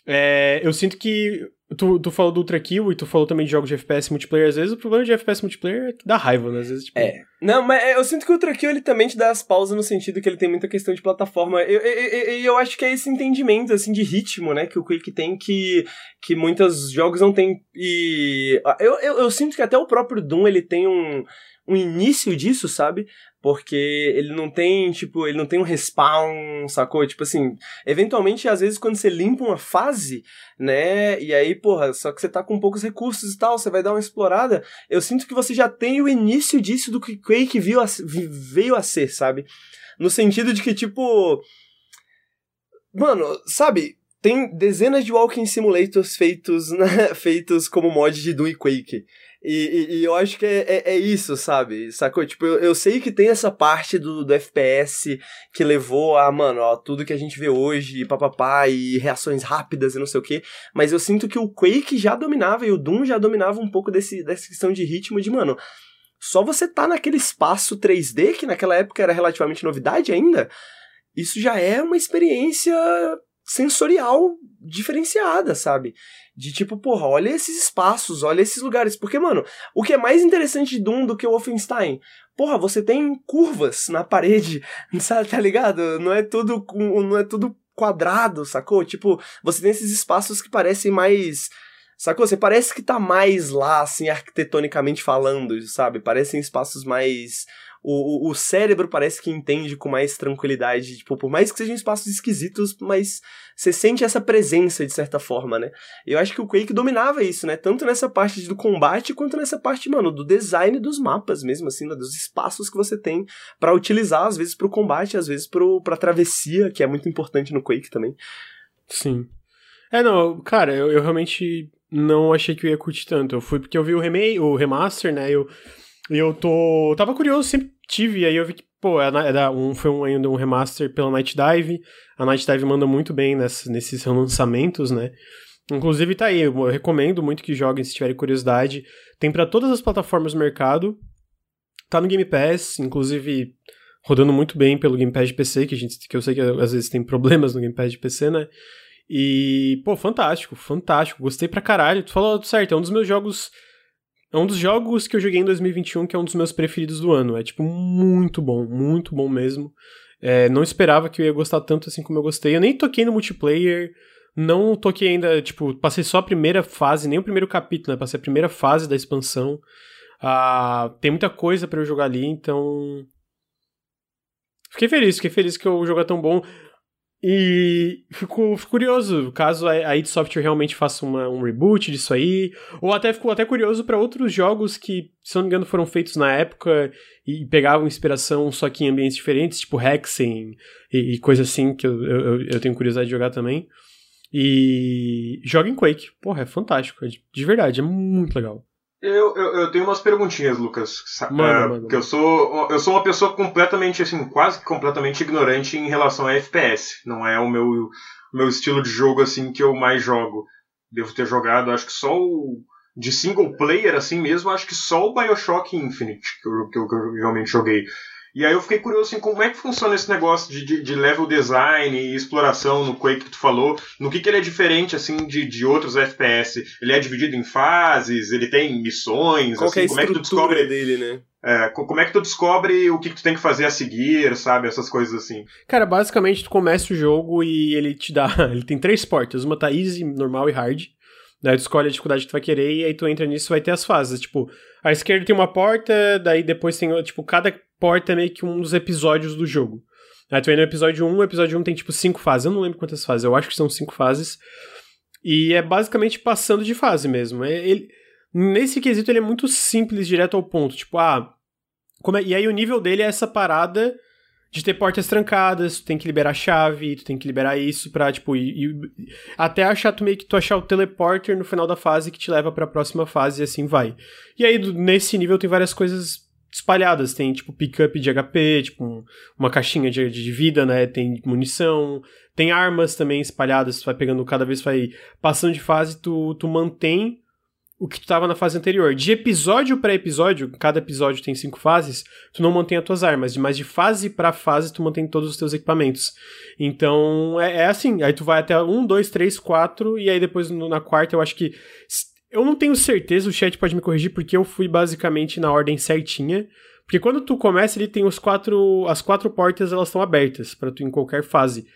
É, eu sinto que Tu, tu falou do Ultra Kill e tu falou também de jogos de FPS multiplayer. Às vezes o problema de FPS multiplayer é que dá raiva, né? Às vezes, tipo... É. Não, mas eu sinto que o Ultra Kill ele também te dá as pausas no sentido que ele tem muita questão de plataforma. E eu, eu, eu, eu, acho que é esse entendimento, assim, de ritmo, né? Que o Quake tem que, que muitos jogos não tem. E eu, eu, eu sinto que até o próprio Doom ele tem um um início disso, sabe? Porque ele não tem, tipo, ele não tem um respawn, sacou? Tipo assim, eventualmente, às vezes, quando você limpa uma fase, né? E aí, porra, só que você tá com poucos recursos e tal, você vai dar uma explorada. Eu sinto que você já tem o início disso do que Quake viu a, veio a ser, sabe? No sentido de que, tipo. Mano, sabe? Tem dezenas de walking simulators feitos, né, feitos como mod de Doom e Quake. E, e, e, eu acho que é, é, é, isso, sabe? Sacou? Tipo, eu, eu, sei que tem essa parte do, do FPS que levou a, mano, ó, tudo que a gente vê hoje, papapá, e reações rápidas e não sei o quê. Mas eu sinto que o Quake já dominava e o Doom já dominava um pouco desse, dessa questão de ritmo de, mano, só você tá naquele espaço 3D, que naquela época era relativamente novidade ainda, isso já é uma experiência sensorial diferenciada, sabe? De tipo, porra, olha esses espaços, olha esses lugares. Porque, mano, o que é mais interessante de Doom do que o Wolfenstein? Porra, você tem curvas na parede, sabe, tá ligado? Não é tudo, não é tudo quadrado, sacou? Tipo, você tem esses espaços que parecem mais. Sacou? Você parece que tá mais lá, assim, arquitetonicamente falando, sabe? Parecem espaços mais o, o, cérebro parece que entende com mais tranquilidade, tipo, por mais que sejam espaços esquisitos, mas você sente essa presença de certa forma, né? Eu acho que o Quake dominava isso, né? Tanto nessa parte do combate quanto nessa parte, mano, do design dos mapas mesmo, assim, né? dos espaços que você tem para utilizar, às vezes pro combate, às vezes pro, pra travessia, que é muito importante no Quake também. Sim. É, não, cara, eu, eu realmente não achei que eu ia curtir tanto. Eu fui porque eu vi o remake, o remaster, né? Eu eu tô. Tava curioso, sempre tive, aí eu vi que, pô, é, é um, foi um, ainda um remaster pela Night Dive. A Night Dive manda muito bem nessa, nesses lançamentos, né? Inclusive tá aí, eu recomendo muito que joguem se tiverem curiosidade. Tem para todas as plataformas do mercado. Tá no Game Pass, inclusive rodando muito bem pelo Game Pass de PC, que, a gente, que eu sei que às vezes tem problemas no Game Pass de PC, né? E, pô, fantástico, fantástico. Gostei pra caralho. Tu falou certo, é um dos meus jogos é um dos jogos que eu joguei em 2021 que é um dos meus preferidos do ano. É, tipo, muito bom, muito bom mesmo. É, não esperava que eu ia gostar tanto assim como eu gostei. Eu nem toquei no multiplayer, não toquei ainda, tipo, passei só a primeira fase, nem o primeiro capítulo, né? Passei a primeira fase da expansão. Ah, tem muita coisa para eu jogar ali, então. Fiquei feliz, fiquei feliz que o jogo é tão bom. E fico, fico, curioso, caso a id Software realmente faça uma, um reboot disso aí, ou até fico até curioso para outros jogos que, se não me engano, foram feitos na época e pegavam inspiração só que em ambientes diferentes, tipo Hexen e, e coisa assim, que eu, eu, eu, tenho curiosidade de jogar também. E joga em Quake. Porra, é fantástico, é de verdade, é muito legal. Eu, eu, eu, tenho umas perguntinhas, Lucas. Mano, uh, mano. eu sou eu sou uma pessoa completamente assim, quase completamente ignorante em relação a FPS. Não é o meu meu estilo de jogo assim que eu mais jogo. Devo ter jogado, acho que só o de single player assim mesmo, acho que só o BioShock Infinite que eu, que eu, que eu realmente joguei. E aí eu fiquei curioso, assim, como é que funciona esse negócio de, de, de level design e exploração no Quake que tu falou, no que, que ele é diferente, assim, de, de outros FPS? Ele é dividido em fases, ele tem missões, Qual assim, é como é que tu descobre... dele, né? É, como é que tu descobre o que, que tu tem que fazer a seguir, sabe? Essas coisas assim. Cara, basicamente tu começa o jogo e ele te dá. Ele tem três portas. Uma tá easy, normal e hard. Daí tu escolhe a dificuldade que tu vai querer e aí tu entra nisso vai ter as fases. Tipo, à esquerda tem uma porta, daí depois tem, tipo, cada porta é meio que um dos episódios do jogo. Aí tu vai no episódio 1, o episódio 1 tem tipo cinco fases. Eu não lembro quantas fases, eu acho que são cinco fases. E é basicamente passando de fase mesmo. É, ele, nesse quesito ele é muito simples, direto ao ponto. Tipo, ah, é, e aí o nível dele é essa parada de ter portas trancadas, tu tem que liberar a chave, tu tem que liberar isso pra, tipo, e, até achar tu meio que tu achar o teleporter no final da fase que te leva para a próxima fase e assim vai. E aí nesse nível tem várias coisas espalhadas, tem tipo pickup de HP, tipo um, uma caixinha de, de vida, né, tem munição, tem armas também espalhadas, tu vai pegando cada vez vai passando de fase, tu, tu mantém o que tu tava na fase anterior. De episódio para episódio, cada episódio tem cinco fases, tu não mantém as tuas armas, mas de fase para fase tu mantém todos os teus equipamentos. Então é, é, assim, aí tu vai até um, dois, três, quatro, e aí depois no, na quarta eu acho que. Eu não tenho certeza, o chat pode me corrigir, porque eu fui basicamente na ordem certinha. Porque quando tu começa, ele tem os quatro. As quatro portas elas estão abertas para tu em qualquer fase.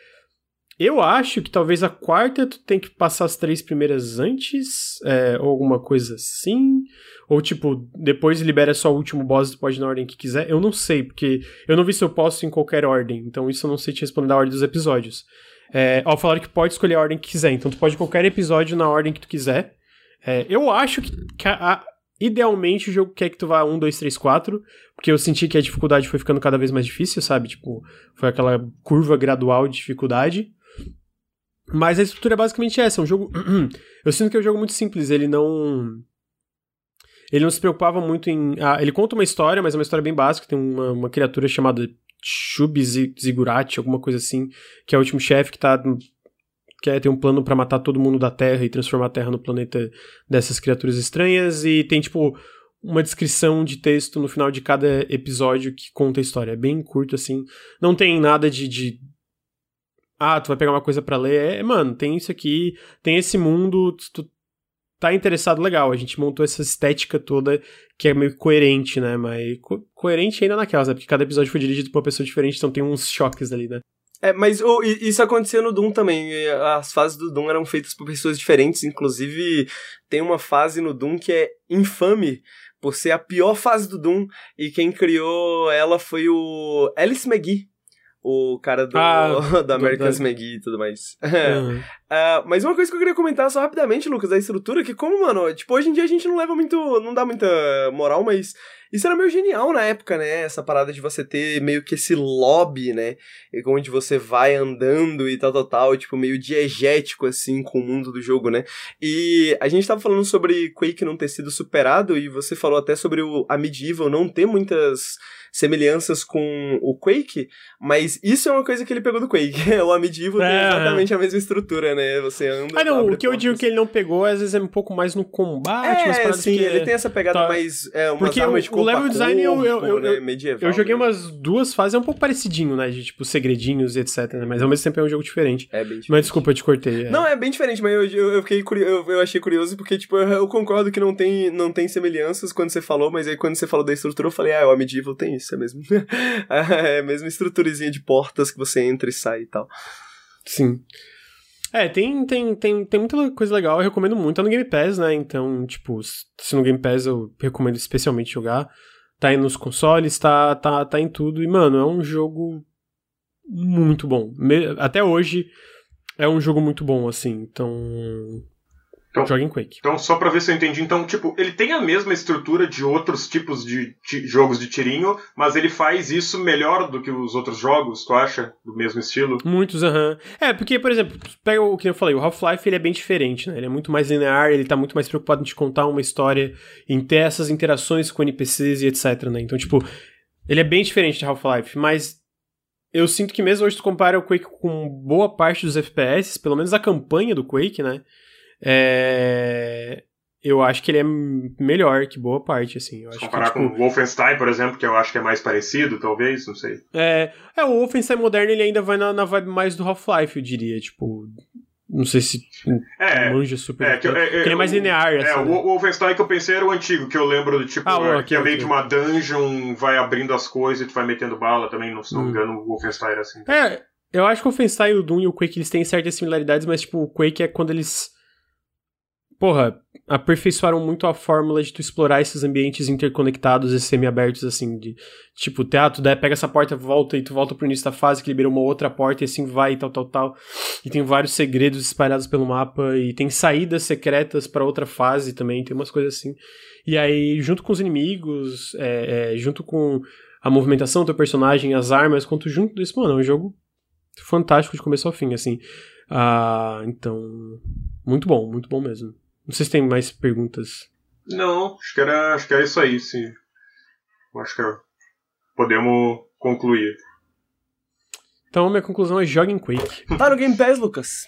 Eu acho que talvez a quarta tu tem que passar as três primeiras antes, é, ou alguma coisa assim. Ou tipo, depois libera só o último boss, tu pode ir na ordem que quiser. Eu não sei, porque eu não vi se eu posso em qualquer ordem. Então isso eu não sei te responder da ordem dos episódios. É, ó, falaram que pode escolher a ordem que quiser. Então tu pode qualquer episódio na ordem que tu quiser. É, eu acho que, que a, a, idealmente o jogo quer que tu vá 1, 2, 3, 4. Porque eu senti que a dificuldade foi ficando cada vez mais difícil, sabe? Tipo, foi aquela curva gradual de dificuldade. Mas a estrutura é basicamente essa, é um jogo... eu sinto que é um jogo muito simples, ele não... Ele não se preocupava muito em... Ah, ele conta uma história, mas é uma história bem básica, tem uma, uma criatura chamada Shubi Zigurati, alguma coisa assim, que é o último chefe que tá... Quer ter um plano para matar todo mundo da Terra e transformar a Terra no planeta dessas criaturas estranhas, e tem, tipo, uma descrição de texto no final de cada episódio que conta a história. É bem curto, assim. Não tem nada de, de ah, tu vai pegar uma coisa para ler. É, mano, tem isso aqui, tem esse mundo, tu tá interessado, legal. A gente montou essa estética toda que é meio coerente, né? Mas co coerente ainda naquelas, né? Porque cada episódio foi dirigido por uma pessoa diferente, então tem uns choques ali, né? É, mas oh, isso acontecia no Doom também. As fases do Doom eram feitas por pessoas diferentes. Inclusive, tem uma fase no Doom que é infame por ser a pior fase do Doom. E quem criou ela foi o Alice McGee o cara do, ah, do American McGee e tudo mais. Uhum. uh, mas uma coisa que eu queria comentar só rapidamente, Lucas, da estrutura, que como, mano, tipo, hoje em dia a gente não leva muito, não dá muita moral, mas isso era meio genial na época, né? Essa parada de você ter meio que esse lobby, né? Onde você vai andando e tal, tal, tal, tipo, meio diegético, assim, com o mundo do jogo, né? E a gente tava falando sobre Quake não ter sido superado, e você falou até sobre o, a Medieval não ter muitas semelhanças com o Quake, mas isso é uma coisa que ele pegou do Quake. o Amidivo é. tem exatamente a mesma estrutura, né? Você anda. Ah, não, o que eu digo que ele não pegou, às vezes é um pouco mais no combate, é, sim, que... ele tem essa pegada tá. mais. É, Porque o, de o level design corpo, eu, eu, né? eu, medieval. Eu joguei né? umas duas fases, é um pouco parecidinho, né? De tipo segredinhos e etc. Né? Mas ao mesmo tempo é um jogo diferente. É bem diferente. Mas desculpa, eu te cortei. É. Não, é bem diferente, mas eu, eu, eu fiquei curioso, eu, achei curioso porque, tipo, eu, eu, concordo que não tem, não tem semelhanças quando você falou, mas aí quando você falou da estrutura, eu falei, ah, o Amidivo tem isso, é mesmo. é a mesma estruturazinha de portas que você entra e sai e tal. Sim. É, tem, tem, tem, tem muita coisa legal, eu recomendo muito. Tá no Game Pass, né? Então, tipo, se no Game Pass eu recomendo especialmente jogar. Tá aí nos consoles, tá, tá, tá em tudo. E, mano, é um jogo muito bom. Até hoje é um jogo muito bom, assim. Então, então, Joga em Quake. Então, só pra ver se eu entendi. Então, tipo, ele tem a mesma estrutura de outros tipos de jogos de tirinho, mas ele faz isso melhor do que os outros jogos, tu acha? Do mesmo estilo? Muitos, aham. É, porque, por exemplo, pega o que eu falei, o Half-Life ele é bem diferente, né? Ele é muito mais linear, ele tá muito mais preocupado em te contar uma história, em ter essas interações com NPCs e etc, né? Então, tipo, ele é bem diferente de Half-Life, mas eu sinto que mesmo hoje tu compara o Quake com boa parte dos FPS, pelo menos a campanha do Quake, né? É... eu acho que ele é melhor que boa parte, assim. Eu acho Comparar que, tipo, com o Wolfenstein, por exemplo, que eu acho que é mais parecido, talvez, não sei. É, é, o Wolfenstein moderno ele ainda vai na, na vibe mais do Half-Life, eu diria. Tipo, não sei se É, manja super. é, que é, porque ele é mais o- linear, É, assim. o né? o Wolfenstein que eu pensei era o antigo, que eu lembro do tipo, Ah, o- é, ok, que é meio que uma dungeon, vai abrindo as coisas e tu vai metendo bala também, não, se não me Hum. engano, o Wolfenstein era assim. É, eu acho que o Wolfenstein, o Doom e o Quake eles têm certas similaridades, mas tipo, o Quake é quando eles. Porra, aperfeiçoaram muito a fórmula de tu explorar esses ambientes interconectados e semi-abertos, assim, de tipo, teatro, daí pega essa porta, volta e tu volta pro início da fase que libera uma outra porta e assim vai e tal, tal, tal. E tem vários segredos espalhados pelo mapa e tem saídas secretas pra outra fase também, tem umas coisas assim. E aí, junto com os inimigos, é, é, junto com a movimentação do teu personagem, as armas, quanto junto desse, mano, é um jogo fantástico de começo ao fim, assim. Ah, então, muito bom, muito bom mesmo. Não sei se tem mais perguntas. Não, acho que era, acho que era isso aí, sim. Acho que podemos concluir. Então, minha conclusão é joga em Quake. Tá no Game Pass, Lucas?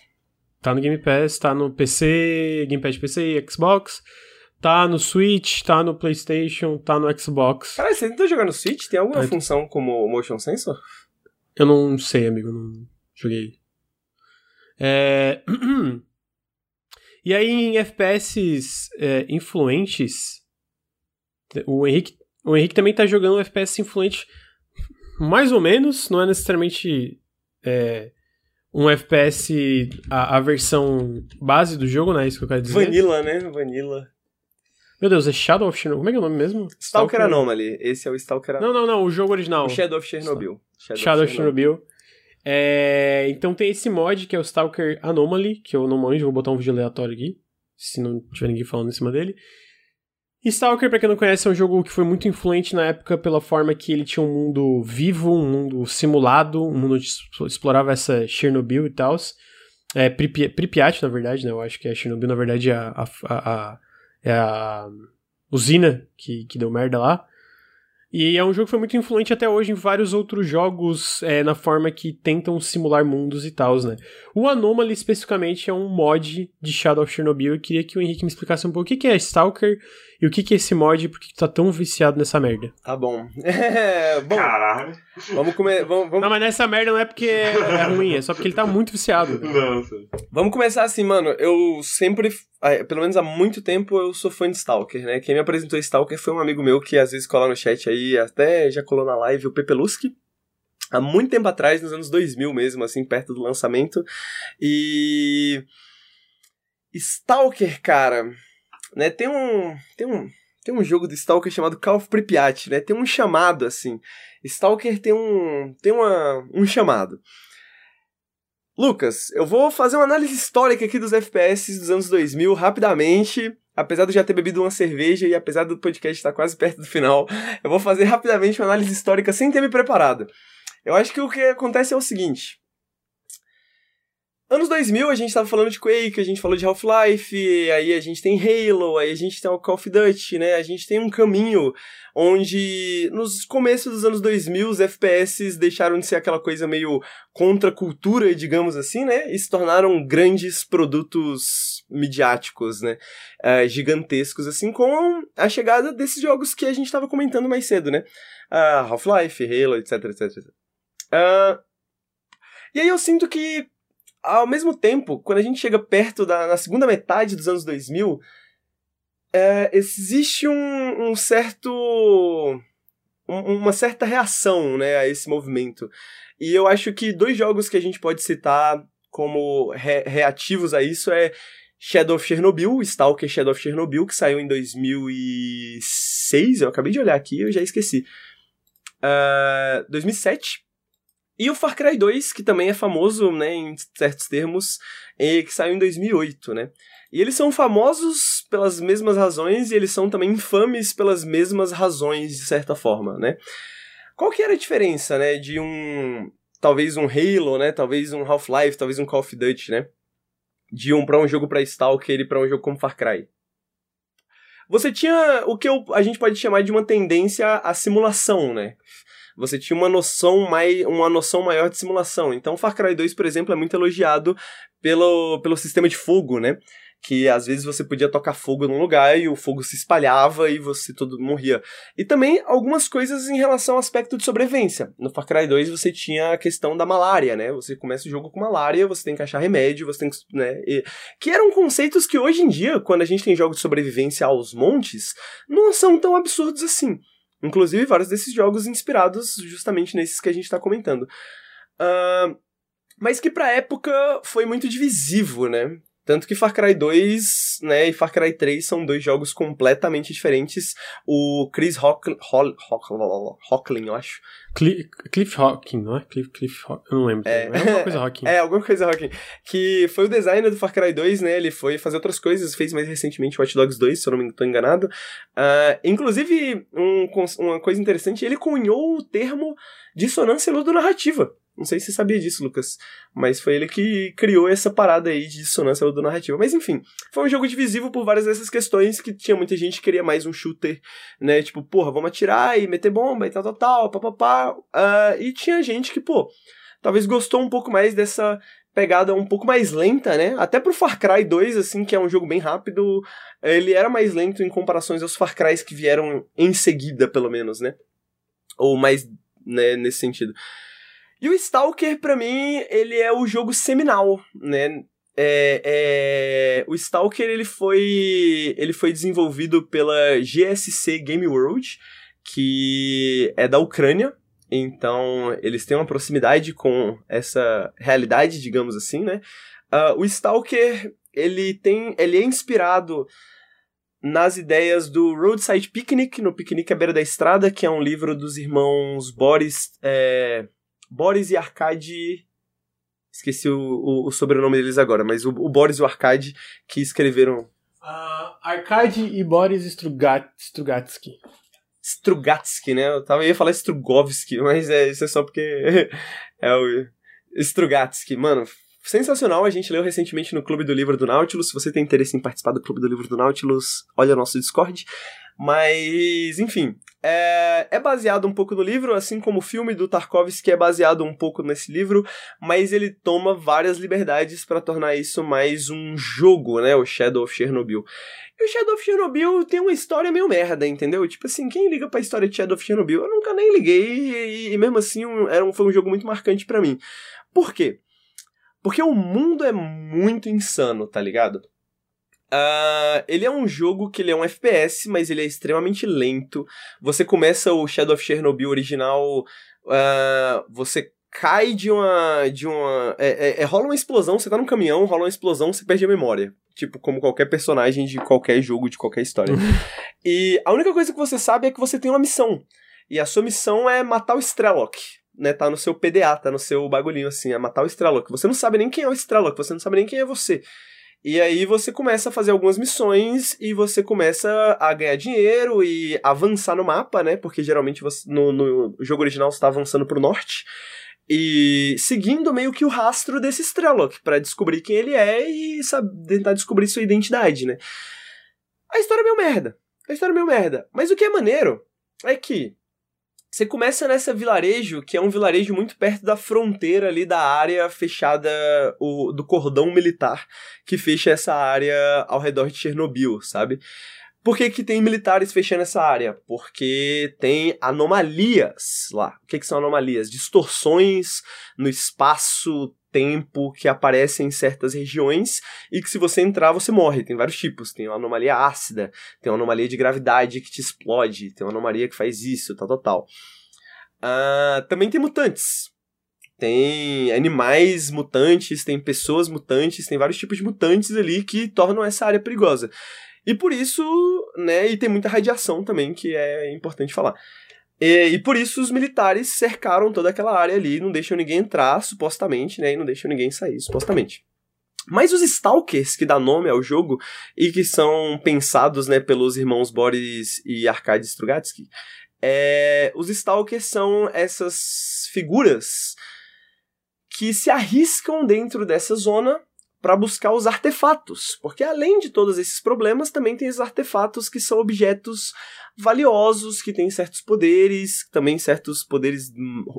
Tá no Game Pass, tá no PC, Game Pass PC e Xbox, tá no Switch, tá no PlayStation, tá no Xbox. Caralho, você tentou jogar no Switch? Tem alguma Aí- função como motion sensor? Eu não sei, amigo, não joguei. É... e aí, em FPS é, influentes, o Henrique, o Henrique também tá jogando um FPS influente mais ou menos, não é necessariamente é, um FPS, a, a versão base do jogo, né? Isso que eu quero dizer. Vanilla, né? Vanilla. Meu Deus, é Shadow of Chernobyl. Como é que é o nome mesmo? Stalker Anomaly. Esse é o Stalker Anomaly. Não, não, não, o jogo original. O Shadow of Chernobyl. Shadow of Chernobyl. É, então tem esse mod que é o Stalker Anomaly, que eu não manjo, vou botar um vídeo aleatório aqui, se não tiver ninguém falando em cima dele. Stalker, pra quem não conhece, é um jogo que foi muito influente na época pela forma que ele tinha um mundo vivo, um mundo simulado, um mundo que explorava essa Chernobyl e tal. É Pripyat, na verdade, né? Eu acho que é Chernobyl, na verdade, é a, a, a- a- é a usina que, que deu merda lá. E é um jogo que foi muito influente até hoje em vários outros jogos, é, na forma que tentam simular mundos e tal, né? O Anomaly, especificamente, é um mod de Shadow of Chernobyl. Eu queria que o Henrique me explicasse um pouco o que que é Stalker e o que que é esse mod e por que que tu tá tão viciado nessa merda. Tá bom. É, bom, Caralho. vamos comer. Vamos, vamos, Não, mas nessa merda não é porque é, é ruim, é só porque ele tá muito viciado. Não, vamos começar assim, mano. Eu sempre, ah, pelo menos há muito tempo, eu sou fã de Stalker, né? Quem me apresentou Stalker foi um amigo meu que às vezes cola no chat aí, até já colou na live, o Pepeluski. Há muito tempo atrás, nos anos 2000 mesmo, assim, perto do lançamento. E. Stalker, cara. Né, tem um. Tem um. Tem um jogo do Stalker chamado Call of Pripyat, né? Tem um chamado, assim. Stalker tem um. Tem uma, um chamado. Lucas, eu vou fazer uma análise histórica aqui dos FPS dos anos 2000 rapidamente. Apesar de eu já ter bebido uma cerveja e apesar do podcast estar quase perto do final, eu vou fazer rapidamente uma análise histórica sem ter me preparado. Eu acho que o que acontece é o seguinte. Anos 2000 a gente tava falando de Quake, a gente falou de Half-Life, aí a gente tem Halo, aí a gente tem o Call of Duty, né? A gente tem um caminho onde nos começos dos anos 2000 os FPS deixaram de ser aquela coisa meio contra cultura, digamos assim, né? E se tornaram grandes produtos midiáticos, né? Eh, gigantescos, assim, com a chegada desses jogos que a gente estava comentando mais cedo, né? Ah, Half-Life, Halo, etc, etc, etc. Ah, e aí eu sinto que, ao mesmo tempo, quando a gente chega perto da na segunda metade dos anos 2000, é, existe um, um certo um- uma certa reação né, a esse movimento. E eu acho que dois jogos que a gente pode citar como re- reativos a isso é Shadow of Chernobyl, Stalker Shadow of Chernobyl, que saiu em 2006, eu acabei de olhar aqui, eu já esqueci. Ah, 2007. E o Far Cry 2, que também é famoso, né, em certos termos, e que saiu em 2008, né? E eles são famosos pelas mesmas razões e eles são também infames pelas mesmas razões, de certa forma, né? Qual que era a diferença, né, de um... talvez um Halo, né, talvez um Half-Life, talvez um Call of Duty, né? De um para um jogo para Stalker e para um jogo como Far Cry. Você tinha o que a gente pode chamar de uma tendência à simulação, né? Você tinha uma noção, mai, uma noção maior de simulação. Então, Far Cry 2, por exemplo, é muito elogiado pelo, pelo sistema de fogo, né? que às vezes você podia tocar fogo num lugar e o fogo se espalhava e você todo morria. E também algumas coisas em relação ao aspecto de sobrevivência. No Far Cry 2 você tinha a questão da malária, né? Você começa o jogo com malária, você tem que achar remédio, você tem que, né, e, que eram conceitos que hoje em dia, quando a gente tem jogos de sobrevivência aos montes, não são tão absurdos assim. Inclusive, vários desses jogos inspirados justamente nesses que a gente está comentando. Uh, mas que pra época foi muito divisivo, né? Tanto que Far Cry 2 né, e Far Cry 3 são dois jogos completamente diferentes. O Chris Hocklin, Hocklin eu acho. Cliff, Cliff Hawking, não é? Cliff, Cliff Hawking, eu não lembro. É, é alguma coisa Hawking. É, alguma coisa Hawking. Que foi o designer do Far Cry 2, né? Ele foi fazer outras coisas, fez mais recentemente Watch Dogs 2, se eu não me estou enganado. Uh, inclusive, um, uma coisa interessante, ele cunhou o termo dissonância ludonarrativa. Não sei se você sabia disso, Lucas. Mas foi ele que criou essa parada aí de dissonância do narrativa. Mas enfim, foi um jogo divisivo por várias dessas questões que tinha muita gente que queria mais um shooter, né? Tipo, porra, vamos atirar e meter bomba e tal, tal, tal, papapá. Uh, e tinha gente que, pô, talvez gostou um pouco mais dessa pegada um pouco mais lenta, né? Até pro Far Cry 2, assim, que é um jogo bem rápido, ele era mais lento em comparações aos Far Crys que vieram em seguida, pelo menos, né? Ou mais, né, nesse sentido. E o Stalker, para mim, ele é o jogo seminal, né? É, é, o Stalker ele foi, ele foi desenvolvido pela GSC Game World, que é da Ucrânia. Então, eles têm uma proximidade com essa realidade, digamos assim, né? Uh, o Stalker, ele tem, ele é inspirado nas ideias do Roadside Picnic, no Piquenique à Beira da Estrada, que é um livro dos irmãos Boris... É, Boris e Arcade. Esqueci o, o, o sobrenome deles agora, mas o, o, Boris e o Arcade que escreveram. Uh, Arcade e Boris Strugat, Strugatsky. Strugatsky, né? Eu tava, ia falar Strugovski, mas é, isso é só porque é o Strugatsky. Mano, sensacional. A gente leu recentemente no Clube do Livro do Nautilus. Se você tem interesse em participar do Clube do Livro do Nautilus, olha nosso Discord. Mas, enfim, é, é, baseado um pouco no livro, assim como o filme do Tarkovsky é baseado um pouco nesse livro, mas ele toma várias liberdades para tornar isso mais um jogo, né? O Shadow of Chernobyl. E o Shadow of Chernobyl tem uma história meio merda, entendeu? Tipo assim, quem liga pra história de Shadow of Chernobyl? Eu nunca nem liguei e, e mesmo assim um, era um, foi um jogo muito marcante para mim. Por quê? Porque o mundo é muito insano, tá ligado? Uh, ele é um jogo que ele é um FPS, mas ele é extremamente lento. Você começa o Shadow of Chernobyl original, uh, você cai de uma. de uma. É, é, é, rola uma explosão, você tá num caminhão, rola uma explosão, você perde a memória. Tipo, como qualquer personagem de qualquer jogo, de qualquer história. e a única coisa que você sabe é que você tem uma missão. E a sua missão é matar o Strelok. Né, tá no seu PDA, tá no seu bagulhinho assim, é matar o Strelok. Você não sabe nem quem é o Strelok, você não sabe nem quem é você. E aí você começa a fazer algumas missões e você começa a ganhar dinheiro e avançar no mapa, né? Porque geralmente você, no, no jogo original você está avançando pro norte. E seguindo meio que o rastro desse Strelok para descobrir quem ele é e sabe, tentar descobrir sua identidade, né? A história é meio merda. A história é meio merda. Mas o que é maneiro é que você começa nessa vilarejo, que é um vilarejo muito perto da fronteira ali da área fechada, o, do cordão militar, que fecha essa área ao redor de Chernobyl, sabe? Por que, que tem militares fechando essa área? Porque tem anomalias lá. O que, que são anomalias? Distorções no espaço tempo que aparecem em certas regiões e que se você entrar você morre. Tem vários tipos. Tem uma anomalia ácida, tem uma anomalia de gravidade que te explode, tem uma anomalia que faz isso, tal, tal, tal. Uh, também tem mutantes. Tem animais mutantes, tem pessoas mutantes, tem vários tipos de mutantes ali que tornam essa área perigosa. E por isso, né, e tem muita radiação também, que é importante falar. E, e, por isso os militares cercaram toda aquela área ali, não deixam ninguém entrar, supostamente, né? E não deixam ninguém sair, supostamente. Mas os Stalkers, que dá nome ao jogo, e que são pensados né, pelos irmãos Boris e Arkady Strugatsky, é, os Stalkers são essas figuras que se arriscam dentro dessa zona para buscar os artefatos, porque além de todos esses problemas, também tem os artefatos que são objetos valiosos, que têm certos poderes, também certos poderes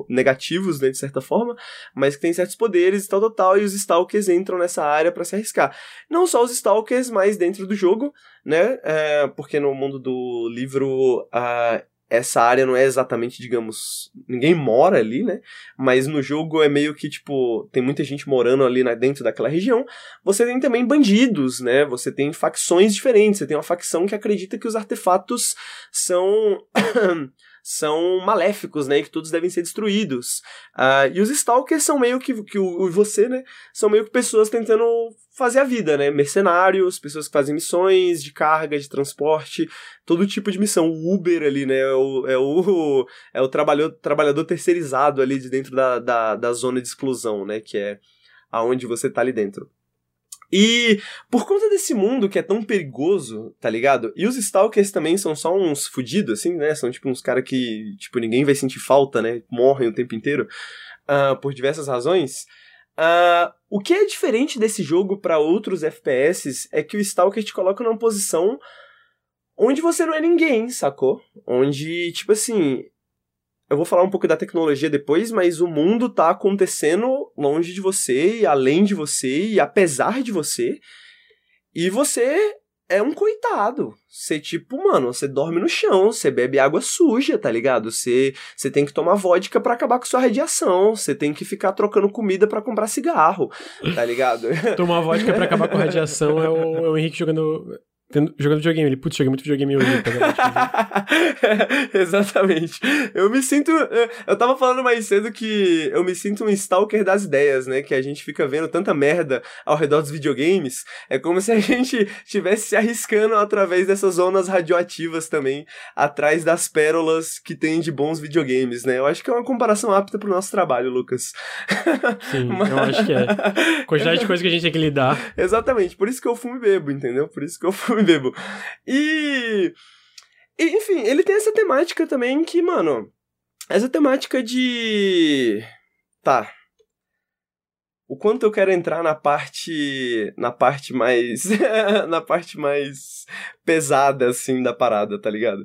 negativos, né, de certa forma, mas que têm certos poderes e tal, tal, tal, e os Stalkers entram nessa área para se arriscar. Não só os Stalkers, mas dentro do jogo, né, é, porque no mundo do livro uh, essa área não é exatamente, digamos, ninguém mora ali, né? Mas no jogo é meio que, tipo, tem muita gente morando ali na, dentro daquela região. Você tem também bandidos, né? Você tem facções diferentes. Você tem uma facção que acredita que os artefatos são. são maléficos, né? E que todos devem ser destruídos. Uh, e os Stalkers são meio que, que o, você, né? São meio que pessoas tentando fazer a vida, né? Mercenários, pessoas que fazem missões de carga, de transporte, todo tipo de missão. O Uber ali, né? É o, é o, é o trabalhador, trabalhador terceirizado ali de dentro da, da, da zona de exclusão, né? Que é aonde você tá ali dentro. E por conta desse mundo que é tão perigoso, tá ligado? E os Stalkers também são só uns fudidos, assim, né? São tipo uns caras que, tipo, ninguém vai sentir falta, né? Morrem o tempo inteiro. Uh, por diversas razões. Uh, o que é diferente desse jogo para outros FPS é que o Stalker te coloca numa posição onde você não é ninguém, sacou? Onde, tipo assim, eu vou falar um pouco da tecnologia depois, mas o mundo tá acontecendo longe de você e além de você e apesar de você. E você é um coitado. Você, tipo, mano, você dorme no chão, você bebe água suja, tá ligado? Você, você tem que tomar vodka para acabar com sua radiação, você tem que ficar trocando comida para comprar cigarro, tá ligado? tomar vodka para acabar com a radiação é o, é o Henrique jogando jogando videogame. Ele, putz, joguei muito videogame hoje. Tá Exatamente. Eu me sinto. Eu tava falando mais cedo que eu me sinto um stalker das ideias, né? Que a gente fica vendo tanta merda ao redor dos videogames. É como se a gente estivesse se arriscando através dessas zonas radioativas também, atrás das pérolas que tem de bons videogames, né? Eu acho que é uma comparação apta pro nosso trabalho, Lucas. Sim, Mas... eu acho que é. Quantidade de coisa que a gente tem que lidar. Exatamente. Por isso que eu fumo e bebo, entendeu? Por isso que eu fumo bebo. E, e. Enfim, ele tem essa temática também que, mano. Essa temática de. Tá. O quanto eu quero entrar na parte. Na parte mais. na parte mais pesada, assim, da parada, tá ligado?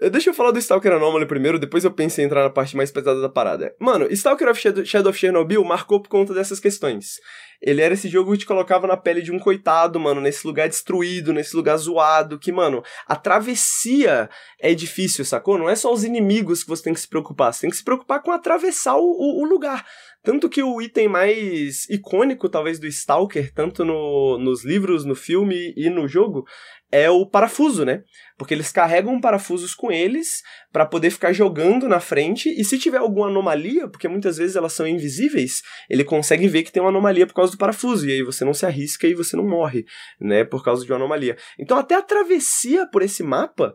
Deixa eu falar do Stalker Anomaly primeiro, depois eu penso em entrar na parte mais pesada da parada. Mano, Stalker of Shadow of Chernobyl marcou por conta dessas questões. Ele era esse jogo que te colocava na pele de um coitado, mano, nesse lugar destruído, nesse lugar zoado, que, mano, a travessia é difícil, sacou? Não é só os inimigos que você tem que se preocupar, você tem que se preocupar com atravessar o, o, o lugar. Tanto que o item mais icônico, talvez, do Stalker, tanto no, nos livros, no filme e no jogo, é o parafuso, né? Porque eles carregam parafusos com eles para poder ficar jogando na frente e se tiver alguma anomalia, porque muitas vezes elas são invisíveis, ele consegue ver que tem uma anomalia por causa do parafuso e aí você não se arrisca e você não morre, né, por causa de uma anomalia. Então até a travessia por esse mapa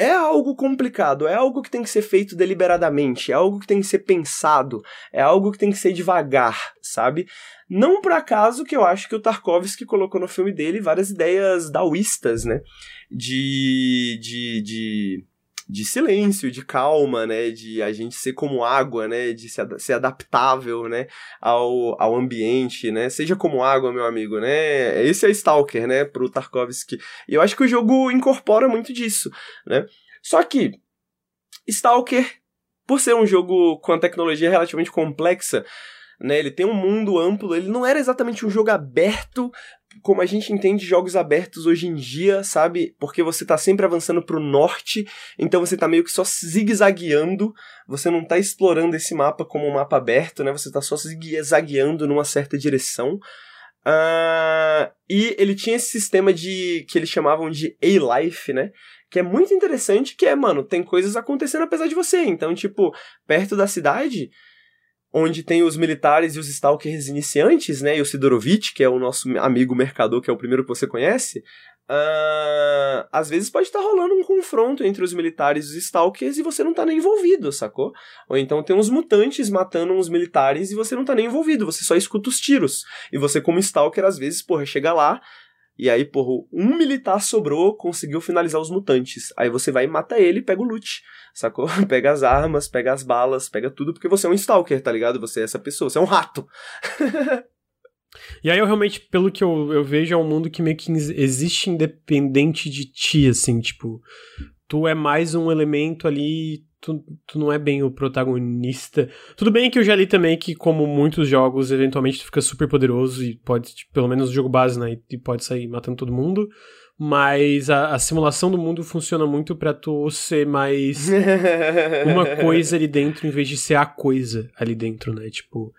é algo complicado, é algo que tem que ser feito deliberadamente, é algo que tem que ser pensado, é algo que tem que ser devagar, sabe? Não por acaso que eu acho que o Tarkovsky colocou no filme dele várias ideias daoístas, né? De, de, de, de silêncio, de calma, né? De a gente ser como água, né? De ser, adaptável, né? Ao, ao ambiente, né? Seja como água, meu amigo, né? Esse é Stalker, né? Pro Tarkovsky. E eu acho que o jogo incorpora muito disso, né? Só que Stalker, por ser um jogo com a tecnologia relativamente complexa, né? Ele tem um mundo amplo, ele não era exatamente um jogo aberto como a gente entende jogos abertos hoje em dia, sabe? Porque você tá sempre avançando pro norte, então você tá meio que só zigue-zagueando, você não tá explorando esse mapa como um mapa aberto, né? Você tá só zigue-zagueando numa certa direção. Uh, e ele tinha esse sistema de que eles chamavam de A-Life, né? Que é muito interessante, que é, mano, tem coisas acontecendo apesar de você. Então, tipo, perto da cidade, onde tem os militares e os stalkers iniciantes, né, e o Sidorovich, que é o nosso amigo mercador, que é o primeiro que você conhece, uh, às vezes pode estar tá rolando um confronto entre os militares e os stalkers e você não tá nem envolvido, sacou? Ou então tem uns mutantes matando uns militares e você não tá nem envolvido, você só escuta os tiros. E você como stalker, às vezes, porra, chega lá, e aí, porra, um militar sobrou, conseguiu finalizar os mutantes. Aí você vai e mata ele pega o loot, sacou? Pega as armas, pega as balas, pega tudo, porque você é um stalker, tá ligado? Você é essa pessoa, você é um rato. E aí eu realmente, pelo que eu, eu vejo, é um mundo que meio que existe independente de ti, assim, tipo, tu é mais um elemento ali, tu, tu não é bem o protagonista. Tudo bem que eu já li também que, como muitos jogos, eventualmente tu fica super poderoso e pode, tipo, pelo menos no jogo base, né, e pode sair matando todo mundo. Mas a, a simulação do mundo funciona muito para tu ser mais uma coisa ali dentro em vez de ser a coisa ali dentro, né? Tipo,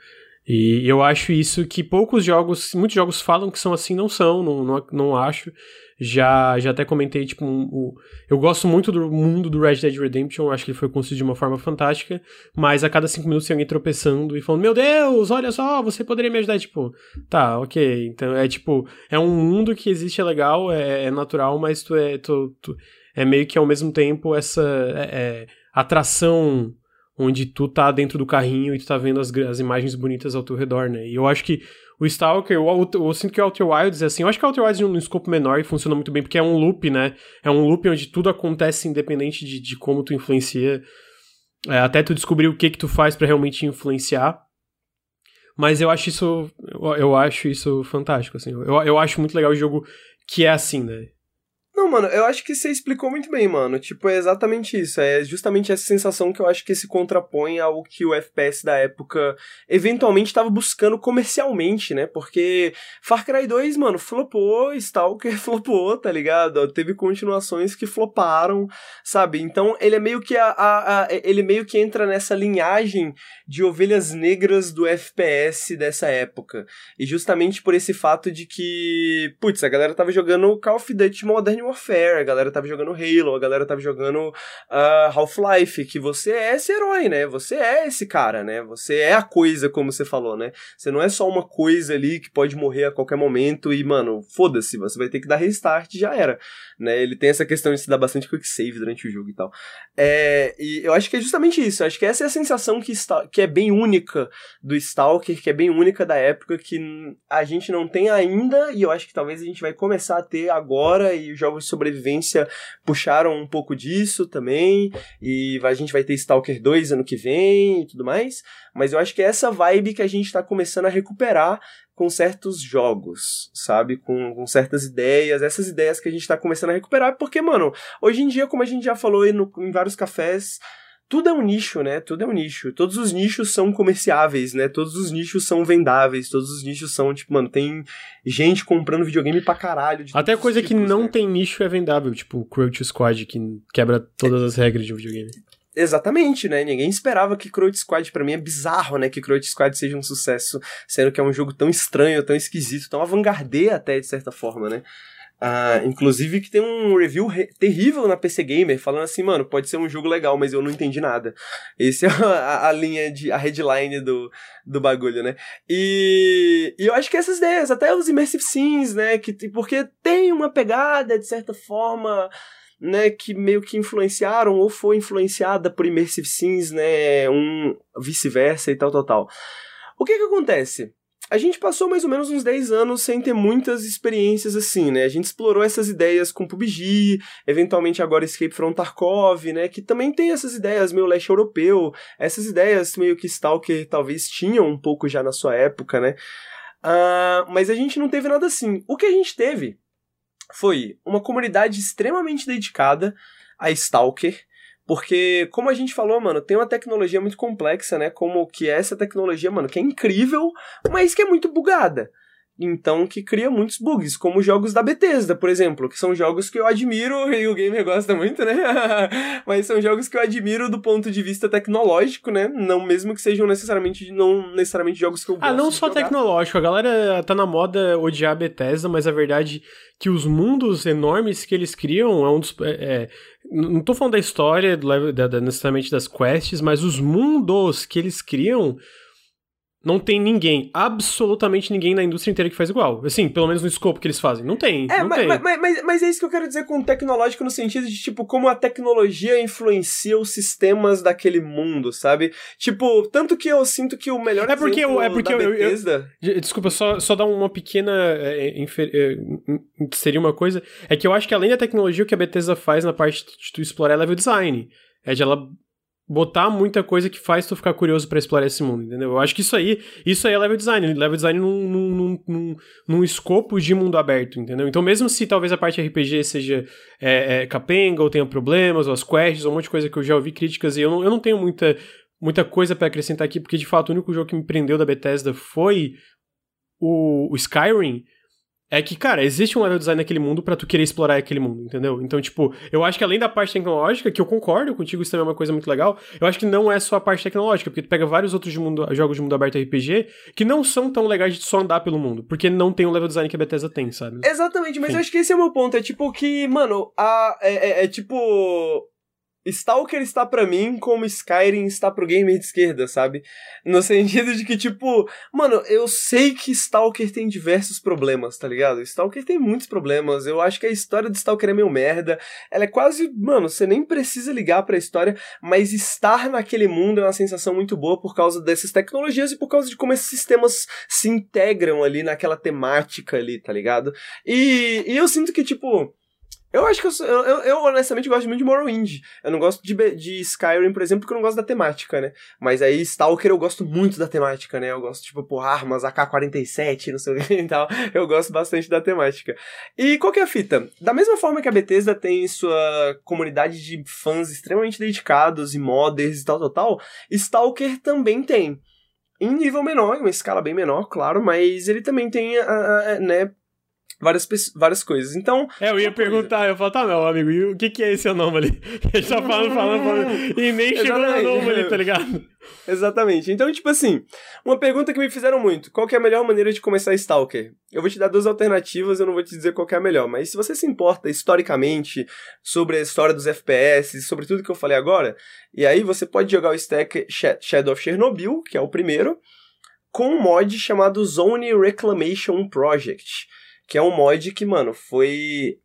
e eu acho isso que poucos jogos, muitos jogos falam que são assim, não são, não, não, não acho. Já, já até comentei, tipo, um, eu gosto muito do mundo do Red Dead Redemption, acho que ele foi construído de uma forma fantástica, mas a cada cinco minutos tem alguém tropeçando e falando, meu Deus, olha só, você poderia me ajudar, tipo, tá, ok, então é tipo, é um mundo que existe, é legal, é, é natural, mas tu é, tu, tu, é meio que ao mesmo tempo essa é, é, atração onde tu tá dentro do carrinho e tu tá vendo as, as imagens bonitas ao teu redor, né? E eu acho que o Stalker, eu, eu, sinto que o Outer Wilds é assim, eu acho que o Outer Wilds num escopo menor e funciona muito bem, porque é um loop, né? É um loop onde tudo acontece independente de, de como tu influencia, é, até tu descobrir o que que tu faz para realmente influenciar. Mas eu acho isso, eu, eu acho isso fantástico, assim. Eu, eu acho muito legal o jogo que é assim, né? Não, mano, eu acho que você explicou muito bem, mano. Tipo, é exatamente isso. É justamente essa sensação que eu acho que se contrapõe ao que o FPS da época eventualmente estava buscando comercialmente, né? Porque Far Cry 2, mano, flopou, Stalker flopou, tá ligado? Teve continuações que floparam, sabe? Então ele é meio que a, a, a ele meio que entra nessa linhagem de ovelhas negras do FPS dessa época. E justamente por esse fato de que, putz, a galera tava jogando Call of Duty Modern Warfare, a galera tava jogando Halo, a galera tava jogando uh, Half-Life, que você é esse herói, né? Você é esse cara, né? Você é a coisa, como você falou, né? Você não é só uma coisa ali que pode morrer a qualquer momento e, mano, foda-se, você vai ter que dar restart e já era, né? Ele tem essa questão de se dar bastante quick save durante o jogo e tal. É, e eu acho que é justamente isso, eu acho que essa é a sensação que, está, que é bem única do Stalker, que é bem única da época, que a gente não tem ainda, e eu acho que talvez a gente vai começar a ter agora, e jogos de sobrevivência puxaram um pouco disso também, e a gente vai ter Stalker 2 ano que vem e tudo mais, mas eu acho que é essa vibe que a gente está começando a recuperar com certos jogos, sabe? Com, com, certas ideias, essas ideias que a gente está começando a recuperar, porque, mano, hoje em dia, como a gente já falou no, em vários cafés, tudo é um nicho, né? Tudo é um nicho. Todos os nichos são comerciáveis, né? Todos os nichos são vendáveis. Todos os nichos são, tipo, mano, tem gente comprando videogame pra caralho. Até coisa tipos, que não né? tem nicho é vendável, tipo o Crouch Squad, que quebra todas as regras de um videogame. Exatamente, né? Ninguém esperava que Crouch Squad, para mim é bizarro, né? Que Crouch Squad seja um sucesso, sendo que é um jogo tão estranho, tão esquisito, tão avant-garde até, de certa forma, né? Uh, inclusive que tem um review terrível na PC Gamer falando assim, mano, pode ser um jogo legal, mas eu não entendi nada. Essa é a, a, linha de a headline do, do bagulho, né? E, e eu acho que essas ideias, até os immersive scenes, né, que porque tem uma pegada de certa forma, né, que meio que influenciaram ou foi influenciada por immersive scenes, né, um vice-versa e tal tal tal. O que que acontece? A gente passou mais ou menos uns 10 anos sem ter muitas experiências assim, né? A gente explorou essas ideias com PUBG, eventualmente agora Escape from Tarkov, né? Que também tem essas ideias meio leste europeu, essas ideias meio que Stalker talvez tinham um pouco já na sua época, né? Uh, mas a gente não teve nada assim. O que a gente teve foi uma comunidade extremamente dedicada a Stalker, porque, como a gente falou, mano, tem uma tecnologia muito complexa, né? Como que é essa tecnologia, mano, que é incrível, mas que é muito bugada. Então, que cria muitos bugs, como jogos da Bethesda, por exemplo, que são jogos que eu admiro e o gamer gosta muito, né? Mas são jogos que eu admiro do ponto de vista tecnológico, né? Não mesmo que sejam necessariamente não necessariamente jogos que eu gosto Ah, não só jogar. tecnológico, a galera tá na moda odiar a Bethesda, mas a verdade é que os mundos enormes que eles criam é um dos é, é não tô falando da história, da, da, necessariamente das quests, mas os mundos que eles criam não tem ninguém, absolutamente ninguém na indústria inteira que faz igual. Assim, pelo menos no escopo que eles fazem. Não tem. É, não mas, tem. Mas, mas, mas, é isso que eu quero dizer com tecnológico no sentido de, tipo, como a tecnologia influencia os sistemas daquele mundo, sabe? Tipo, tanto que eu sinto que o melhor é porque eu, é porque eu, Bethesda... eu, eu, Desculpa, só, só dar uma pequena. É, infer, é, seria uma coisa. É que eu acho que além da tecnologia, o que a Bethesda faz na parte de tu explorar é level design. É de ela botar muita coisa que faz tu ficar curioso para explorar esse mundo, entendeu? Eu acho que isso aí, isso aí é level design, level design num, num, num, num escopo de mundo aberto, entendeu? Então mesmo se talvez a parte RPG seja é, é, capenga, ou tenha problemas, ou as quests, ou um monte de coisa que eu já ouvi críticas, e eu não, eu não tenho muita, muita coisa para acrescentar aqui, porque de fato o único jogo que me prendeu da Bethesda foi o, o Skyrim, é que, cara, existe um level design naquele mundo para tu querer explorar aquele mundo, entendeu? Então, tipo, eu acho que além da parte tecnológica, que eu concordo contigo, isso também é uma coisa muito legal, eu acho que não é só a parte tecnológica, porque tu pega vários outros de mundo, jogos de mundo aberto RPG que não são tão legais de só andar pelo mundo, porque não tem o level design que a Bethesda tem, sabe? Exatamente, mas Sim. eu acho que esse é o meu ponto, é tipo que, mano, a, é, é, é tipo Stalker está para mim como Skyrim está pro gamer de esquerda, sabe? No sentido de que, tipo, mano, eu sei que Stalker tem diversos problemas, tá ligado? Stalker tem muitos problemas. Eu acho que a história de Stalker é meio merda. Ela é quase, mano, você nem precisa ligar pra história, mas estar naquele mundo é uma sensação muito boa por causa dessas tecnologias e por causa de como esses sistemas se integram ali naquela temática ali, tá ligado? E, e eu sinto que, tipo eu acho que eu, eu, eu, honestamente gosto muito de Morrowind. Eu não gosto de, de Skyrim, por exemplo, porque eu não gosto da temática, né? Mas aí Stalker eu gosto muito da temática, né? Eu gosto, tipo, por armas, AK-47, não sei o que e tal. Eu gosto bastante da temática. E qual que é a fita? Da mesma forma que a Bethesda tem sua comunidade de fãs extremamente dedicados e modders e tal, tal, tal, Stalker também tem em nível menor, em uma escala bem menor, claro, mas ele também tem, uh, né, várias, várias coisas. Então. É, eu ia perguntar, coisa. eu falo, tá, meu amigo, e o que, que é esse anomaly? Ele tá falando, falando, falando, e nem chegou no anomaly, tá ligado? Exatamente. Então, tipo assim, uma pergunta que me fizeram muito: qual é a melhor maneira de começar Stalker? Eu vou te dar duas alternativas, eu não vou te dizer qual é a melhor, mas se você se importa historicamente sobre a história dos FPS, sobre tudo que eu falei agora, e aí você pode jogar o stack Shadow of Chernobyl, que é o primeiro, com um mod chamado Zone Reclamation Project que é um mod que, mano, foi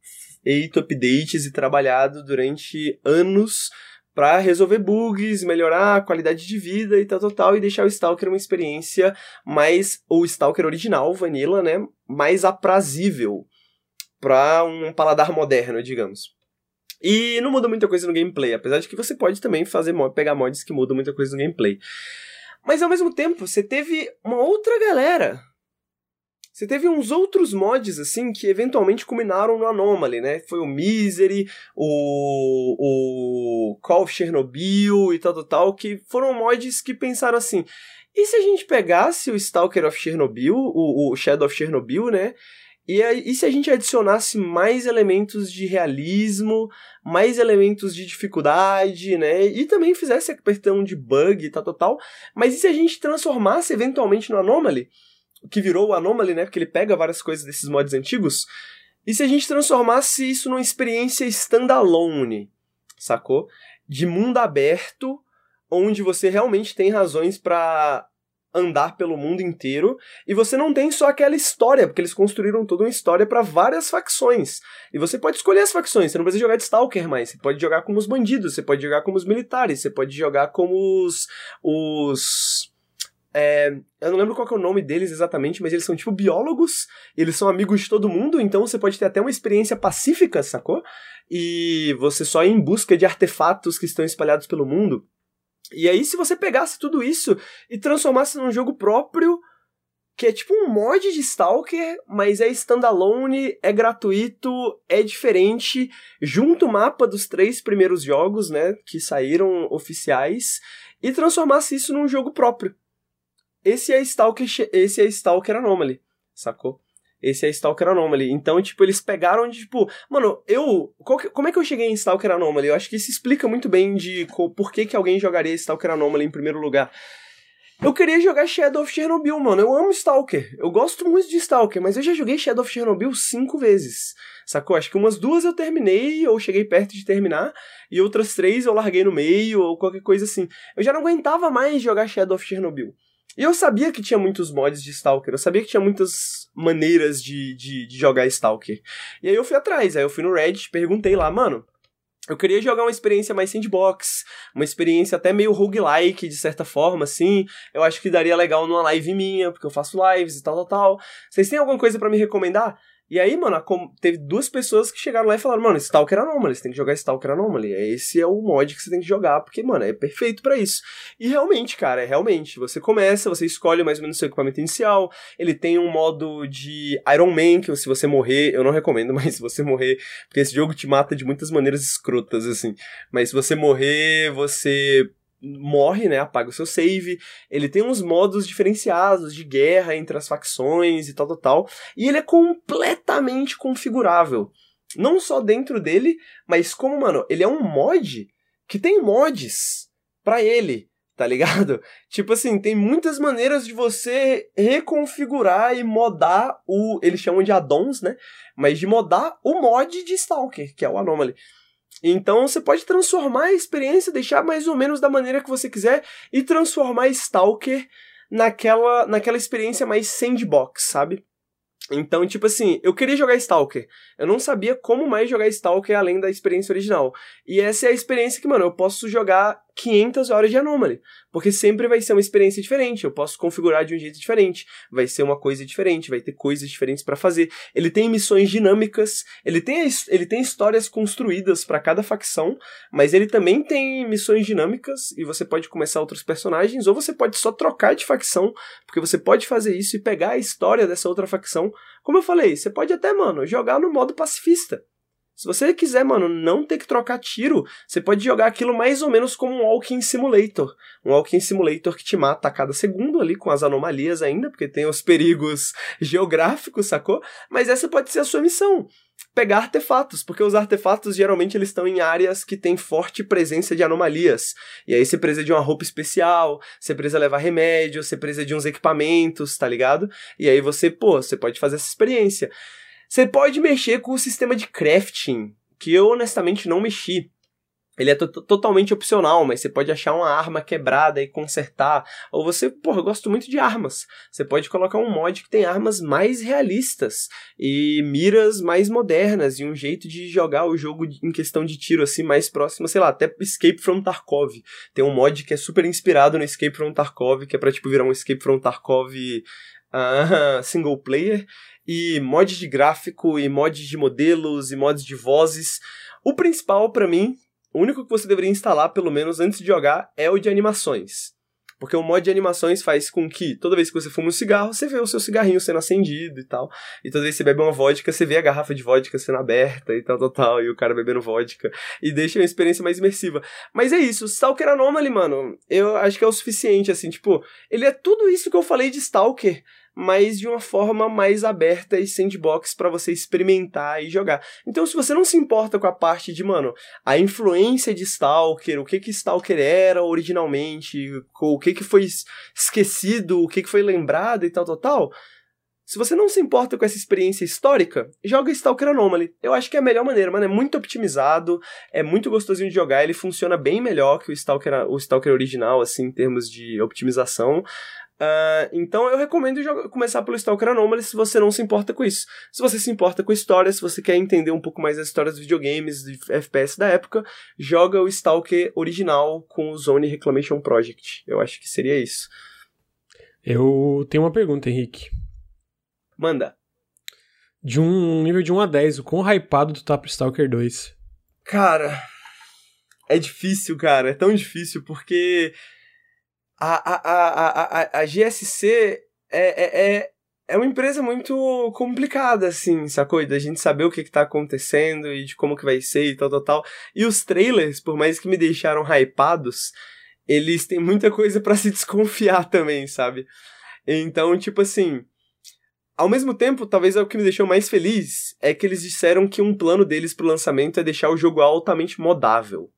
feito updates e trabalhado durante anos para resolver bugs, melhorar a qualidade de vida e tal, tal, tal, e deixar o Stalker uma experiência mais, o Stalker original, Vanilla, né, mais aprazível para um paladar moderno, digamos. E não muda muita coisa no gameplay, apesar de que você pode também fazer pegar mods que mudam muita coisa no gameplay. Mas ao mesmo tempo, você teve uma outra galera você teve uns outros mods, assim, que eventualmente culminaram no Anomaly, né? Foi o Misery, o, o Call of Chernobyl e tal, tal, tal, que foram mods que pensaram assim, e se a gente pegasse o Stalker of Chernobyl, o, o Shadow of Chernobyl, né? E, e se a gente adicionasse mais elementos de realismo, mais elementos de dificuldade, né? E também fizesse apertão de bug e tal, tal, tal. Mas e se a gente transformasse eventualmente no Anomaly? Que virou o Anomaly, né? Porque ele pega várias coisas desses mods antigos. E se a gente transformasse isso numa experiência standalone, sacou? De mundo aberto, onde você realmente tem razões para andar pelo mundo inteiro e você não tem só aquela história, porque eles construíram toda uma história para várias facções. E você pode escolher as facções, você não precisa jogar de Stalker mais, você pode jogar como os bandidos, você pode jogar como os militares, você pode jogar como os os é, eu não lembro qual é o nome deles exatamente, mas eles são tipo biólogos, eles são amigos de todo mundo, então você pode ter até uma experiência pacífica, sacou? E você só ir em busca de artefatos que estão espalhados pelo mundo. E aí, se você pegasse tudo isso e transformasse num jogo próprio, que é tipo um mod de Stalker, mas é standalone, é gratuito, é diferente, junto o mapa dos três primeiros jogos, né, que saíram oficiais, e transformasse isso num jogo próprio. Esse é Stalker, esse é Stalker Anomaly, sacou? Esse é Stalker Anomaly. Então, tipo, eles pegaram de, tipo, mano, eu. Que, como é que eu cheguei em Stalker Anomaly? Eu acho que isso explica muito bem de por que, que alguém jogaria Stalker Anomaly em primeiro lugar. Eu queria jogar Shadow of Chernobyl, mano. Eu amo Stalker. Eu gosto muito de Stalker, mas eu já joguei Shadow of Chernobyl cinco vezes. Sacou? Acho que umas duas eu terminei, ou cheguei perto de terminar, e outras três eu larguei no meio, ou qualquer coisa assim. Eu já não aguentava mais jogar Shadow of Chernobyl. E eu sabia que tinha muitos mods de Stalker, eu sabia que tinha muitas maneiras de, de, de jogar Stalker. E aí eu fui atrás, aí eu fui no Reddit, perguntei lá, mano, eu queria jogar uma experiência mais sandbox, uma experiência até meio roguelike, de certa forma, assim. Eu acho que daria legal numa live minha, porque eu faço lives e tal, tal, tal. Vocês têm alguma coisa para me recomendar? E aí, mano, teve duas pessoas que chegaram lá e falaram, mano, Stalker Anomaly, você tem que jogar Stalker Anomaly. Esse é o mod que você tem que jogar, porque, mano, é perfeito para isso. E realmente, cara, é realmente. Você começa, você escolhe mais ou menos seu equipamento inicial. Ele tem um modo de Iron Man, que se você morrer, eu não recomendo, mas se você morrer, porque esse jogo te mata de muitas maneiras escrotas, assim. Mas se você morrer, você morre, né? Apaga o seu save. Ele tem uns modos diferenciados de guerra entre as facções e tal, tal, tal. E ele é completamente configurável. Não só dentro dele, mas como, mano, ele é um mod que tem mods para ele, tá ligado? Tipo assim, tem muitas maneiras de você reconfigurar e modar o. Eles chamam de addons, né? Mas de modar o mod de Stalker, que é o Anomaly. Então você pode transformar a experiência, deixar mais ou menos da maneira que você quiser e transformar Stalker naquela, naquela experiência mais sandbox, sabe? Então, tipo assim, eu queria jogar Stalker. Eu não sabia como mais jogar Stalker além da experiência original. E essa é a experiência que, mano, eu posso jogar 500 horas de Anomaly. Porque sempre vai ser uma experiência diferente. Eu posso configurar de um jeito diferente. Vai ser uma coisa diferente. Vai ter coisas diferentes para fazer. Ele tem missões dinâmicas. Ele tem, ele tem histórias construídas para cada facção. Mas ele também tem missões dinâmicas. E você pode começar outros personagens. Ou você pode só trocar de facção. Porque você pode fazer isso e pegar a história dessa outra facção. Como eu falei, você pode até, mano, jogar no modo pacifista. Se você quiser, mano, não ter que trocar tiro, você pode jogar aquilo mais ou menos como um Walking Simulator. Um Walking Simulator que te mata a cada segundo ali, com as anomalias ainda, porque tem os perigos geográficos, sacou? Mas essa pode ser a sua missão. Pegar artefatos, porque os artefatos geralmente eles estão em áreas que tem forte presença de anomalias. E aí você precisa de uma roupa especial, você precisa levar remédio, você precisa de uns equipamentos, tá ligado? E aí você, pô, você pode fazer essa experiência. Você pode mexer com o sistema de crafting, que eu honestamente não mexi. Ele é totalmente opcional, mas você pode achar uma arma quebrada e consertar. Ou você, porra, eu gosto muito de armas. Você pode colocar um mod que tem armas mais realistas e miras mais modernas e um jeito de jogar o jogo em questão de tiro assim mais próximo, sei lá, até Escape from Tarkov. Tem um mod que é super inspirado no Escape from Tarkov, que é para tipo virar um Escape from Tarkov uh, single player e mods de gráfico, e mods de modelos, e mods de vozes. O principal para mim, o único que você deveria instalar, pelo menos antes de jogar, é o de animações. Porque o mod de animações faz com que toda vez que você fuma um cigarro, você vê o seu cigarrinho sendo acendido e tal. E toda vez que você bebe uma vodka, você vê a garrafa de vodka sendo aberta e tal, tal, tal. E o cara bebendo vodka. E deixa uma experiência mais imersiva. Mas é isso, Stalker Anomaly, mano, eu acho que é o suficiente, assim, tipo, ele é tudo isso que eu falei de Stalker mas de uma forma mais aberta e sandbox para você experimentar e jogar. Então, se você não se importa com a parte de, mano, a influência de Stalker, o que que Stalker era originalmente, o que que foi esquecido, o que que foi lembrado e tal, tal, tal, se você não se importa com essa experiência histórica, joga Stalker Anomaly. Eu acho que é a melhor maneira, mano. É muito optimizado, é muito gostosinho de jogar, ele funciona bem melhor que o Stalker, o Stalker original, assim, em termos de optimização. Uh, então eu recomendo jogar, começar pelo Stalker Anomaly se você não se importa com isso. Se você se importa com história, se você quer entender um pouco mais das histórias dos videogames, de FPS da época, joga o Stalker original com o Zone Reclamation Project. Eu acho que seria isso. Eu tenho uma pergunta, Henrique. Manda. De um nível de 1 a 10, o quão hypado tu tá pro Stalker 2? Cara, é difícil, cara. É tão difícil porque a, a, a, a, a GSC é, é, é, é uma empresa muito complicada, assim, sacou? Da gente saber o que, que tá acontecendo e de como que vai ser e tal, tal, tal. E os trailers, por mais que me deixaram hypados, eles têm muita coisa para se desconfiar também, sabe? Então, tipo assim. Ao mesmo tempo, talvez é o que me deixou mais feliz é que eles disseram que um plano deles pro lançamento é deixar o jogo altamente modável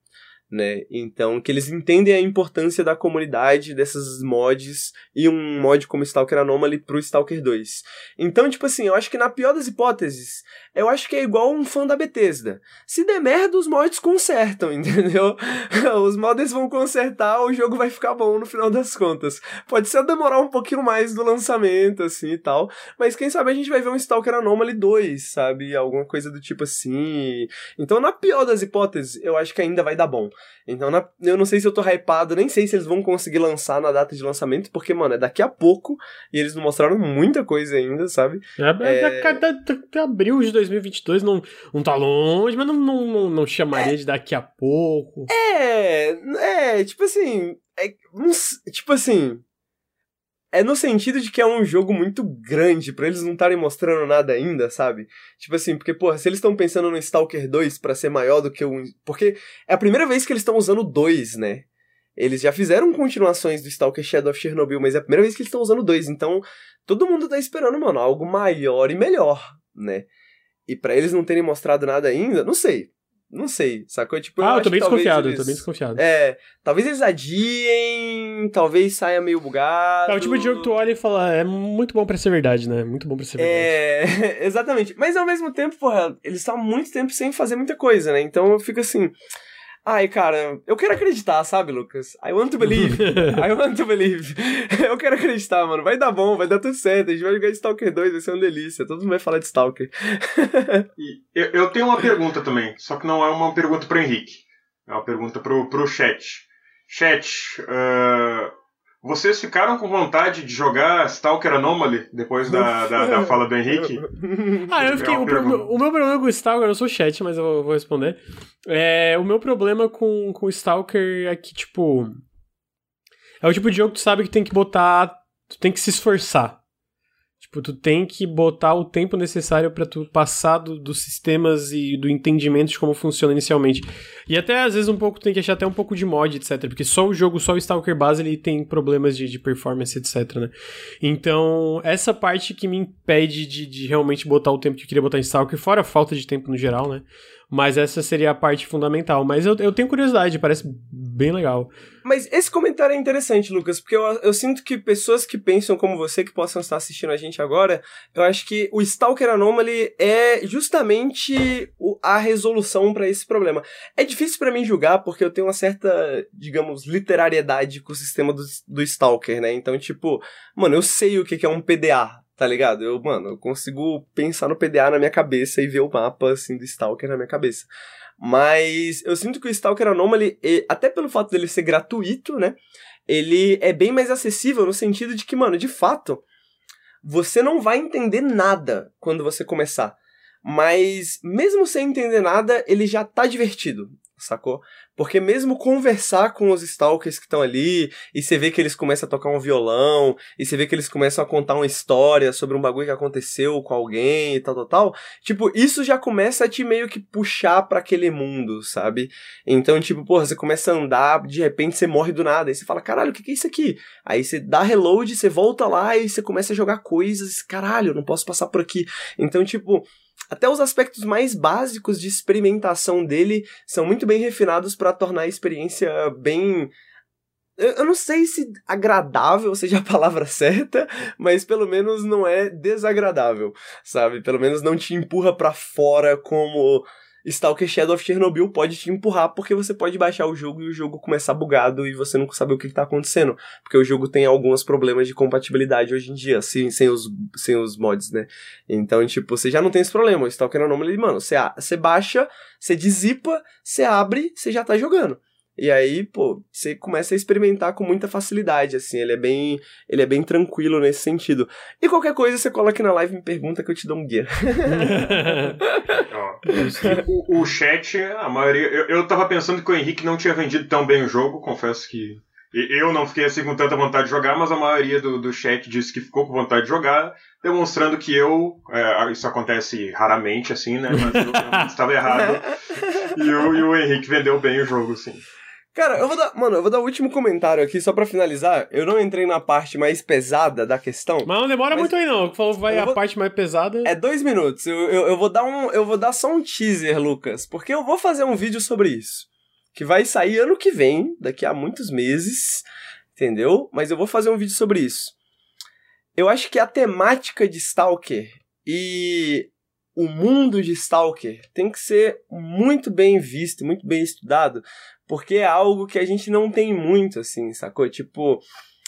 né? Então, que eles entendem a importância da comunidade desses mods e um mod como Stalker Anomaly pro Stalker 2. Então, tipo assim, eu acho que na pior das hipóteses, eu acho que é igual um fã da Bethesda. Se der merda, os mods consertam, entendeu? os mods vão consertar, o jogo vai ficar bom no final das contas. Pode ser demorar um pouquinho mais do lançamento, assim e tal, mas quem sabe a gente vai ver um Stalker Anomaly 2, sabe? Alguma coisa do tipo assim. Então, na pior das hipóteses, eu acho que ainda vai dar bom. Então na, eu não sei se eu tô hypado, nem sei se eles vão conseguir lançar na data de lançamento, porque, mano, é daqui a pouco e eles não mostraram muita coisa ainda, sabe? É, é... é abril de 2022 não, não tá longe, mas não, não, não, não chamaria é... de daqui a pouco. É, é, tipo assim, é, tipo assim, é no sentido de que é um jogo muito grande para eles não estarem mostrando nada ainda, sabe? Tipo assim, porque, porra, se eles estão pensando no Stalker 2 para ser maior do que o. Porque é a primeira vez que eles estão usando dois, né? Eles já fizeram continuações do Stalker Shadow of Chernobyl, mas é a primeira vez que eles estão usando dois. Então, todo mundo tá esperando, mano, algo maior e melhor, né? E para eles não terem mostrado nada ainda, não sei. Não sei, sacou? Tipo, ah, eu, eu tô bem desconfiado, eles... eu tô bem desconfiado. É, talvez eles adiem, talvez saia meio bugado. É o tipo de jogo que tu olha e fala, é muito bom pra ser verdade, né? Muito bom pra ser verdade. É, exatamente. Mas ao mesmo tempo, porra, eles estão há muito tempo sem fazer muita coisa, né? Então eu fico assim. Ai, cara, eu quero acreditar, sabe, Lucas? I want to believe. I want to believe. eu quero acreditar, mano. Vai dar bom, vai dar tudo certo. A gente vai jogar Stalker 2, vai ser uma delícia. Todo mundo vai falar de Stalker. eu, eu tenho uma pergunta também, só que não é uma pergunta pro Henrique. É uma pergunta pro, pro chat. Chat, uh, vocês ficaram com vontade de jogar Stalker Anomaly depois da, da, da fala do Henrique? ah, eu fiquei. O, pro, o, meu problema com o Stalker, eu sou chat, mas eu vou, responder. É, o meu problema com, com o Stalker é que, tipo. É o tipo de jogo que tu sabe que tem que botar. Tu tem que se esforçar. Tipo, tu tem que botar o tempo necessário para tu passar do, dos sistemas e do entendimento de como funciona inicialmente. E até às vezes um pouco tem que achar até um pouco de mod, etc. Porque só o jogo, só o Stalker base, ele tem problemas de, de performance, etc, né? Então, essa parte que me impede de, de realmente botar o tempo que eu queria botar em Stalker, fora a falta de tempo no geral, né? Mas essa seria a parte fundamental. Mas eu, eu tenho curiosidade, parece bem legal. Mas esse comentário é interessante, Lucas, porque eu, eu sinto que pessoas que pensam como você, que possam estar assistindo a gente agora, eu acho que o Stalker Anomaly é justamente o, a resolução para esse problema. É difícil para mim julgar, porque eu tenho uma certa, digamos, literariedade com o sistema do, do Stalker, né? Então, tipo, mano, eu sei o que é um PDA, Tá ligado? Eu, mano, eu consigo pensar no PDA na minha cabeça e ver o mapa, assim, do Stalker na minha cabeça. Mas eu sinto que o Stalker Anomaly, até pelo fato dele ser gratuito, né? Ele é bem mais acessível no sentido de que, mano, de fato, você não vai entender nada quando você começar. Mas, mesmo sem entender nada, ele já tá divertido sacou? Porque mesmo conversar com os stalkers que estão ali, e você vê que eles começam a tocar um violão, e você vê que eles começam a contar uma história sobre um bagulho que aconteceu com alguém e tal, tal, tal, tipo, isso já começa a te meio que puxar para aquele mundo, sabe? Então, tipo, porra, você começa a andar, de repente você morre do nada, aí você fala, caralho, o que, que é isso aqui? Aí você dá reload, você volta lá e você começa a jogar coisas, caralho, não posso passar por aqui. Então, tipo, até os aspectos mais básicos de experimentação dele são muito bem refinados para tornar a experiência bem eu não sei se agradável seja a palavra certa, mas pelo menos não é desagradável, sabe? Pelo menos não te empurra para fora como Stalker Shadow of Chernobyl pode te empurrar porque você pode baixar o jogo e o jogo começar bugado e você não sabe o que está acontecendo. Porque o jogo tem alguns problemas de compatibilidade hoje em dia, sem, sem, os, sem os mods, né? Então, tipo, você já não tem esse problema. O Stalker Anomaly, mano, você, você baixa, você dizipa, você abre, você já tá jogando. E aí, pô, você começa a experimentar com muita facilidade, assim, ele é bem, ele é bem tranquilo nesse sentido. E qualquer coisa você cola aqui na live e me pergunta que eu te dou um guia. o, o, chat, a maioria, eu, eu tava pensando que o Henrique não tinha vendido tão bem o jogo, confesso que eu não fiquei assim com tanta vontade de jogar, mas a maioria do, do chat disse que ficou com vontade de jogar, demonstrando que eu, é, isso acontece raramente, assim, né? Mas eu estava errado. E, eu, e o Henrique vendeu bem o jogo, sim. Cara, eu vou dar. Mano, eu vou dar o último comentário aqui, só pra finalizar. Eu não entrei na parte mais pesada da questão. Mas não demora mas... muito aí, não. Falou vai a parte mais pesada. É dois minutos. Eu, eu, eu, vou dar um. Eu vou dar só um teaser, Lucas. Porque eu vou fazer um vídeo sobre isso. Que vai sair ano que vem, daqui a muitos meses. Entendeu? Mas eu vou fazer um vídeo sobre isso. Eu acho que a temática de Stalker e o mundo de Stalker tem que ser muito bem visto, muito bem estudado, porque é algo que a gente não tem muito, assim, sacou? Tipo.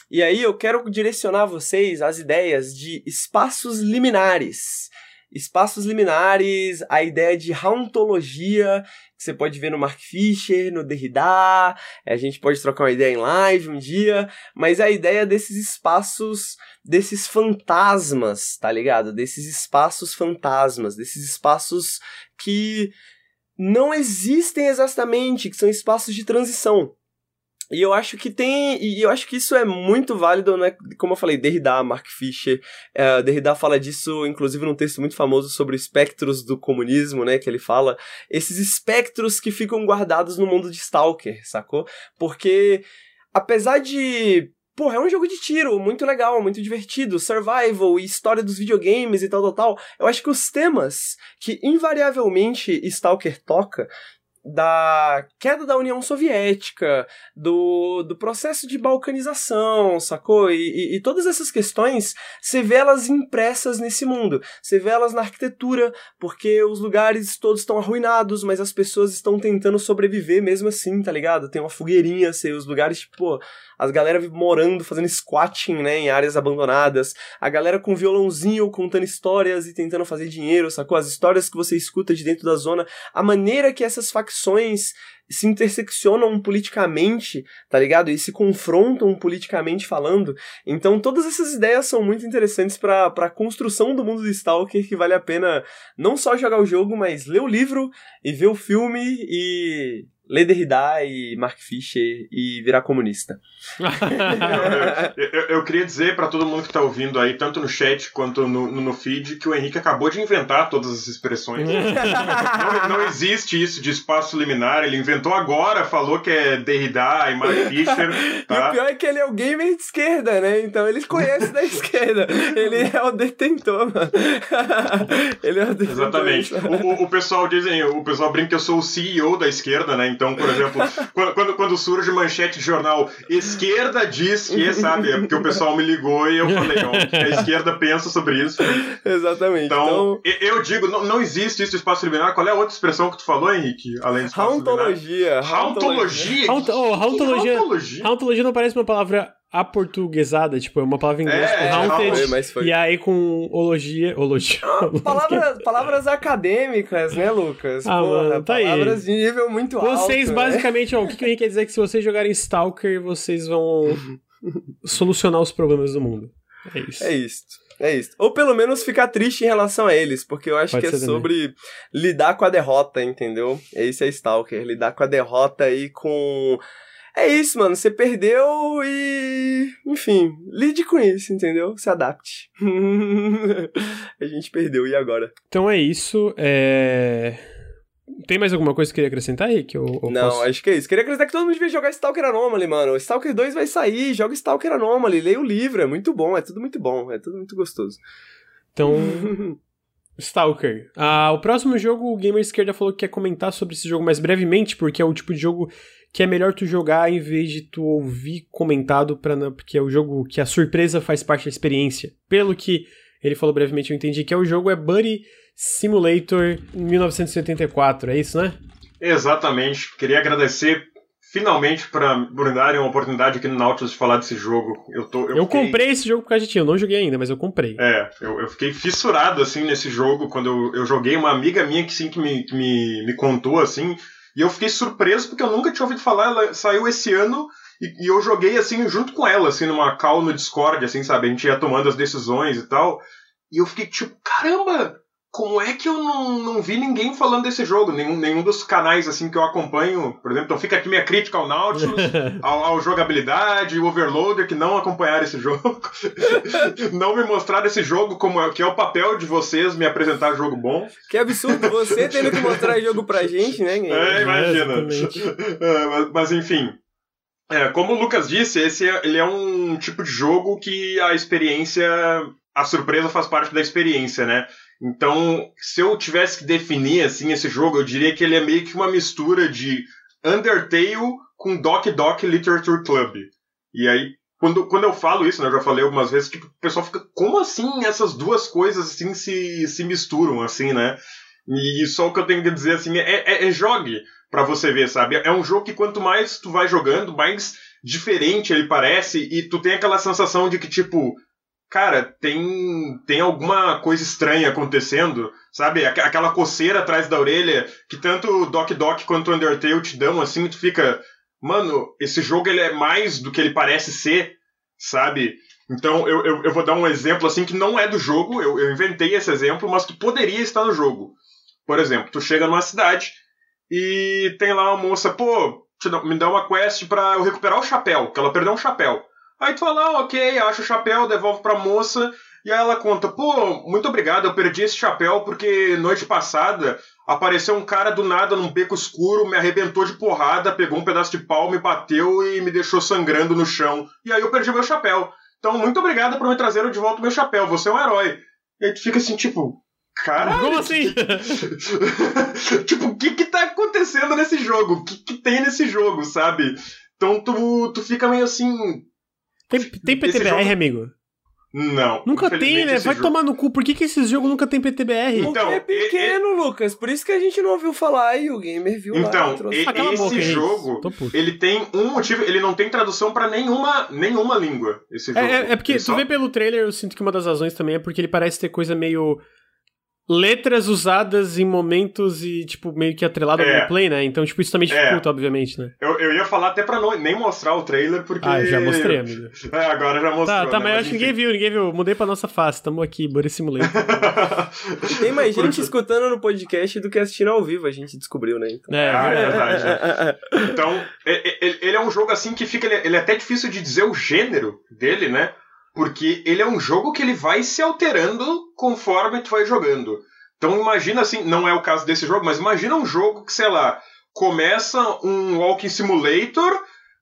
E aí eu quero direcionar vocês às ideias de espaços liminares. Espaços liminares, a ideia de hauntologia, que você pode ver no Mark Fisher, no Derrida, a gente pode trocar uma ideia em live um dia, mas a ideia desses espaços, desses fantasmas, tá ligado? Desses espaços fantasmas, desses espaços que não existem exatamente, que são espaços de transição. E eu acho que tem. E eu acho que isso é muito válido, né? Como eu falei, Derrida, Mark Fisher. É, Derrida fala disso, inclusive, num texto muito famoso sobre espectros do comunismo, né? Que ele fala. Esses espectros que ficam guardados no mundo de Stalker, sacou? Porque, apesar de. Porra, é um jogo de tiro muito legal, muito divertido, survival e história dos videogames e tal, tal, tal. Eu acho que os temas que invariavelmente Stalker toca da queda da União Soviética, do, do processo de balcanização, sacou? E, e, e, todas essas questões, você vê elas impressas nesse mundo. Você vê elas na arquitetura, porque os lugares todos estão arruinados, mas as pessoas estão tentando sobreviver mesmo assim, tá ligado? Tem uma fogueirinha, assim, os lugares, tipo, as galera morando, fazendo squatting, né, em áreas abandonadas, a galera com violãozinho contando histórias e tentando fazer dinheiro, sacou? As histórias que você escuta de dentro da zona, a maneira que essas facções se interseccionam politicamente, tá ligado? E se confrontam politicamente falando. Então, todas essas ideias são muito interessantes para a construção do mundo do Stalker, que vale a pena não só jogar o jogo, mas ler o livro e ver o filme e ler Derrida e Mark Fisher e virar comunista. eu, eu, eu, queria dizer para todo mundo que tá ouvindo aí, tanto no chat quanto no, no, feed, que o Henrique acabou de inventar todas as expressões. não, não, existe isso de espaço liminar, ele inventou agora, falou que é Derrida e Mark Fisher. Tá? E o pior é que ele é o gamer de esquerda, né? Então ele conhece da esquerda. Ele é o detentor, mano. ele é o detentor. Exatamente. O, o, o, pessoal dizem, o pessoal brinca que eu sou o CEO da esquerda, né? Então, por exemplo, quando, quando, quando surge manchete de jornal, esquerda diz que, sabe? É porque o pessoal me ligou e eu falei, ó, a esquerda pensa sobre isso. Exatamente. Então, então... eu digo, não, não existe isso espaço liminar. Qual é a outra expressão que tu falou, Henrique? Além de espaço Hauntologia. Hauntologia? Hauntologia. Hauntologia não parece uma palavra aportuguesada, tipo, é uma palavra em inglês, é, tipo, haunted, é, e aí com ologia, ologia. Palavras, palavras acadêmicas, né, Lucas? Ah, Porra, mano, tá palavras aí. de nível muito vocês, alto. Vocês, né? basicamente, ó, o que, que o Henrique quer dizer é que se vocês jogarem Stalker, vocês vão solucionar os problemas do mundo. É isso. É isso. É isso. Ou pelo menos ficar triste em relação a eles, porque eu acho Pode que é também. sobre lidar com a derrota, entendeu? Esse é Stalker, lidar com a derrota e com é isso, mano. Você perdeu e. Enfim, lide com isso, entendeu? Se adapte. a gente perdeu, e agora? Então é isso. É. Tem mais alguma coisa que queria acrescentar aí? Que eu, eu não, posso... acho que é isso. Queria acrescentar que todo mundo devia jogar Stalker Anomaly, mano. Stalker 2 vai sair, joga Stalker Anomaly, leia o livro, é muito bom, é tudo muito bom, é tudo muito gostoso. Então. Stalker. Ah, o próximo jogo, o Gamer Esquerda falou que quer comentar sobre esse jogo mais brevemente, porque é o tipo de jogo que é melhor tu jogar em vez de tu ouvir comentado, pra, porque é o jogo que a surpresa faz parte da experiência. Pelo que ele falou brevemente, eu entendi que é o jogo é Buddy Simulator 1984, é isso, né? Exatamente. Queria agradecer finalmente para por darem uma oportunidade aqui no Nautilus de falar desse jogo. Eu, tô, eu, eu fiquei... comprei esse jogo por causa de ti, eu não joguei ainda, mas eu comprei. É, eu, eu fiquei fissurado assim nesse jogo quando eu, eu joguei. Uma amiga minha que sim que me, que me, me contou assim. E eu fiquei surpreso porque eu nunca tinha ouvido falar. Ela saiu esse ano e, e eu joguei assim junto com ela, assim, numa call no Discord, assim, sabe? A gente ia tomando as decisões e tal. E eu fiquei tipo, caramba! Como é que eu não, não vi ninguém falando desse jogo? Nenhum, nenhum dos canais assim que eu acompanho, por exemplo, então fica aqui minha crítica ao Nautilus, ao, ao jogabilidade, o Overloader, que não acompanharam esse jogo, não me mostraram esse jogo como é, que é o papel de vocês me apresentar jogo bom. Que absurdo, você tendo que mostrar jogo pra gente, né? É, imagina. É, mas, mas, enfim, é, como o Lucas disse, esse é, ele é um tipo de jogo que a experiência, a surpresa faz parte da experiência, né? Então, se eu tivesse que definir assim esse jogo, eu diria que ele é meio que uma mistura de Undertale com Doc Doc Literature Club. E aí, quando, quando eu falo isso, né, eu já falei algumas vezes, tipo, o pessoal fica, como assim essas duas coisas assim se, se misturam, assim, né? E só o que eu tenho que dizer assim é, é, é jogue para você ver, sabe? É um jogo que quanto mais tu vai jogando, mais diferente ele parece, e tu tem aquela sensação de que, tipo, cara, tem, tem alguma coisa estranha acontecendo, sabe? Aquela coceira atrás da orelha que tanto o Doc Doc quanto o Undertale te dão, assim, tu fica, mano, esse jogo ele é mais do que ele parece ser, sabe? Então eu, eu, eu vou dar um exemplo assim que não é do jogo, eu, eu inventei esse exemplo, mas que poderia estar no jogo. Por exemplo, tu chega numa cidade e tem lá uma moça, pô, me dá uma quest pra eu recuperar o chapéu, que ela perdeu um chapéu. Aí tu fala, ah, ok, acha o chapéu, devolve pra moça. E aí ela conta, pô, muito obrigado, eu perdi esse chapéu porque noite passada apareceu um cara do nada num beco escuro, me arrebentou de porrada, pegou um pedaço de pau, me bateu e me deixou sangrando no chão. E aí eu perdi meu chapéu. Então, muito obrigado por me trazer de volta meu chapéu, você é um herói. E aí tu fica assim, tipo, Caralho! Como assim? tipo, o que que tá acontecendo nesse jogo? O que que tem nesse jogo, sabe? Então tu, tu fica meio assim, tem, tem PTBR, jogo... amigo? Não. Nunca tem, né? Vai jogo... tomar no cu. Por que, que esses jogos nunca tem PTBR? Então, Porque é pequeno, e, Lucas. Por isso que a gente não ouviu falar e o Gamer viu então, lá. Então, esse boca, jogo, ele tem um motivo, ele não tem tradução para nenhuma, nenhuma língua, esse é, jogo. É, é porque ele tu só... vê pelo trailer, eu sinto que uma das razões também é porque ele parece ter coisa meio letras usadas em momentos e, tipo, meio que atrelado ao é. gameplay, né? Então, tipo, isso também é. dificulta, é. obviamente, né? Eu, eu ia falar até pra não, nem mostrar o trailer, porque... Ah, já mostrei, amigo. É, agora já mostrou. Tá, tá, né? mas, acho que ninguém viu, ninguém viu. Mudei pra nossa face, tamo aqui, Bora Simulator. tem mais gente escutando no podcast do que assistindo ao vivo, a gente descobriu, né? Então. É, ah, é verdade. então, ele é um jogo, assim, que fica... Ele é até difícil de dizer o gênero dele, né? Porque ele é um jogo que ele vai se alterando conforme tu vai jogando. Então imagina assim, não é o caso desse jogo, mas imagina um jogo que, sei lá, começa um Walking Simulator,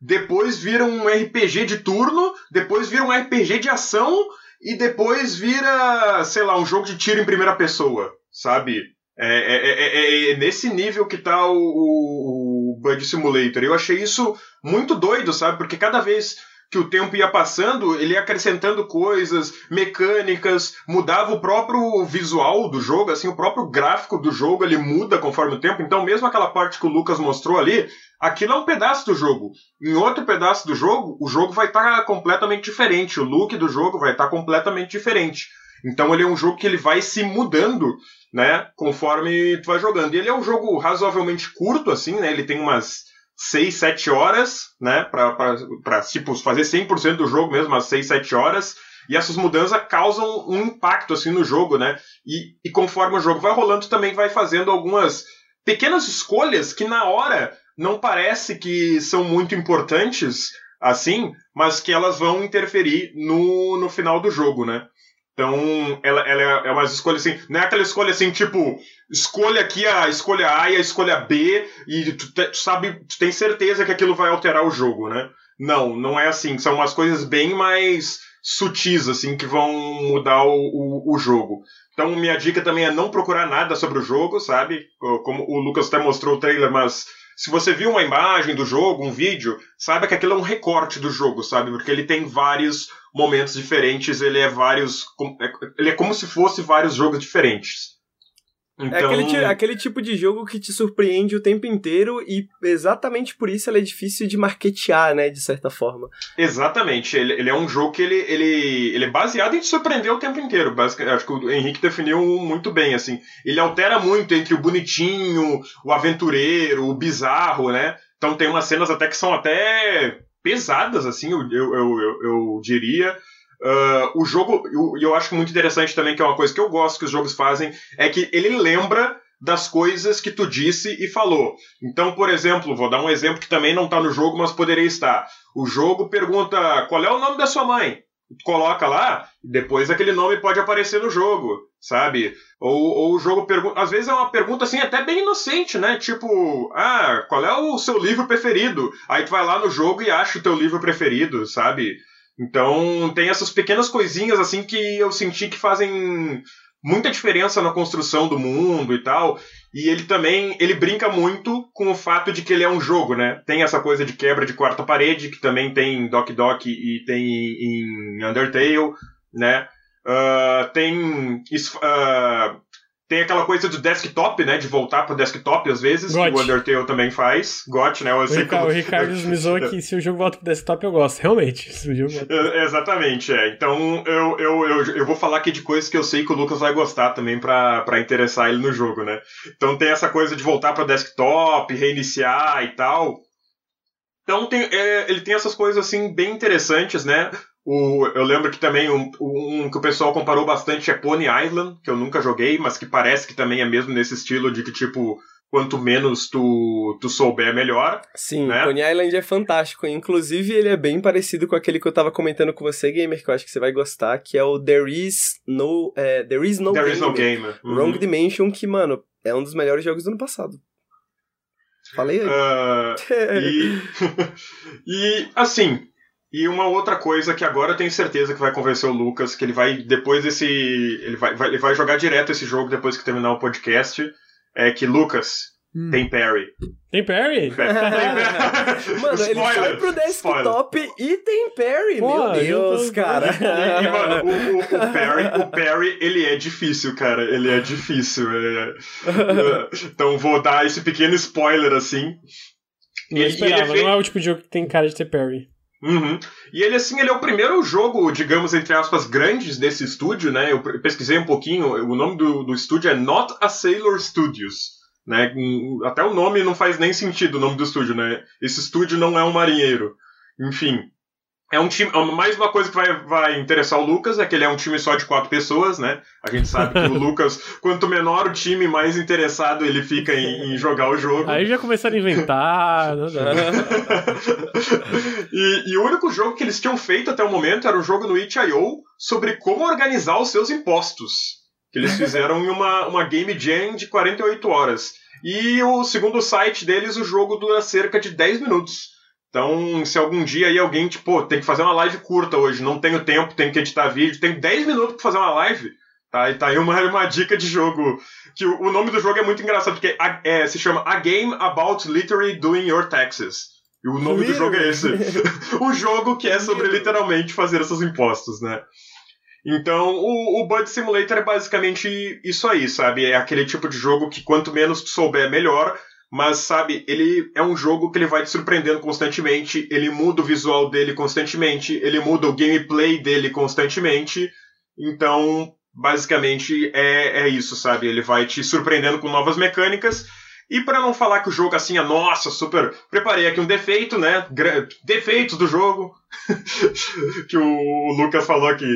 depois vira um RPG de turno, depois vira um RPG de ação e depois vira, sei lá, um jogo de tiro em primeira pessoa, sabe? É, é, é, é nesse nível que tá o, o, o Bud Simulator. Eu achei isso muito doido, sabe? Porque cada vez que o tempo ia passando, ele ia acrescentando coisas, mecânicas, mudava o próprio visual do jogo, assim, o próprio gráfico do jogo, ele muda conforme o tempo. Então, mesmo aquela parte que o Lucas mostrou ali, aquilo é um pedaço do jogo. Em outro pedaço do jogo, o jogo vai estar tá completamente diferente, o look do jogo vai estar tá completamente diferente. Então, ele é um jogo que ele vai se mudando, né, conforme tu vai jogando. E ele é um jogo razoavelmente curto, assim, né, ele tem umas 6, 7 horas, né? Pra tipo, fazer 100% do jogo mesmo, umas 6, 7 horas. E essas mudanças causam um impacto, assim, no jogo, né? E, e conforme o jogo vai rolando, também vai fazendo algumas pequenas escolhas que na hora não parece que são muito importantes, assim, mas que elas vão interferir no, no final do jogo, né? Então, ela, ela é uma escolha assim, não é aquela escolha assim, tipo, escolha aqui a escolha A e a escolha B, e tu, te, tu, sabe, tu tem certeza que aquilo vai alterar o jogo, né? Não, não é assim. São umas coisas bem mais sutis, assim, que vão mudar o, o, o jogo. Então, minha dica também é não procurar nada sobre o jogo, sabe? Como o Lucas até mostrou o trailer, mas se você viu uma imagem do jogo, um vídeo, saiba que aquilo é um recorte do jogo, sabe? Porque ele tem vários momentos diferentes, ele é vários. É, ele é como se fosse vários jogos diferentes. Então... É aquele, aquele tipo de jogo que te surpreende o tempo inteiro e exatamente por isso ele é difícil de marketear, né, de certa forma. Exatamente, ele, ele é um jogo que ele, ele, ele é baseado em te surpreender o tempo inteiro, basicamente, acho que o Henrique definiu muito bem, assim. Ele altera muito entre o bonitinho, o aventureiro, o bizarro, né? Então tem umas cenas até que são até pesadas, assim, eu, eu, eu, eu diria. Uh, o jogo, e eu, eu acho muito interessante também, que é uma coisa que eu gosto que os jogos fazem, é que ele lembra das coisas que tu disse e falou. Então, por exemplo, vou dar um exemplo que também não está no jogo, mas poderia estar. O jogo pergunta qual é o nome da sua mãe. Tu coloca lá, depois aquele nome pode aparecer no jogo, sabe? Ou, ou o jogo pergunta. Às vezes é uma pergunta assim, até bem inocente, né? Tipo, ah, qual é o seu livro preferido? Aí tu vai lá no jogo e acha o teu livro preferido, sabe? Então tem essas pequenas coisinhas assim que eu senti que fazem muita diferença na construção do mundo e tal. E ele também ele brinca muito com o fato de que ele é um jogo, né? Tem essa coisa de quebra de quarta parede que também tem em Doc Doc e tem em Undertale, né? Uh, tem uh, Tem aquela coisa do desktop, né? De voltar pro desktop às vezes, Got. que o Undertale também faz. Got, né? Eu O, como- o Ricardo me zoou que se o jogo volta pro desktop eu gosto. Realmente, se o jogo volta. É, Exatamente, é. Então eu, eu, eu, eu vou falar aqui de coisas que eu sei que o Lucas vai gostar também pra, pra interessar ele no jogo, né? Então tem essa coisa de voltar para desktop, reiniciar e tal. Então tem, é, ele tem essas coisas assim bem interessantes, né? O, eu lembro que também um, um que o pessoal comparou bastante é Pony Island, que eu nunca joguei, mas que parece que também é mesmo nesse estilo de que, tipo, quanto menos tu, tu souber, melhor. Sim, Né? Pony Island é fantástico. Inclusive, ele é bem parecido com aquele que eu tava comentando com você, gamer, que eu acho que você vai gostar, que é o There Is No, é, There Is No There Game. is no game. Uhum. Wrong Dimension, que, mano, é um dos melhores jogos do ano passado. Falei aí. Ah, E, e assim, e uma outra coisa que agora eu tenho certeza que vai convencer o Lucas, que ele vai, depois desse. Ele vai, vai- ele vai jogar direto esse jogo depois que terminar o podcast. É que, Lucas, Hum. tem parry. Tem parry? Mano, ele Spoiler, foi pro desktop e tem parry. Pô, Meu Deus, eu tô- cara. E, e, mano, o, o- o parry, o parry, ele é difícil, cara. Ele é difícil. é- é. Então vou dar esse pequeno spoiler assim. Não E- e esperava, ele é não é o tipo de jogo que tem cara de ter parry. Uhum. E ele, assim, ele é o primeiro jogo, digamos, entre aspas, grandes desse estúdio, né? Eu pesquisei um pouquinho, o nome do, do estúdio é Not a Sailor Studios. Né? Hum, Até o nome não faz nem sentido, o nome do estúdio, né? Esse estúdio não é um marinheiro. Enfim. É um time. Mais uma coisa que vai, vai interessar o Lucas é que ele é um time só de quatro pessoas, né? A gente sabe que o Lucas, quanto menor o time, mais interessado ele fica em, em jogar o jogo. Aí já começaram a inventar. né? e, e o único jogo que eles tinham feito até o momento era um jogo no itch.io sobre como organizar os seus impostos. Que eles fizeram em uma, uma Game Jam de 48 horas. E o segundo site deles, o jogo dura cerca de 10 minutos. Então, se algum dia aí alguém, tipo, "Pô, tem que fazer uma live curta hoje, não tenho tempo, tenho que editar vídeo, tenho 10 minutos pra fazer uma live, tá? E tá aí uma, uma dica de jogo. Que o, o nome do jogo é muito engraçado, porque a- é, se chama A Game About Literally Doing Your Taxes. E o nome do jogo é esse. o jogo que é sobre literalmente fazer esses impostos, né? Então, o, o Bud Simulator é basicamente isso aí, sabe? É aquele tipo de jogo que quanto menos tu souber, melhor. Mas, sabe, ele é um jogo que ele vai te surpreendendo constantemente, ele muda o visual dele constantemente, ele muda o gameplay dele constantemente. Então, basicamente, é, é isso, sabe? Ele vai te surpreendendo com novas mecânicas. E para não falar que o jogo assim é nossa, super. Preparei aqui um defeito, né? Defeitos do jogo. que o Lucas falou aqui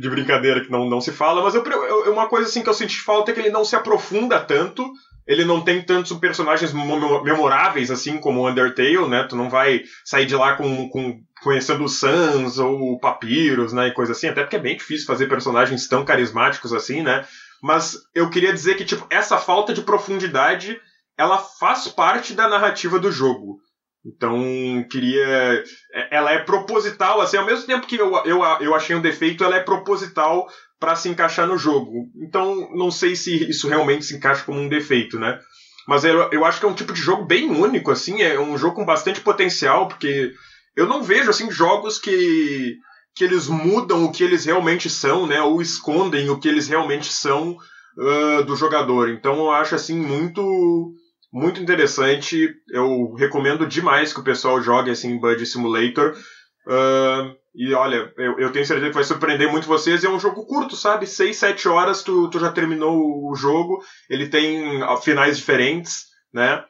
de brincadeira que não, não se fala, mas eu, eu- uma coisa assim que eu senti falta é que ele não se aprofunda tanto. Ele não tem tantos personagens mo- memoráveis assim como o Undertale, né? Tu não vai sair de lá com, com conhecendo o Sans ou o Papyrus, né? E coisa assim, até porque é bem difícil fazer personagens tão carismáticos assim, né? Mas eu queria dizer que, tipo, essa falta de profundidade ela faz parte da narrativa do jogo. Então, queria. é- Ela é proposital, assim, ao mesmo tempo que eu, eu, eu achei um defeito, ela é proposital para se encaixar no jogo. Então, não sei se isso realmente se encaixa como um defeito, né? Mas eu, eu acho que é um tipo de jogo bem único, assim, é um jogo com bastante potencial, porque eu não vejo, assim, jogos que, que eles mudam o que eles realmente são, né? Ou escondem o que eles realmente são ah, do jogador. Então, eu acho, assim, muito muito interessante. Eu recomendo demais que o pessoal jogue assim Bud Simulator. Ahn, e olha, eu, eu tenho certeza que vai surpreender muito vocês. É um jogo curto, sabe? 6, 7 horas tu, tu já terminou o jogo. Ele tem ah, finais diferentes, né?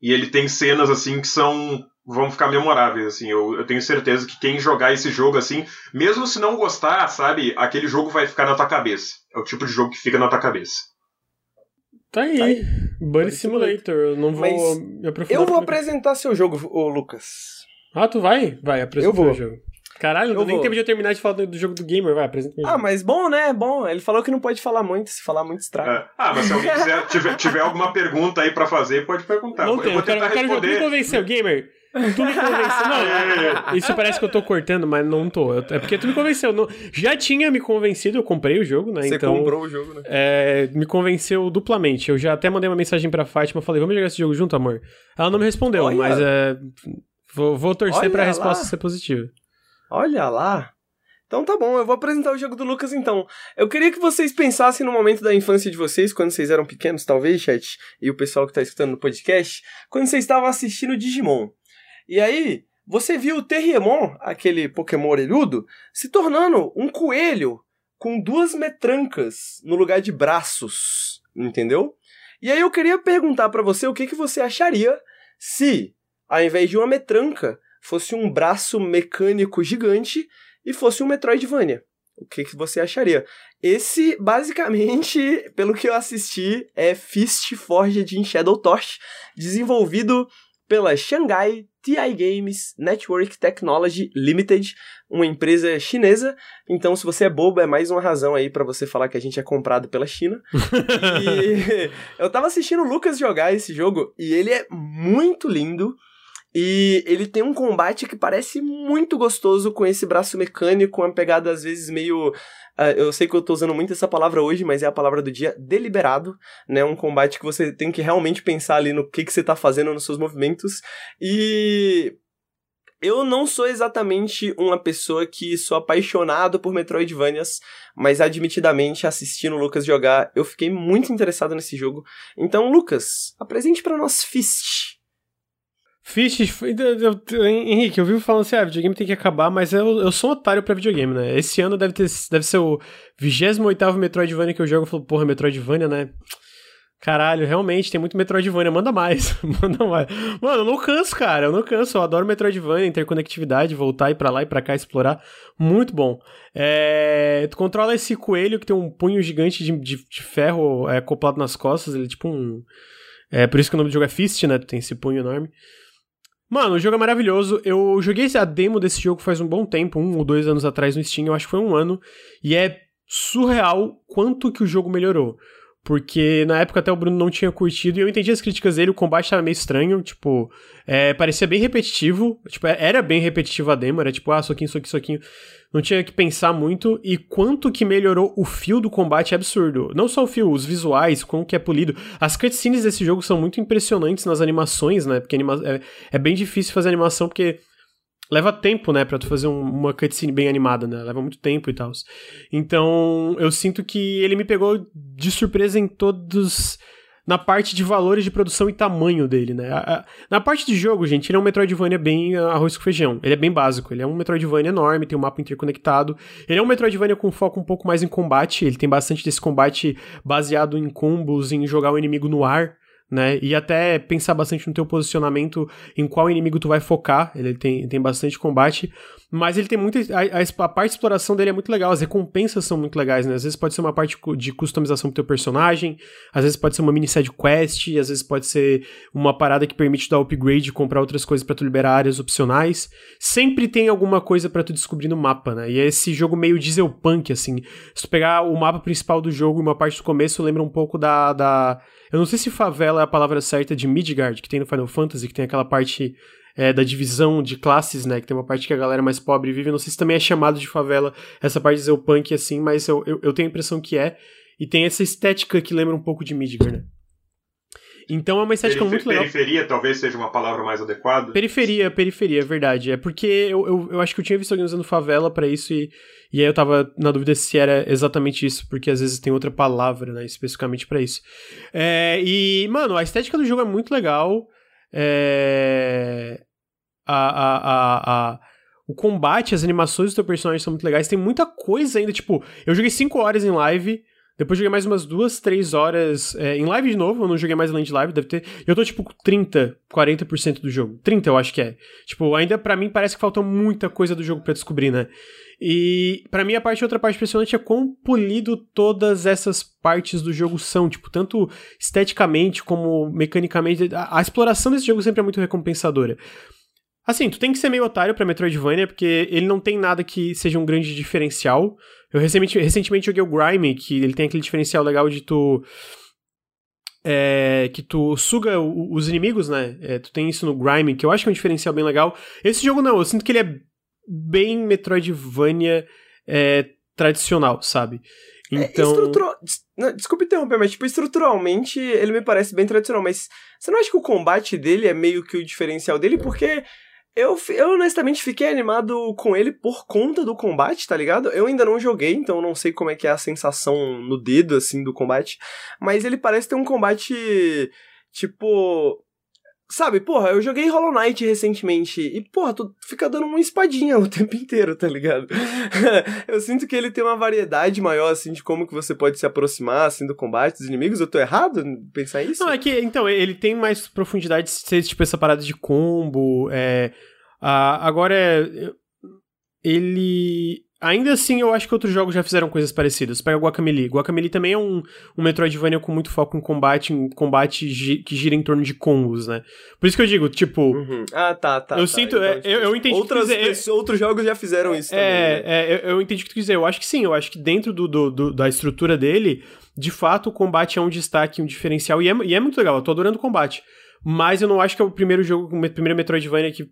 E ele tem cenas assim que são. vão ficar memoráveis, assim. Eu, eu tenho certeza que quem jogar esse jogo assim, mesmo se não gostar, sabe? Aquele jogo vai ficar na tua cabeça. É o tipo de jogo que fica na tua cabeça. Tá aí. Tá aí. Buddy Simulator. Eu não vou Mas me aprofundar. Eu vou porque- apresentar seu jogo, ô Lucas. Ah, tu vai? Vai, apresenta Eu vou. o jogo. Caralho, Eu nem vou. tempo de eu terminar de falar do, jogo do Gamer. Vai, apresenta o Ah, mas bom, né? Bom. Ele falou que não pode falar muito, se falar muito estraga. É. Ah, mas se alguém quiser, tiver, tiver alguma pergunta aí pra fazer, pode perguntar. não eu tem, vou eu quero, tentar eu quero me responder. convenceu, Gamer. Tu me convenceu. Não, isso parece que eu tô cortando, mas não tô. Eu- É porque tu me convenceu. Não, já tinha me convencido, eu comprei o jogo, né? Você então. comprou o jogo, né? é, me convenceu duplamente. Eu já até mandei uma mensagem pra Fátima, falei, vamos jogar esse jogo junto, amor? Ela não me respondeu, Olha. mas é, vou, vou torcer Olha pra resposta ser positiva. Olha lá. Então tá bom, eu vou apresentar o jogo do Lucas então. Eu queria que vocês pensassem no momento da infância de vocês, quando vocês eram pequenos, talvez, chat, e o pessoal que tá escutando no podcast, quando vocês estavam assistindo Digimon. E aí, você viu o Terriermon, aquele Pokémon orelhudo, se tornando um coelho com duas metrancas no lugar de braços, entendeu? E aí eu queria perguntar para você o que, que você acharia se, ao invés de uma metranca, fosse um braço mecânico gigante e fosse um Metroidvania. O que, que você acharia? Esse, basicamente, pelo que eu assisti, é Fist Forged in Shadow Torch, desenvolvido pela Shanghai TI Games Network Technology Limited, uma empresa chinesa. Então, se você é bobo, é mais uma razão aí para você falar que a gente é comprado pela China. e eu tava assistindo o Lucas jogar esse jogo e ele é muito lindo. E ele tem um combate que parece muito gostoso com esse braço mecânico, uma pegada às vezes meio. Uh, eu sei que eu tô usando muito essa palavra hoje, mas é a palavra do dia, deliberado, né? Um combate que você tem que realmente pensar ali no que, que você tá fazendo nos seus movimentos. E eu não sou exatamente uma pessoa que sou apaixonado por Metroidvanias, mas admitidamente assistindo o Lucas jogar, eu fiquei muito interessado nesse jogo. Então, Lucas, apresente para nós Fist. Fist, Henrique, eu vivo falando assim, ah, videogame tem que acabar, mas eu, eu sou um otário pra videogame, né? Esse ano deve, ter, deve ser o 28º Metroidvania que eu jogo, eu falo, porra, Metroidvania, né? Caralho, realmente, tem muito Metroidvania, manda mais, manda mais. Mano, eu não canso, cara, eu não canso, eu adoro Metroidvania, interconectividade, voltar e pra lá e pra cá, explorar, muito bom. É, tu controla esse coelho que tem um punho gigante de, de, de ferro é, acoplado nas costas, ele é tipo um... É por isso que o nome do jogo é Fist, né, tem esse punho enorme. Mano, o jogo é maravilhoso. Eu joguei a demo desse jogo faz um bom tempo, um ou dois anos atrás no Steam, eu acho que foi um ano, e é surreal quanto que o jogo melhorou. Porque na época até o Bruno não tinha curtido e eu entendi as críticas dele, o combate tava meio estranho, tipo, é, parecia bem repetitivo, tipo, era bem repetitivo a demo, era tipo, ah, soquinho, soquinho, soquinho. Não tinha que pensar muito e quanto que melhorou o fio do combate é absurdo. Não só o fio, os visuais, como que é polido. As cutscenes desse jogo são muito impressionantes nas animações, né? Porque anima é, é bem difícil fazer animação porque leva tempo, né, para tu fazer um, uma cutscene bem animada, né? Leva muito tempo e tal. Então, eu sinto que ele me pegou de surpresa em todos na parte de valores de produção e tamanho dele, né? A, a, na parte de jogo, gente, ele é um Metroidvania bem arroz com feijão. Ele é bem básico. Ele é um Metroidvania enorme, tem um mapa interconectado. Ele é um Metroidvania com foco um pouco mais em combate. Ele tem bastante desse combate baseado em combos, em jogar o inimigo no ar né? E até pensar bastante no teu posicionamento, em qual inimigo tu vai focar. Ele tem, tem bastante combate, mas ele tem muita. A, a, parte de exploração dele é muito legal, as recompensas são muito legais, né? Às vezes pode ser uma parte de customização pro teu personagem, às vezes pode ser uma mini side quest, às vezes pode ser uma parada que permite dar upgrade, comprar outras coisas para tu liberar áreas opcionais. Sempre tem alguma coisa para tu descobrir no mapa, né? E é esse jogo meio diesel punk, assim. Se tu pegar o mapa principal do jogo e uma parte do começo, lembra um pouco da. da eu não sei se favela é a palavra certa de Midgard, que tem no Final Fantasy, que tem aquela parte é, da divisão de classes, né? Que tem uma parte que a galera mais pobre vive. Não sei se também é chamado de favela essa parte de punk assim, mas eu, eu, eu, tenho a impressão que é. E tem essa estética que lembra um pouco de Midgard, né? Então é uma estética Perif muito legal. Periferia talvez seja uma palavra mais adequada. Periferia, periferia, é verdade. É porque eu, eu, eu acho que eu tinha visto alguém usando favela para isso e, e aí eu tava na dúvida se era exatamente isso, porque às vezes tem outra palavra, né, especificamente para isso. É, e, mano, a estética do jogo é muito legal. É... A, a, a, o combate, as animações do teu personagem são muito legais. Tem muita coisa ainda, tipo, eu joguei 5 horas em live depois joguei mais umas duas, três horas é, em live de novo. Eu não joguei mais além de live, deve ter. Eu tô tipo 30, 40% do jogo. 30 eu acho que é. Tipo, ainda para mim parece que falta muita coisa do jogo para descobrir, né? E para mim a parte outra parte impressionante é quão polido todas essas partes do jogo são, tipo, tanto esteticamente como mecanicamente. A, a exploração desse jogo sempre é muito recompensadora. Assim, tu tem que ser meio otário pra Metroidvania, porque ele não tem nada que seja um grande diferencial. Eu recentemente, recentemente joguei o Grime, que ele tem aquele diferencial legal de tu. É, que tu suga os inimigos, né? É, tu tem isso no Grime, que eu acho que é um diferencial bem legal. Esse jogo não, eu sinto que ele é bem Metroidvania é, tradicional, sabe? É, então. É, estrutural... Desculpa interromper, mas tipo, estruturalmente ele me parece bem tradicional, mas você não acha que o combate dele é meio que o diferencial dele? Porque Eu, eu honestamente fiquei animado com ele por conta do combate, tá ligado? Eu ainda não joguei, então não sei como é que é a sensação no dedo, assim, do combate. Mas ele parece ter um combate, tipo... Sabe, porra, eu joguei Hollow Knight recentemente e, porra, tu fica dando uma espadinha o tempo inteiro, tá ligado? eu sinto que ele tem uma variedade maior, assim, de como que você pode se aproximar, assim, do combate dos inimigos. Eu tô errado em pensar isso? Não, é que, então, ele tem mais profundidade, tipo, essa parada de combo, é... Uh, agora, é, ele Ainda assim, eu acho que outros jogos já fizeram coisas parecidas. Pega Guacamelee. Guacamelee também é um, um Metroidvania com muito foco em combate, em combate gi que gira em torno de combos, né? Por isso que eu digo, tipo... Uhum. Ah, tá, tá. Eu tá. sinto... Então, é, eu, eu entendi outras, que dizer, Outros jogos já fizeram isso é, também, né? É, eu, entendi o que tu dizer. Eu acho que sim. Eu acho que dentro do, do, do, da estrutura dele, de fato, o combate é um destaque, um diferencial. E é, e é muito legal. Eu tô adorando o combate. Mas eu não acho que é o primeiro jogo, o primeiro Metroidvania que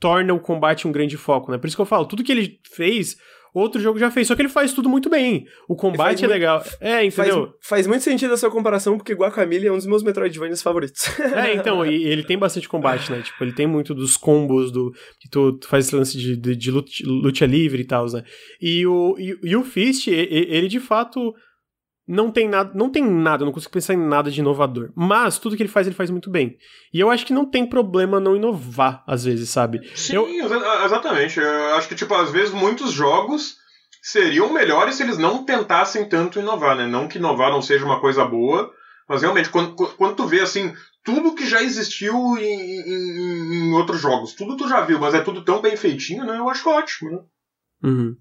torna o combate um grande foco, né? Por isso que eu falo, tudo que ele fez outro jogo já fez. Só que ele faz tudo muito bem. O combate é muito, legal. É, entendeu? Faz, faz, muito sentido a sua comparação, porque Guacamole é um dos meus Metroidvanias favoritos. É, então, e ele tem bastante combate, né? Tipo, ele tem muito dos combos do. que tu, tu faz esse lance de, de, de luta, livre e tal, né? E o, e, e o Fist, ele de fato não tem nada, não tem nada, não consigo pensar em nada de inovador. Mas tudo que ele faz, ele faz muito bem. E eu acho que não tem problema não inovar, às vezes, sabe? Sim, eu... exatamente. Eu acho que, tipo, às vezes muitos jogos seriam melhores se eles não tentassem tanto inovar, né? Não que inovar não seja uma coisa boa, mas realmente, quando, quando tu vê, assim, tudo que já existiu em, em, em outros jogos, tudo tu já viu, mas é tudo tão bem feitinho, né? Eu acho ótimo, né? Uhum.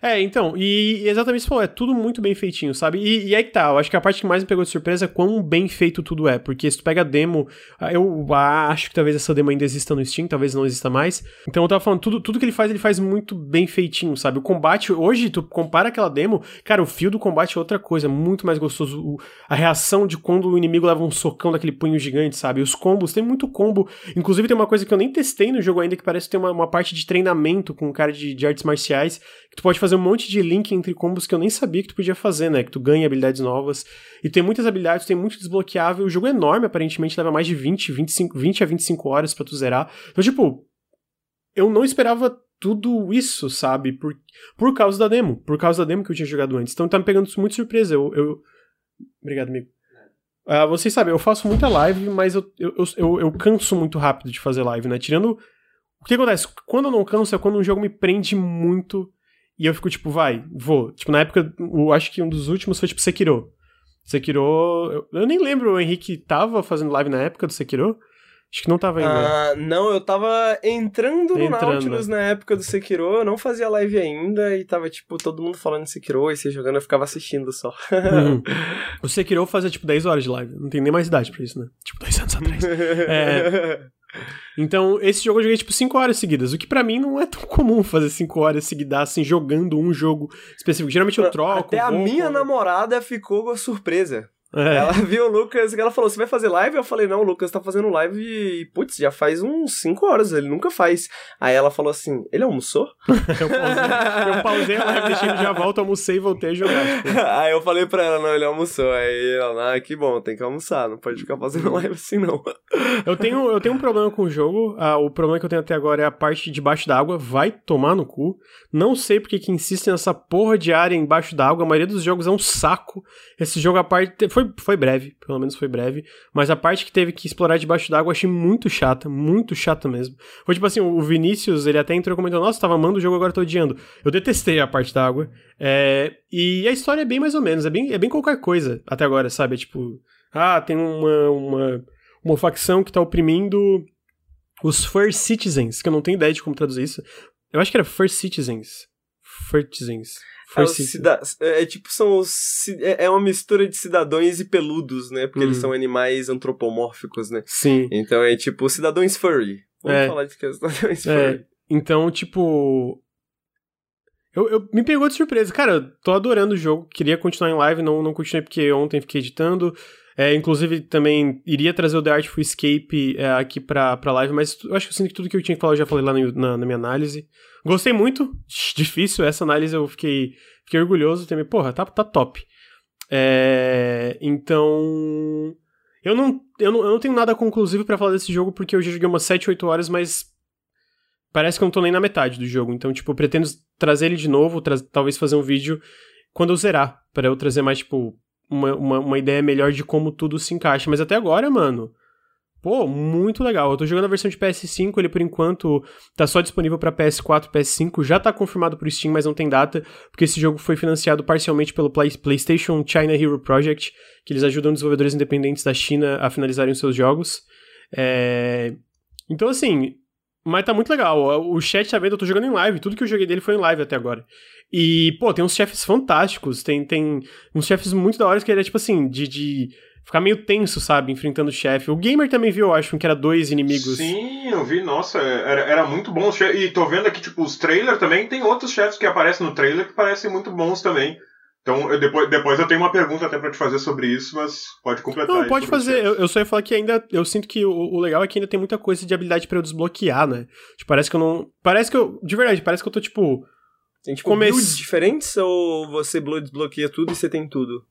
É, então, e, exatamente isso falou, é tudo muito bem feitinho, sabe? E, e aí que tá, eu acho que a parte que mais me pegou de surpresa é quão bem feito tudo é, porque se tu pega a demo, ah, eu acho que talvez essa demo ainda exista no Steam, talvez não exista mais. Então eu tava falando, tudo, tudo que ele faz, ele faz muito bem feitinho, sabe? O combate, hoje, tu compara aquela demo, cara, o fio do combate é outra coisa, muito mais gostoso. O, a reação de quando o inimigo leva um socão daquele punho gigante, sabe? Os combos, tem muito combo. Inclusive tem uma coisa que eu nem testei no jogo ainda, que parece ter uma, uma parte de treinamento com um cara de, de artes marciais que tu pode fazer um monte de link entre combos que eu nem sabia que tu podia fazer, né? Que tu ganha habilidades novas. E tem muitas habilidades, tem muito desbloqueável. O jogo é enorme, aparentemente leva mais de 20, 25, 20 a 25 horas para tu zerar. Então, tipo, eu não esperava tudo isso, sabe? Por, por causa da demo. Por causa da demo que eu tinha jogado antes. Então tá me pegando muito surpresa. Eu. eu... Obrigado, amigo. Uh, vocês sabem, eu faço muita live, mas eu, eu, eu, eu canso muito rápido de fazer live, né? Tirando o que acontece? Quando eu não canso é quando um jogo me prende muito e eu fico tipo, vai, vou. Tipo, na época, eu acho que um dos últimos foi tipo Sekiro. Sekiro. Eu, eu nem lembro, o Henrique tava fazendo live na época do Sekiro. Acho que não tava ainda. Ah, não, eu tava entrando no entrando. Nautilus na época do Sekiro, eu não fazia live ainda e tava, tipo, todo mundo falando de Sekiro e se jogando, eu ficava assistindo só. Uhum. O Sekiro fazia, tipo, 10 horas de live. Não tem nem mais idade pra isso, né? Tipo, 10 anos atrás. é... Então, esse jogo eu joguei tipo 5 horas seguidas, o que para mim não é tão comum fazer 5 horas seguidas assim, jogando um jogo específico. Geralmente eu troco. Até a minha namorada ficou surpresa. É. Ela viu o Lucas e ela falou: Você vai fazer live? Eu falei: Não, o Lucas tá fazendo live e, putz, já faz uns 5 horas, ele nunca faz. Aí ela falou assim: Ele almoçou? eu, pausei, eu pausei a live, deixei ele já volta, almocei e voltei a jogar. Tipo. Aí eu falei pra ela: Não, ele almoçou. Aí ela: Ah, que bom, tem que almoçar, não pode ficar fazendo live assim não. eu, tenho, eu tenho um problema com o jogo. Ah, o problema que eu tenho até agora é a parte debaixo d'água. Vai tomar no cu. Não sei porque que insistem nessa porra de área embaixo d'água. A maioria dos jogos é um saco. Esse jogo, a parte. Foi, foi breve, pelo menos foi breve. Mas a parte que teve que explorar debaixo d'água eu achei muito chata, muito chata mesmo. Foi tipo assim, o Vinícius, ele até entrou comentando, nossa, tava amando o jogo, agora tô odiando. Eu detestei a parte da água. É, e a história é bem mais ou menos, é bem, é bem qualquer coisa até agora, sabe? É tipo, ah, tem uma, uma, uma facção que tá oprimindo os First Citizens, que eu não tenho ideia de como traduzir isso. Eu acho que era First Citizens. First Citizens. É, cida... é, tipo, são os. É, é uma mistura de cidadãos e peludos, né? Porque eles hum. são animais antropomórficos, né? Sim. Então é tipo cidadãos furry. Vamos é. falar de que é cidadãos é. furry. Então, tipo. Eu, eu, me pegou de surpresa. Cara, eu tô adorando o jogo. Queria continuar em live, não, não continuei porque ontem fiquei editando. É, inclusive, também iria trazer o The Artful Escape é, aqui pra, pra live, mas eu acho que eu sinto que tudo que eu tinha que falar eu já falei lá no, na, na, minha análise. Gostei muito, difícil essa análise, eu fiquei, fiquei orgulhoso também. Porra, tá, tá top. É, então. Eu não, eu, não, eu não tenho nada conclusivo para falar desse jogo, porque eu já joguei umas 7, 8 horas, mas parece que eu não tô nem na metade do jogo. Então, tipo, eu pretendo trazer ele de novo, talvez fazer um vídeo quando eu zerar, para eu trazer mais, tipo, uma, uma, uma, ideia melhor de como tudo se encaixa. Mas até agora, mano, pô, muito legal. Eu tô jogando a versão de PS5, ele por enquanto tá só disponível para PS4 PS5, já tá confirmado pro Steam, mas não tem data, porque esse jogo foi financiado parcialmente pelo Play PlayStation China Hero Project, que eles ajudam desenvolvedores independentes da China a finalizarem os seus jogos. É... Então, assim, mas tá muito legal. O chat tá vendo, eu tô jogando em live. Tudo que eu joguei dele foi em live até agora. E, pô, tem uns chefes fantásticos. Tem, tem uns chefes muito da hora que ele é, tipo assim, de, de ficar meio tenso, sabe? Enfrentando o chefe. O Gamer também viu, eu acho, que era dois inimigos. Sim, eu vi. Nossa, era, era muito bom. E tô vendo aqui, tipo, os trailers também. Tem outros chefes que aparecem no trailer que parecem muito bons também. Então, eu, depois, depois eu tenho uma pergunta até para te fazer sobre isso, mas pode completar. Não, pode fazer. Eu, eu, só ia falar que ainda. Eu sinto que o, o, legal é que ainda tem muita coisa de habilidade para eu desbloquear, né? Tipo, parece que eu não. Parece que eu. De verdade, parece que eu tô, tipo. Tem tipo comece... builds diferentes ou você desbloqueia tudo e você tem tudo?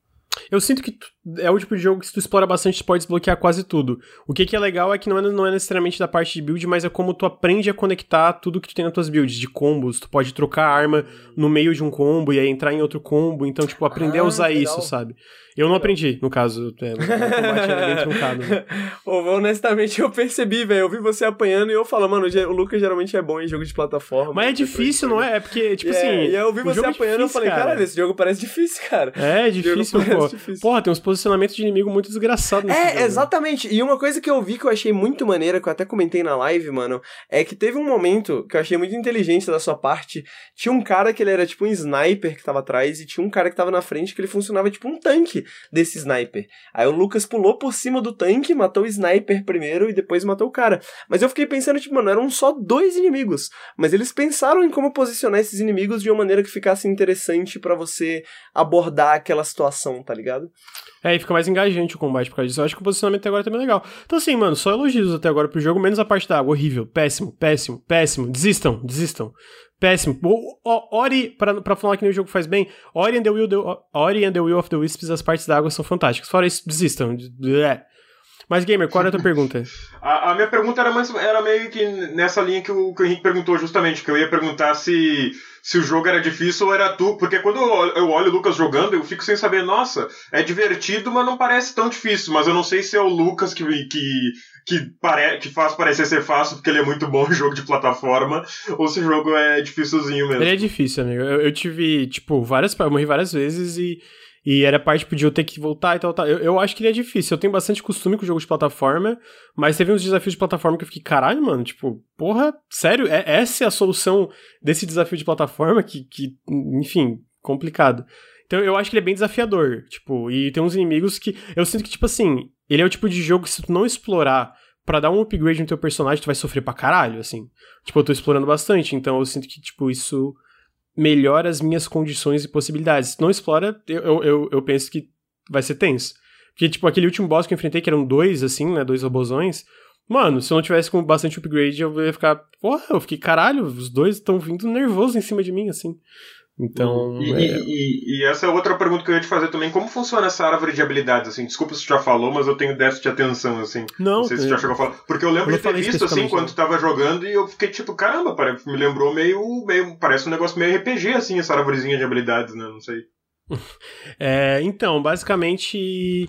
Eu sinto que é o tipo de jogo que se tu explora bastante, tu pode desbloquear quase tudo. O que, que é legal é que não é, não é necessariamente da parte de build, mas é como tu aprende a conectar tudo que tu tem nas tuas builds, de combos. Tu pode trocar arma no meio de um combo e aí entrar em outro combo. Então, tipo, aprender ah, a usar legal. isso, sabe? Eu não aprendi, no caso. É, o combate era bem truncado. Né? honestamente, eu percebi, velho. Eu vi você apanhando e eu falo, mano, o Lucas geralmente é bom em jogo de plataforma. Mas é difícil, não é? É porque, tipo yeah, assim. E eu vi você é apanhando e eu falei, caralho, esse jogo parece difícil, cara. É, difícil, pô. Porra, tem uns posicionamentos de inimigo muito desgraçados É, jogo. exatamente. E uma coisa que eu vi que eu achei muito maneira, que eu até comentei na live, mano, é que teve um momento que eu achei muito inteligente da sua parte. Tinha um cara que ele era tipo um sniper que tava atrás e tinha um cara que tava na frente que ele funcionava tipo um tanque desse sniper. Aí o Lucas pulou por cima do tanque, matou o sniper primeiro e depois matou o cara. Mas eu fiquei pensando, tipo, mano, eram só dois inimigos. Mas eles pensaram em como posicionar esses inimigos de uma maneira que ficasse interessante para você abordar aquela situação, tá ligado? É, e fica mais engajante o combate por causa disso. Eu acho que o posicionamento agora também é legal. Então, assim, mano, só elogios até agora pro jogo, menos a parte da água. Horrível, péssimo, péssimo, péssimo. Desistam, desistam. Péssimo. O, Ori, pra, pra falar que nem o jogo faz bem, Ori and, the Will, the, Ori and the Will of the Wisps, as partes da água são fantásticas. Fora isso, desistam. É. Mas, Gamer, qual era a tua pergunta? a, a, minha pergunta era, mais, era meio que nessa linha que o, que o Henrique perguntou, justamente, que eu ia perguntar se, se o jogo era difícil ou era tu. Porque quando eu olho o Lucas jogando, eu fico sem saber, nossa, é divertido, mas não parece tão difícil. Mas eu não sei se é o Lucas que, que, que, pare, que faz parecer ser fácil porque ele é muito bom em jogo de plataforma, ou se o jogo é dificilzinho mesmo. Ele é difícil, amigo. Eu, eu tive, tipo, várias. Eu morri várias vezes e. E era parte tipo, de eu ter que voltar e tal, tal. Eu, eu acho que ele é difícil. Eu tenho bastante costume com o jogo de plataforma, mas teve uns desafios de plataforma que eu fiquei, caralho, mano, tipo, porra, sério? É, essa é a solução desse desafio de plataforma que, que enfim, complicado. Então eu acho que ele é bem desafiador, tipo, e tem uns inimigos que. Eu sinto que, tipo assim, ele é o tipo de jogo que se tu não explorar para dar um upgrade no teu personagem, tu vai sofrer pra caralho, assim. Tipo, eu tô explorando bastante, então eu sinto que, tipo, isso melhora as minhas condições e possibilidades. Não explora, eu, eu, eu penso que vai ser tenso. Porque, tipo, aquele último boss que eu enfrentei, que eram dois, assim, né? Dois robozões. Mano, se eu não tivesse com bastante upgrade, eu ia ficar. Porra, eu fiquei, caralho, os dois estão vindo nervosos em cima de mim, assim. Então. E, é... e, e, essa é outra pergunta que eu ia te fazer também. Como funciona essa árvore de habilidades, assim? Desculpa se tu já falou, mas eu tenho déficit de atenção, assim. Não. Não sei se tu já chegou a falar. Porque eu lembro eu de ter visto, assim, quando tu tava jogando, e eu fiquei tipo, caramba, me lembrou meio, meio. Parece um negócio meio RPG, assim, essa árvorezinha de habilidades, né? Não sei. é, então, basicamente.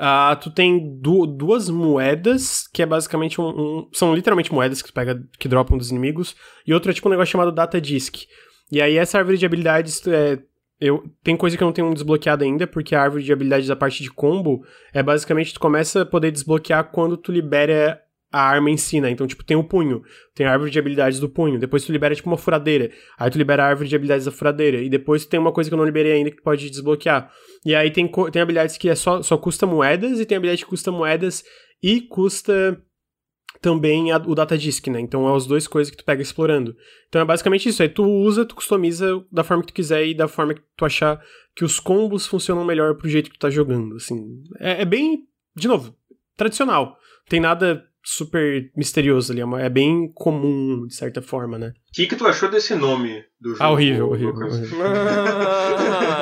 Uh, tu tem du duas moedas, que é basicamente um, um, São literalmente moedas que tu pega, que dropam dos inimigos, e outra é tipo um negócio chamado Data Disk e aí essa árvore de habilidades é, eu tem coisa que eu não tenho desbloqueado ainda, porque a árvore de habilidades da parte de combo é basicamente tu começa a poder desbloquear quando tu libera a arma em si, né? Então, tipo, tem o punho, tem a árvore de habilidades do punho, depois tu libera, tipo, uma furadeira, aí tu libera a árvore de habilidades da furadeira, e depois tem uma coisa que eu não liberei ainda que pode desbloquear. E aí tem, tem habilidades que é só, só custa moedas, e tem habilidade que custa moedas e custa também a, o data disk, né? Então é as duas coisas que tu pega explorando. Então é basicamente isso. Aí tu usa, tu customiza da forma que tu quiser e da forma que tu achar que os combos funcionam melhor pro jeito que tu tá jogando, assim. É, é bem, de novo, tradicional. Tem nada super misterioso ali, é, é bem comum, de certa forma, né? Que, que tu achou desse nome do jogo? Ah, horrível, horrível. horrível.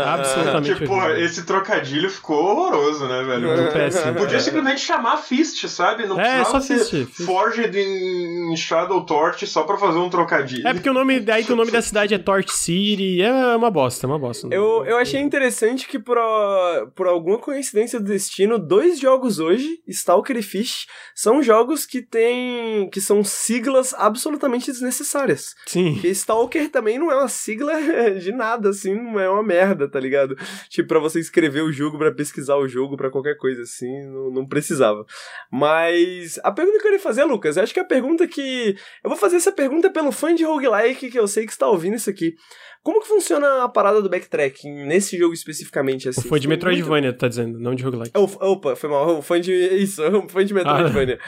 Absolutamente Tipo, horrível. esse trocadilho ficou horroroso, né, velho? É. Péssimo. Podia simplesmente chamar Fist, sabe? Não É, precisava só Fist, Fist. Forged em Shadow Torch só pra fazer um trocadilho. É porque o nome, daí que o nome da cidade é Torch City, é uma bosta, é uma bosta. Eu, eu achei interessante que, por, a- por alguma coincidência do destino, dois jogos hoje, Stalker e Fish, são jogos que têm. que são siglas absolutamente desnecessárias. Sim. Porque Stalker também não é uma sigla de nada, assim, não é uma merda, tá ligado? Tipo, pra você escrever o jogo, pra pesquisar o jogo, pra qualquer coisa assim, não, não precisava. Mas a pergunta que eu queria fazer, Lucas, eu acho que a pergunta que. Eu vou fazer essa pergunta pelo fã de roguelike que eu sei que está ouvindo isso aqui. Como que funciona a parada do backtracking nesse jogo especificamente, assim? Foi de Tem muito- Metroidvania, tá dizendo, não de roguelike. Oh, Opa, foi mal. O fã de. Isso, fã de Metroidvania.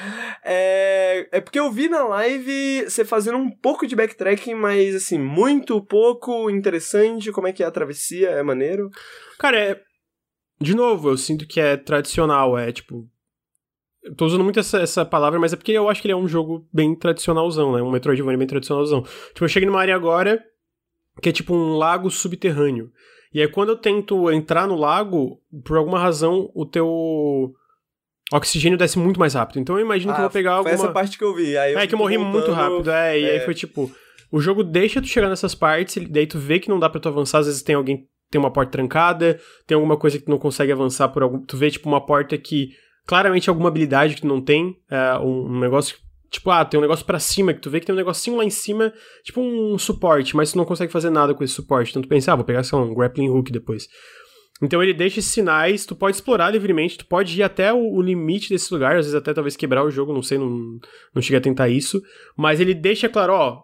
É, é porque eu vi na live você fazendo um pouco de backtracking, mas assim, muito pouco interessante. Como é que é a travessia? É maneiro? Cara, é. De novo, eu sinto que é tradicional, é tipo. Eu tô usando muito essa, essa palavra, mas é porque eu acho que ele é um jogo bem tradicionalzão, né? Um Metroidvania bem tradicionalzão. Tipo, eu cheguei numa área agora que é tipo um lago subterrâneo. E aí quando eu tento entrar no lago, por alguma razão, o teu oxigênio desce muito mais rápido. Então eu imagino que eu vou pegar Ah, foi alguma... essa parte que eu vi. Aí eu É que eu morri fico muito voltando- rápido, é, e aí é. foi tipo, o jogo deixa tu chegar nessas partes, daí tu vê que não dá pra tu avançar, às vezes tem alguém, tem uma porta trancada, tem alguma coisa que tu não consegue avançar por algum, tu vê tipo uma porta que claramente alguma habilidade que tu não tem, é, um, um negócio, tipo, ah, tem um negócio pra cima, que tu vê que tem um negocinho lá em cima, tipo um suporte, mas tu não consegue fazer nada com esse suporte, então tu pensa, ah, vou pegar, sei um grappling hook depois. Então ele deixa esses sinais, tu pode explorar livremente, tu pode ir até o, o limite desse lugar, às vezes até talvez quebrar o jogo, não sei, não, não cheguei a tentar isso, mas ele deixa claro, ó,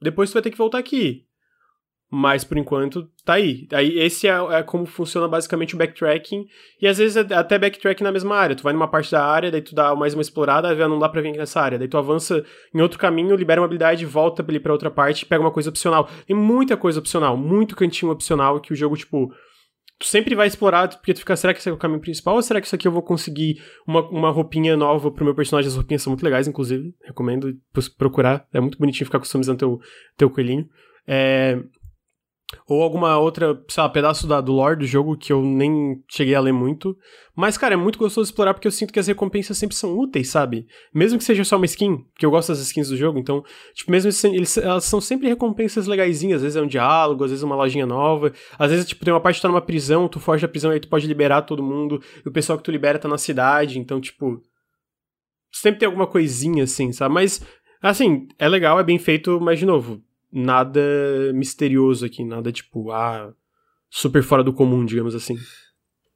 depois tu vai ter que voltar aqui. Mas por enquanto tá aí. Aí esse é, é como funciona basicamente o backtracking. E às vezes é até backtracking na mesma área. Tu vai numa parte da área, daí tu dá mais uma explorada, aí não dá pra vir nessa área. Daí tu avança em outro caminho, libera uma habilidade, volta ali pra outra parte pega uma coisa opcional. Tem muita coisa opcional, muito cantinho opcional que o jogo, tipo, tu sempre vai explorar, porque tu fica, será que esse é o caminho principal ou será que isso aqui eu vou conseguir uma, uma roupinha nova pro meu personagem? As roupinhas são muito legais, inclusive. Recomendo procurar. É muito bonitinho ficar customizando teu, teu coelhinho. É... Ou alguma outra, sei lá, pedaço da, do lore do jogo que eu nem cheguei a ler muito. Mas, cara, é muito gostoso explorar porque eu sinto que as recompensas sempre são úteis, sabe? Mesmo que seja só uma skin, porque eu gosto das skins do jogo, então, tipo, mesmo eles, elas são sempre recompensas legaisinhas. Às vezes é um diálogo, às vezes é uma lojinha nova. Às vezes, tipo, tem uma parte que tá numa prisão, tu foge da prisão e aí tu pode liberar todo mundo. E o pessoal que tu libera tá na cidade, então, tipo. Sempre tem alguma coisinha assim, sabe? Mas, assim, é legal, é bem feito, mas, de novo, nada misterioso aqui, nada tipo, ah, super fora do comum, digamos assim.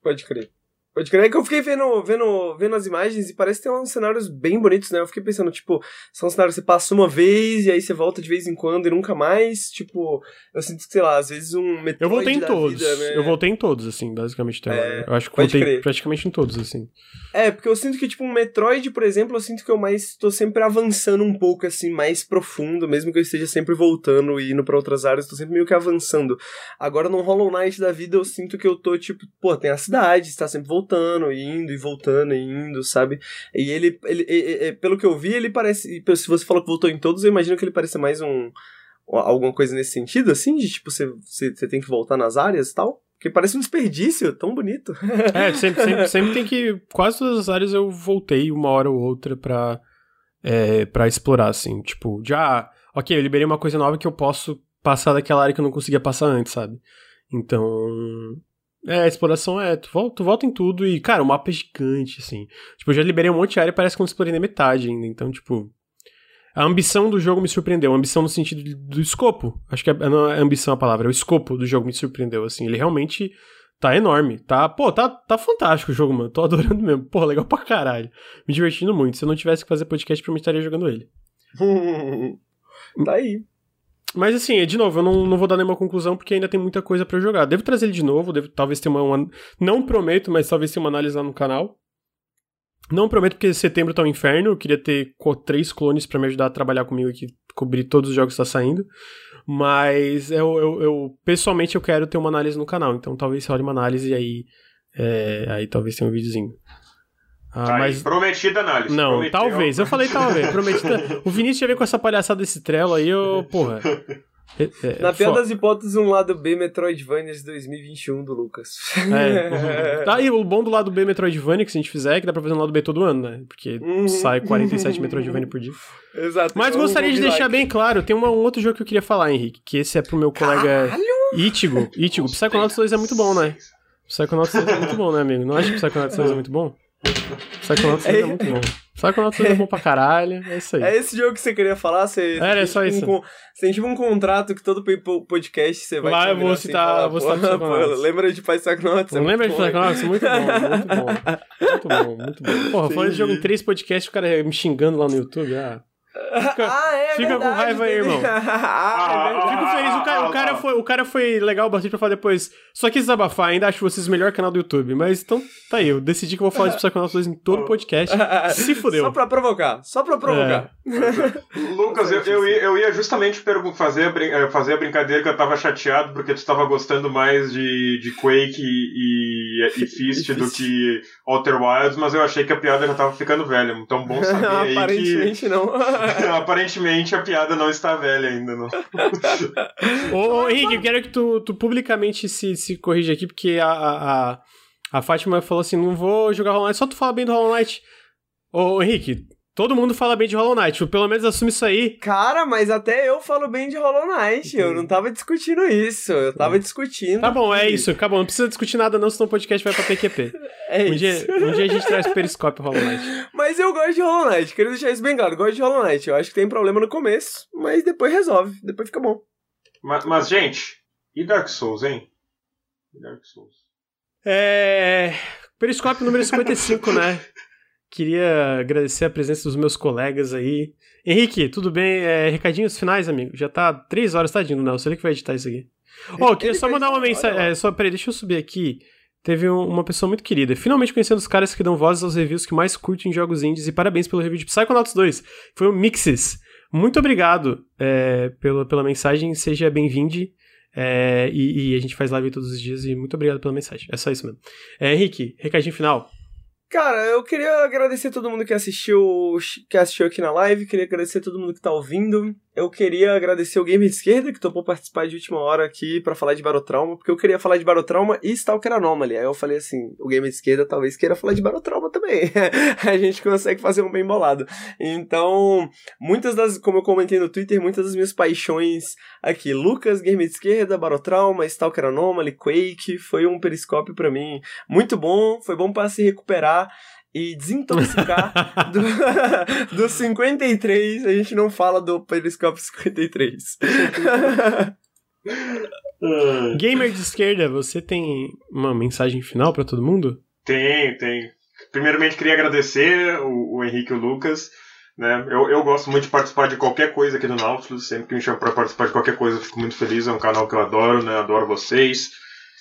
Pode crer. Pode crer. É que eu fiquei vendo, vendo, vendo as imagens e parece ter uns cenários bem bonitos, né? Eu fiquei pensando, tipo, são cenários que você passa uma vez e aí você volta de vez em quando e nunca mais. Tipo, eu sinto que, sei lá, às vezes um Metroid Eu voltei em todos. vida, né? Eu voltei em todos, assim, basicamente. até É, eu acho que voltei crer. praticamente em todos, assim. É, porque eu sinto que, tipo, um Metroid, por exemplo, eu sinto que eu mais tô sempre avançando um pouco, assim, mais profundo, mesmo que eu esteja sempre voltando e indo pra outras áreas, tô sempre meio que avançando. Agora, no Hollow Knight da vida, eu sinto que eu tô, tipo, pô, tem a cidade, está sempre voltando, e indo e voltando e indo, sabe? E ele, ele, e- e- e- pelo que eu vi, ele parece, se você falou que voltou em todos, eu imagino que ele parece mais um, alguma coisa nesse sentido, assim, de, tipo, você, você, você tem que voltar nas áreas e tal? Porque parece um desperdício, tão bonito. É, sempre, sempre, sempre tem que. Quase todas as áreas eu voltei uma hora ou outra pra, é, pra explorar, assim. Tipo, já. Ok, eu liberei uma coisa nova que eu posso passar daquela área que eu não conseguia passar antes, sabe? Então. É, a exploração é. Tu volta, tu volta em tudo e, cara, o mapa é gigante, assim. Tipo, eu já liberei um monte de área e parece que eu não explorei nem metade ainda. Então, tipo. A ambição do jogo me surpreendeu. A ambição no sentido do escopo. Acho que é, não é ambição a palavra, é o escopo do jogo me surpreendeu, assim. Ele realmente tá enorme. Tá, pô, tá, tá fantástico o jogo, mano. Tô adorando mesmo. Pô, legal pra caralho. Me divertindo muito. Se eu não tivesse que fazer podcast, provavelmente estaria jogando ele. tá aí. Mas assim, de novo, eu não, não vou dar nenhuma conclusão porque ainda tem muita coisa pra jogar. Devo trazer ele de novo, devo talvez ter uma, uma- Não prometo, mas talvez ter uma análise lá no canal. Não prometo porque setembro tá um inferno. Eu queria ter três clones pra me ajudar a trabalhar comigo aqui, cobrir todos os jogos que tá saindo. Mas eu, eu, eu- pessoalmente eu quero ter uma análise no canal. Então talvez role uma análise e aí. é, aí talvez tenha um videozinho. Ah, Aí, mas Prometida análise. Não, Prometeu. talvez. Eu falei talvez. Prometida. O Vinícius já veio com essa palhaçada desse trelo aí, eu, porra. É, é, Na pior das hipóteses, um lado B Metroidvania de 2021 do Lucas. É. Tá aí, o bom do lado B Metroidvania que se a gente fizer é que dá pra fazer no lado B todo ano, né? Porque Uhum. sai 47 Metroidvania por dia. Exato. Mas É um gostaria de deixar bem claro, tem uma- um outro jogo que eu queria falar, Henrique, que esse é pro meu colega Caralho! Itigo. Itigo, Psychonauts 2 é muito bom, né? Psychonauts 2 é muito bom, né, amigo? Não acha que Psychonauts 2 é muito bom? Psychonauts 2 é muito bom. Psychonauts 2 é bom pra caralho, é isso aí. É esse jogo que você queria falar? Você, Era, tem só tipo isso. Um, con- você tem tipo um contrato que todo po- podcast você vai... Lá eu vou assim e citar- vou citar "Pô, Psychonauts." Lembra de Psychonauts? é lembra de Psychonauts? Muito bom, muito bom. Muito bom, muito bom. Porra, falando de jogo em três podcasts, o cara me xingando lá no YouTube. Ah. Fica, Ah, é fica com verdade, raiva aí, irmão. ah, é verdade. Fico feliz, o cara, o, cara foi, o cara foi legal bastante pra falar depois. Só quis desabafar, ainda acho vocês o melhor canal do YouTube. Mas então, tá aí, eu decidi que eu vou falar de Psychonauts 2 em todo o podcast. Se fudeu. Só pra provocar, só pra provocar. Lucas, eu, eu, ia, eu ia justamente fazer, a eh, fazer a brincadeira que eu tava chateado porque tu tava gostando mais de, de Quake e, e, e Fist do que Outer Wilds, mas eu achei que a piada já tava ficando velha. Então bom saber aí que Aparentemente não. aparentemente a piada não está velha ainda. Não. Ô, ô, Henrique, eu quero que tu, tu publicamente se, se corrija aqui, porque a, a, a, a Fátima falou assim: não vou jogar Hollow Knight, só tu fala bem do Hollow Knight. Ô, Henrique, todo mundo fala bem de Hollow Knight, tipo, pelo menos assume isso aí. Cara, mas até eu falo bem de Hollow Knight. Eu não tava discutindo isso. Eu tava discutindo. Tá bom, é isso, acabou. Não precisa discutir nada, não, senão o podcast vai pra PQP. É Um isso. dia, um dia a gente traz Periscope Hollow Knight. Mas eu gosto de Hollow Knight. Queria deixar isso bem claro. Eu gosto de Hollow Knight. Eu acho que tem problema no começo, mas depois resolve. Depois fica bom. Mas, mas, gente, e Dark Souls, hein? E Dark Souls. É. Periscope número 55, né? Queria agradecer a presença dos meus colegas aí. Henrique, tudo bem? É, recadinhos finais, amigo. Já tá três horas, tadinho, não. Você que vai editar isso aqui. Ó, eu queria só mandar uma mensagem. É, só, peraí, deixa eu subir aqui. Teve um- uma pessoa muito querida. Finalmente conhecendo os caras que dão vozes aos reviews que mais curtem jogos indies. E parabéns pelo review de Psychonauts 2. Foi o Mixes. Muito obrigado é, pela, pela mensagem. Seja bem-vindo. É, e, e a gente faz live todos os dias. E muito obrigado pela mensagem. É só isso mesmo. É, Henrique, recadinho final. Cara, eu queria agradecer todo mundo que assistiu, que assistiu aqui na live, queria agradecer todo mundo que tá ouvindo. Eu queria agradecer o Gamer de Esquerda, que topou participar de última hora aqui pra falar de Barotrauma, porque eu queria falar de Barotrauma e Stalker Anomaly. Aí eu falei assim, o Gamer de Esquerda talvez queira falar de Barotrauma também. a gente consegue fazer um bem bolado. Então, muitas das, como eu comentei no Twitter, muitas das minhas paixões aqui, Lucas, Gamer de Esquerda, Barotrauma, Stalker Anomaly, Quake, foi um periscópio pra mim muito bom, foi bom pra se recuperar e desintoxicar do, do 53. A gente não fala do Periscope 53. Gamer de esquerda, você tem uma mensagem final pra todo mundo? Tem, tem. Primeiramente, queria agradecer o, o Henrique e o Lucas. Né? Eu, eu gosto muito de participar de qualquer coisa aqui do Nautilus. Sempre que me chamam para participar de qualquer coisa, eu fico muito feliz. É um canal que eu adoro, né? Adoro vocês.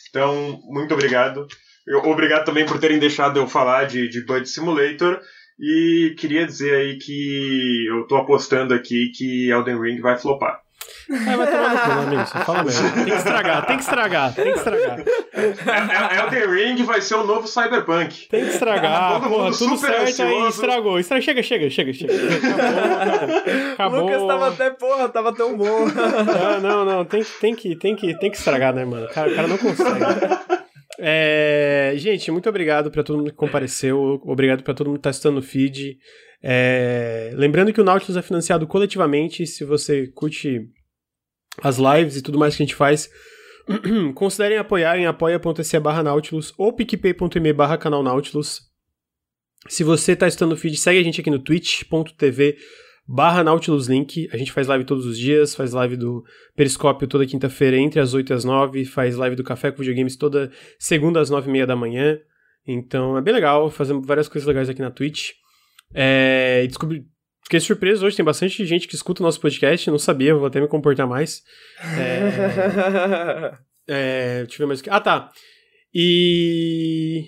Então, muito obrigado. Eu- obrigado também por terem deixado eu falar de, de Bud Simulator. E queria dizer aí que eu tô apostando aqui que Elden Ring vai flopar. Ah, vai tomar no cu, né, amigo? Você fala mesmo. Tem que estragar, tem que estragar, tem que estragar. É- é- Elden Ring vai ser o novo Cyberpunk. Tem que estragar, Todo porra, mundo tudo super certo aí, ansioso. estragou. Estra... Chega, chega, chega, chega. Acabou, acabou. Lucas tava até, porra, tava tão bom. Ah, não, não, tem, que- tem, que, tem, que, tem que estragar, né, mano? O cara, o cara não consegue. É, gente, muito obrigado pra todo mundo que compareceu. Obrigado pra todo mundo que tá assistindo no feed. É, lembrando que o Nautilus é financiado coletivamente. Se você curte as lives e tudo mais que a gente faz, considerem apoiar em apoia.se barra Nautilus ou picpay.me barra canal Nautilus. Se você tá assistindo no feed, segue a gente aqui no twitch.tv barra Nautilus Link. A gente faz live todos os dias, faz live do Periscópio toda quinta-feira entre as 8 e as 9, faz live do Café com Videogames toda segunda às 9 e meia da manhã. Então é bem legal, fazemos várias coisas legais aqui na Twitch. É, e descobri, fiquei surpreso hoje, tem bastante gente que escuta o nosso podcast, não sabia, vou até me comportar mais. É, é, deixa eu ver mais o que. Ah, tá. E.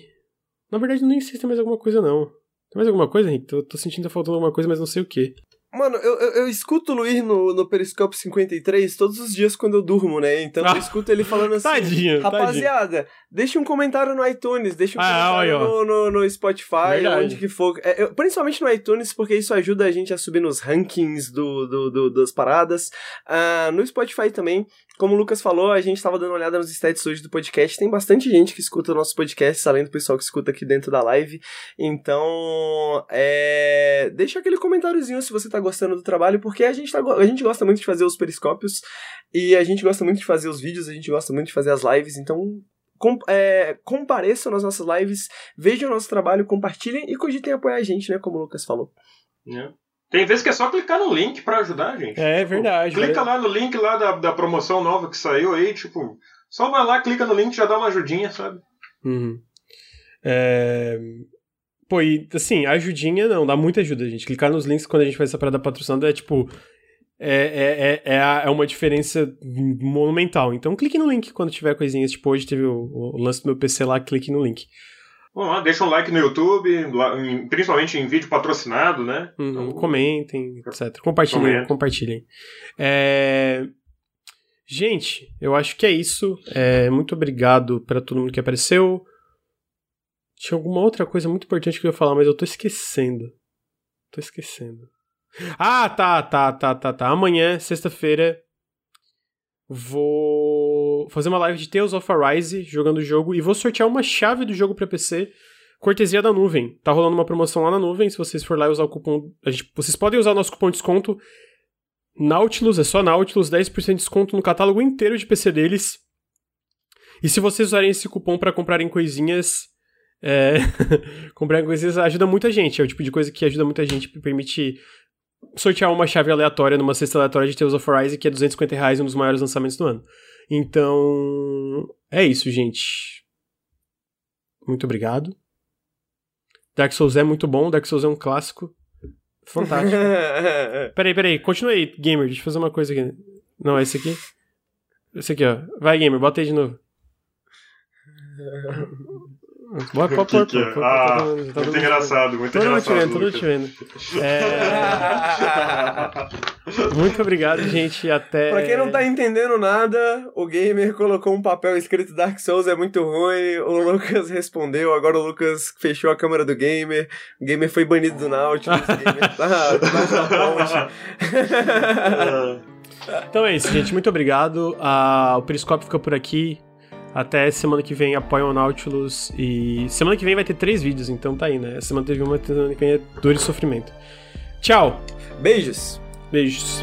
Na verdade, nem sei se tem mais alguma coisa, não. Tem mais alguma coisa, Henrique? Tô, tô sentindo que tá faltando alguma coisa, mas não sei o que. Mano, eu, eu, eu, escuto o Luiz no, no Periscope 53 todos os dias quando eu durmo, né? Então eu ah. escuto ele falando assim: tadinho, Rapaziada, tadinho. deixa um comentário no iTunes, deixa um ah, comentário no, no, no, Spotify, Verdade. onde que for. É, eu, principalmente no iTunes, porque isso ajuda a gente a subir nos rankings do, do, do das paradas. Uh, no Spotify também, como o Lucas falou, a gente tava dando uma olhada nos stats hoje do podcast. Tem bastante gente que escuta o nosso podcast, além do pessoal que escuta aqui dentro da live. Então, é... deixa aquele comentáriozinho se você tá gostando do trabalho, porque a gente, tá... a gente gosta muito de fazer os periscópios e a gente gosta muito de fazer os vídeos, a gente gosta muito de fazer as lives. Então, com, é, compareçam nas nossas lives, vejam o nosso trabalho, compartilhem e cogitem apoiar a gente, né? Como o Lucas falou. Yeah. Tem vezes que é só clicar no link para ajudar a gente. É, tipo, verdade. Clica lá no link lá da, da promoção nova que saiu aí, tipo, só vai lá, clica no link já dá uma ajudinha, sabe? Uhum. É... Pô, e assim, ajudinha não, dá muita ajuda, gente. Clicar nos links quando a gente faz essa parada patrocinada é tipo. É, é, é, é, é uma diferença monumental. Então clique no link quando tiver coisinhas. Tipo, hoje teve o, o lance do meu PC lá, clique no link. Vamos lá, deixa um like no YouTube, principalmente em vídeo patrocinado, né? Uhum, então, comentem, etc. Compartilhem, compartilhem. É... Gente, eu acho que é isso. É, muito obrigado para todo mundo que apareceu. Tinha alguma outra coisa muito importante que eu ia falar, mas eu tô esquecendo. Tô esquecendo. Ah, tá, tá, tá, tá, tá. Amanhã, sexta-feira, vou fazer uma live de Tales of Arise jogando o jogo e vou sortear uma chave do jogo para PC, cortesia da nuvem. Tá rolando uma promoção lá na nuvem, se vocês for lá usar o cupom, gente, vocês podem usar o nosso cupom de desconto Nautilus, é só Nautilus, 10% de desconto no catálogo inteiro de PC deles. E se vocês usarem esse cupom para comprarem coisinhas, é... comprarem coisinhas ajuda muita gente, é o tipo de coisa que ajuda muita gente, permite sortear uma chave aleatória numa cesta aleatória de Tales of Rise, que é 250 reais, um dos maiores lançamentos do ano. Então, é isso, gente. Muito obrigado. Dark Souls é muito bom, Dark Souls é um clássico. Fantástico. peraí, peraí, continua aí, gamer, deixa eu fazer uma coisa aqui. Não, é esse aqui? Esse aqui, ó. Vai, gamer, bota aí de novo. Bora, pode pôr, pô. Ah, tá muito tá engraçado, muito todo engraçado. Todo te vendo, todo te vendo. É... muito obrigado, gente. Até. Pra quem não tá entendendo nada, o gamer colocou um papel escrito Dark Souls é muito ruim. O Lucas respondeu, agora o Lucas fechou a câmera do gamer. O gamer foi banido do Nautilus. O gamer tá debaixo da ponte. então é isso, gente. Muito obrigado. Uh, o Periscópio fica por aqui. Até semana que vem apoiam o Nautilus. E semana que vem vai ter três vídeos, então tá aí, né? Semana teve uma, semana que vem é dor e sofrimento. Tchau! Beijos! Beijos!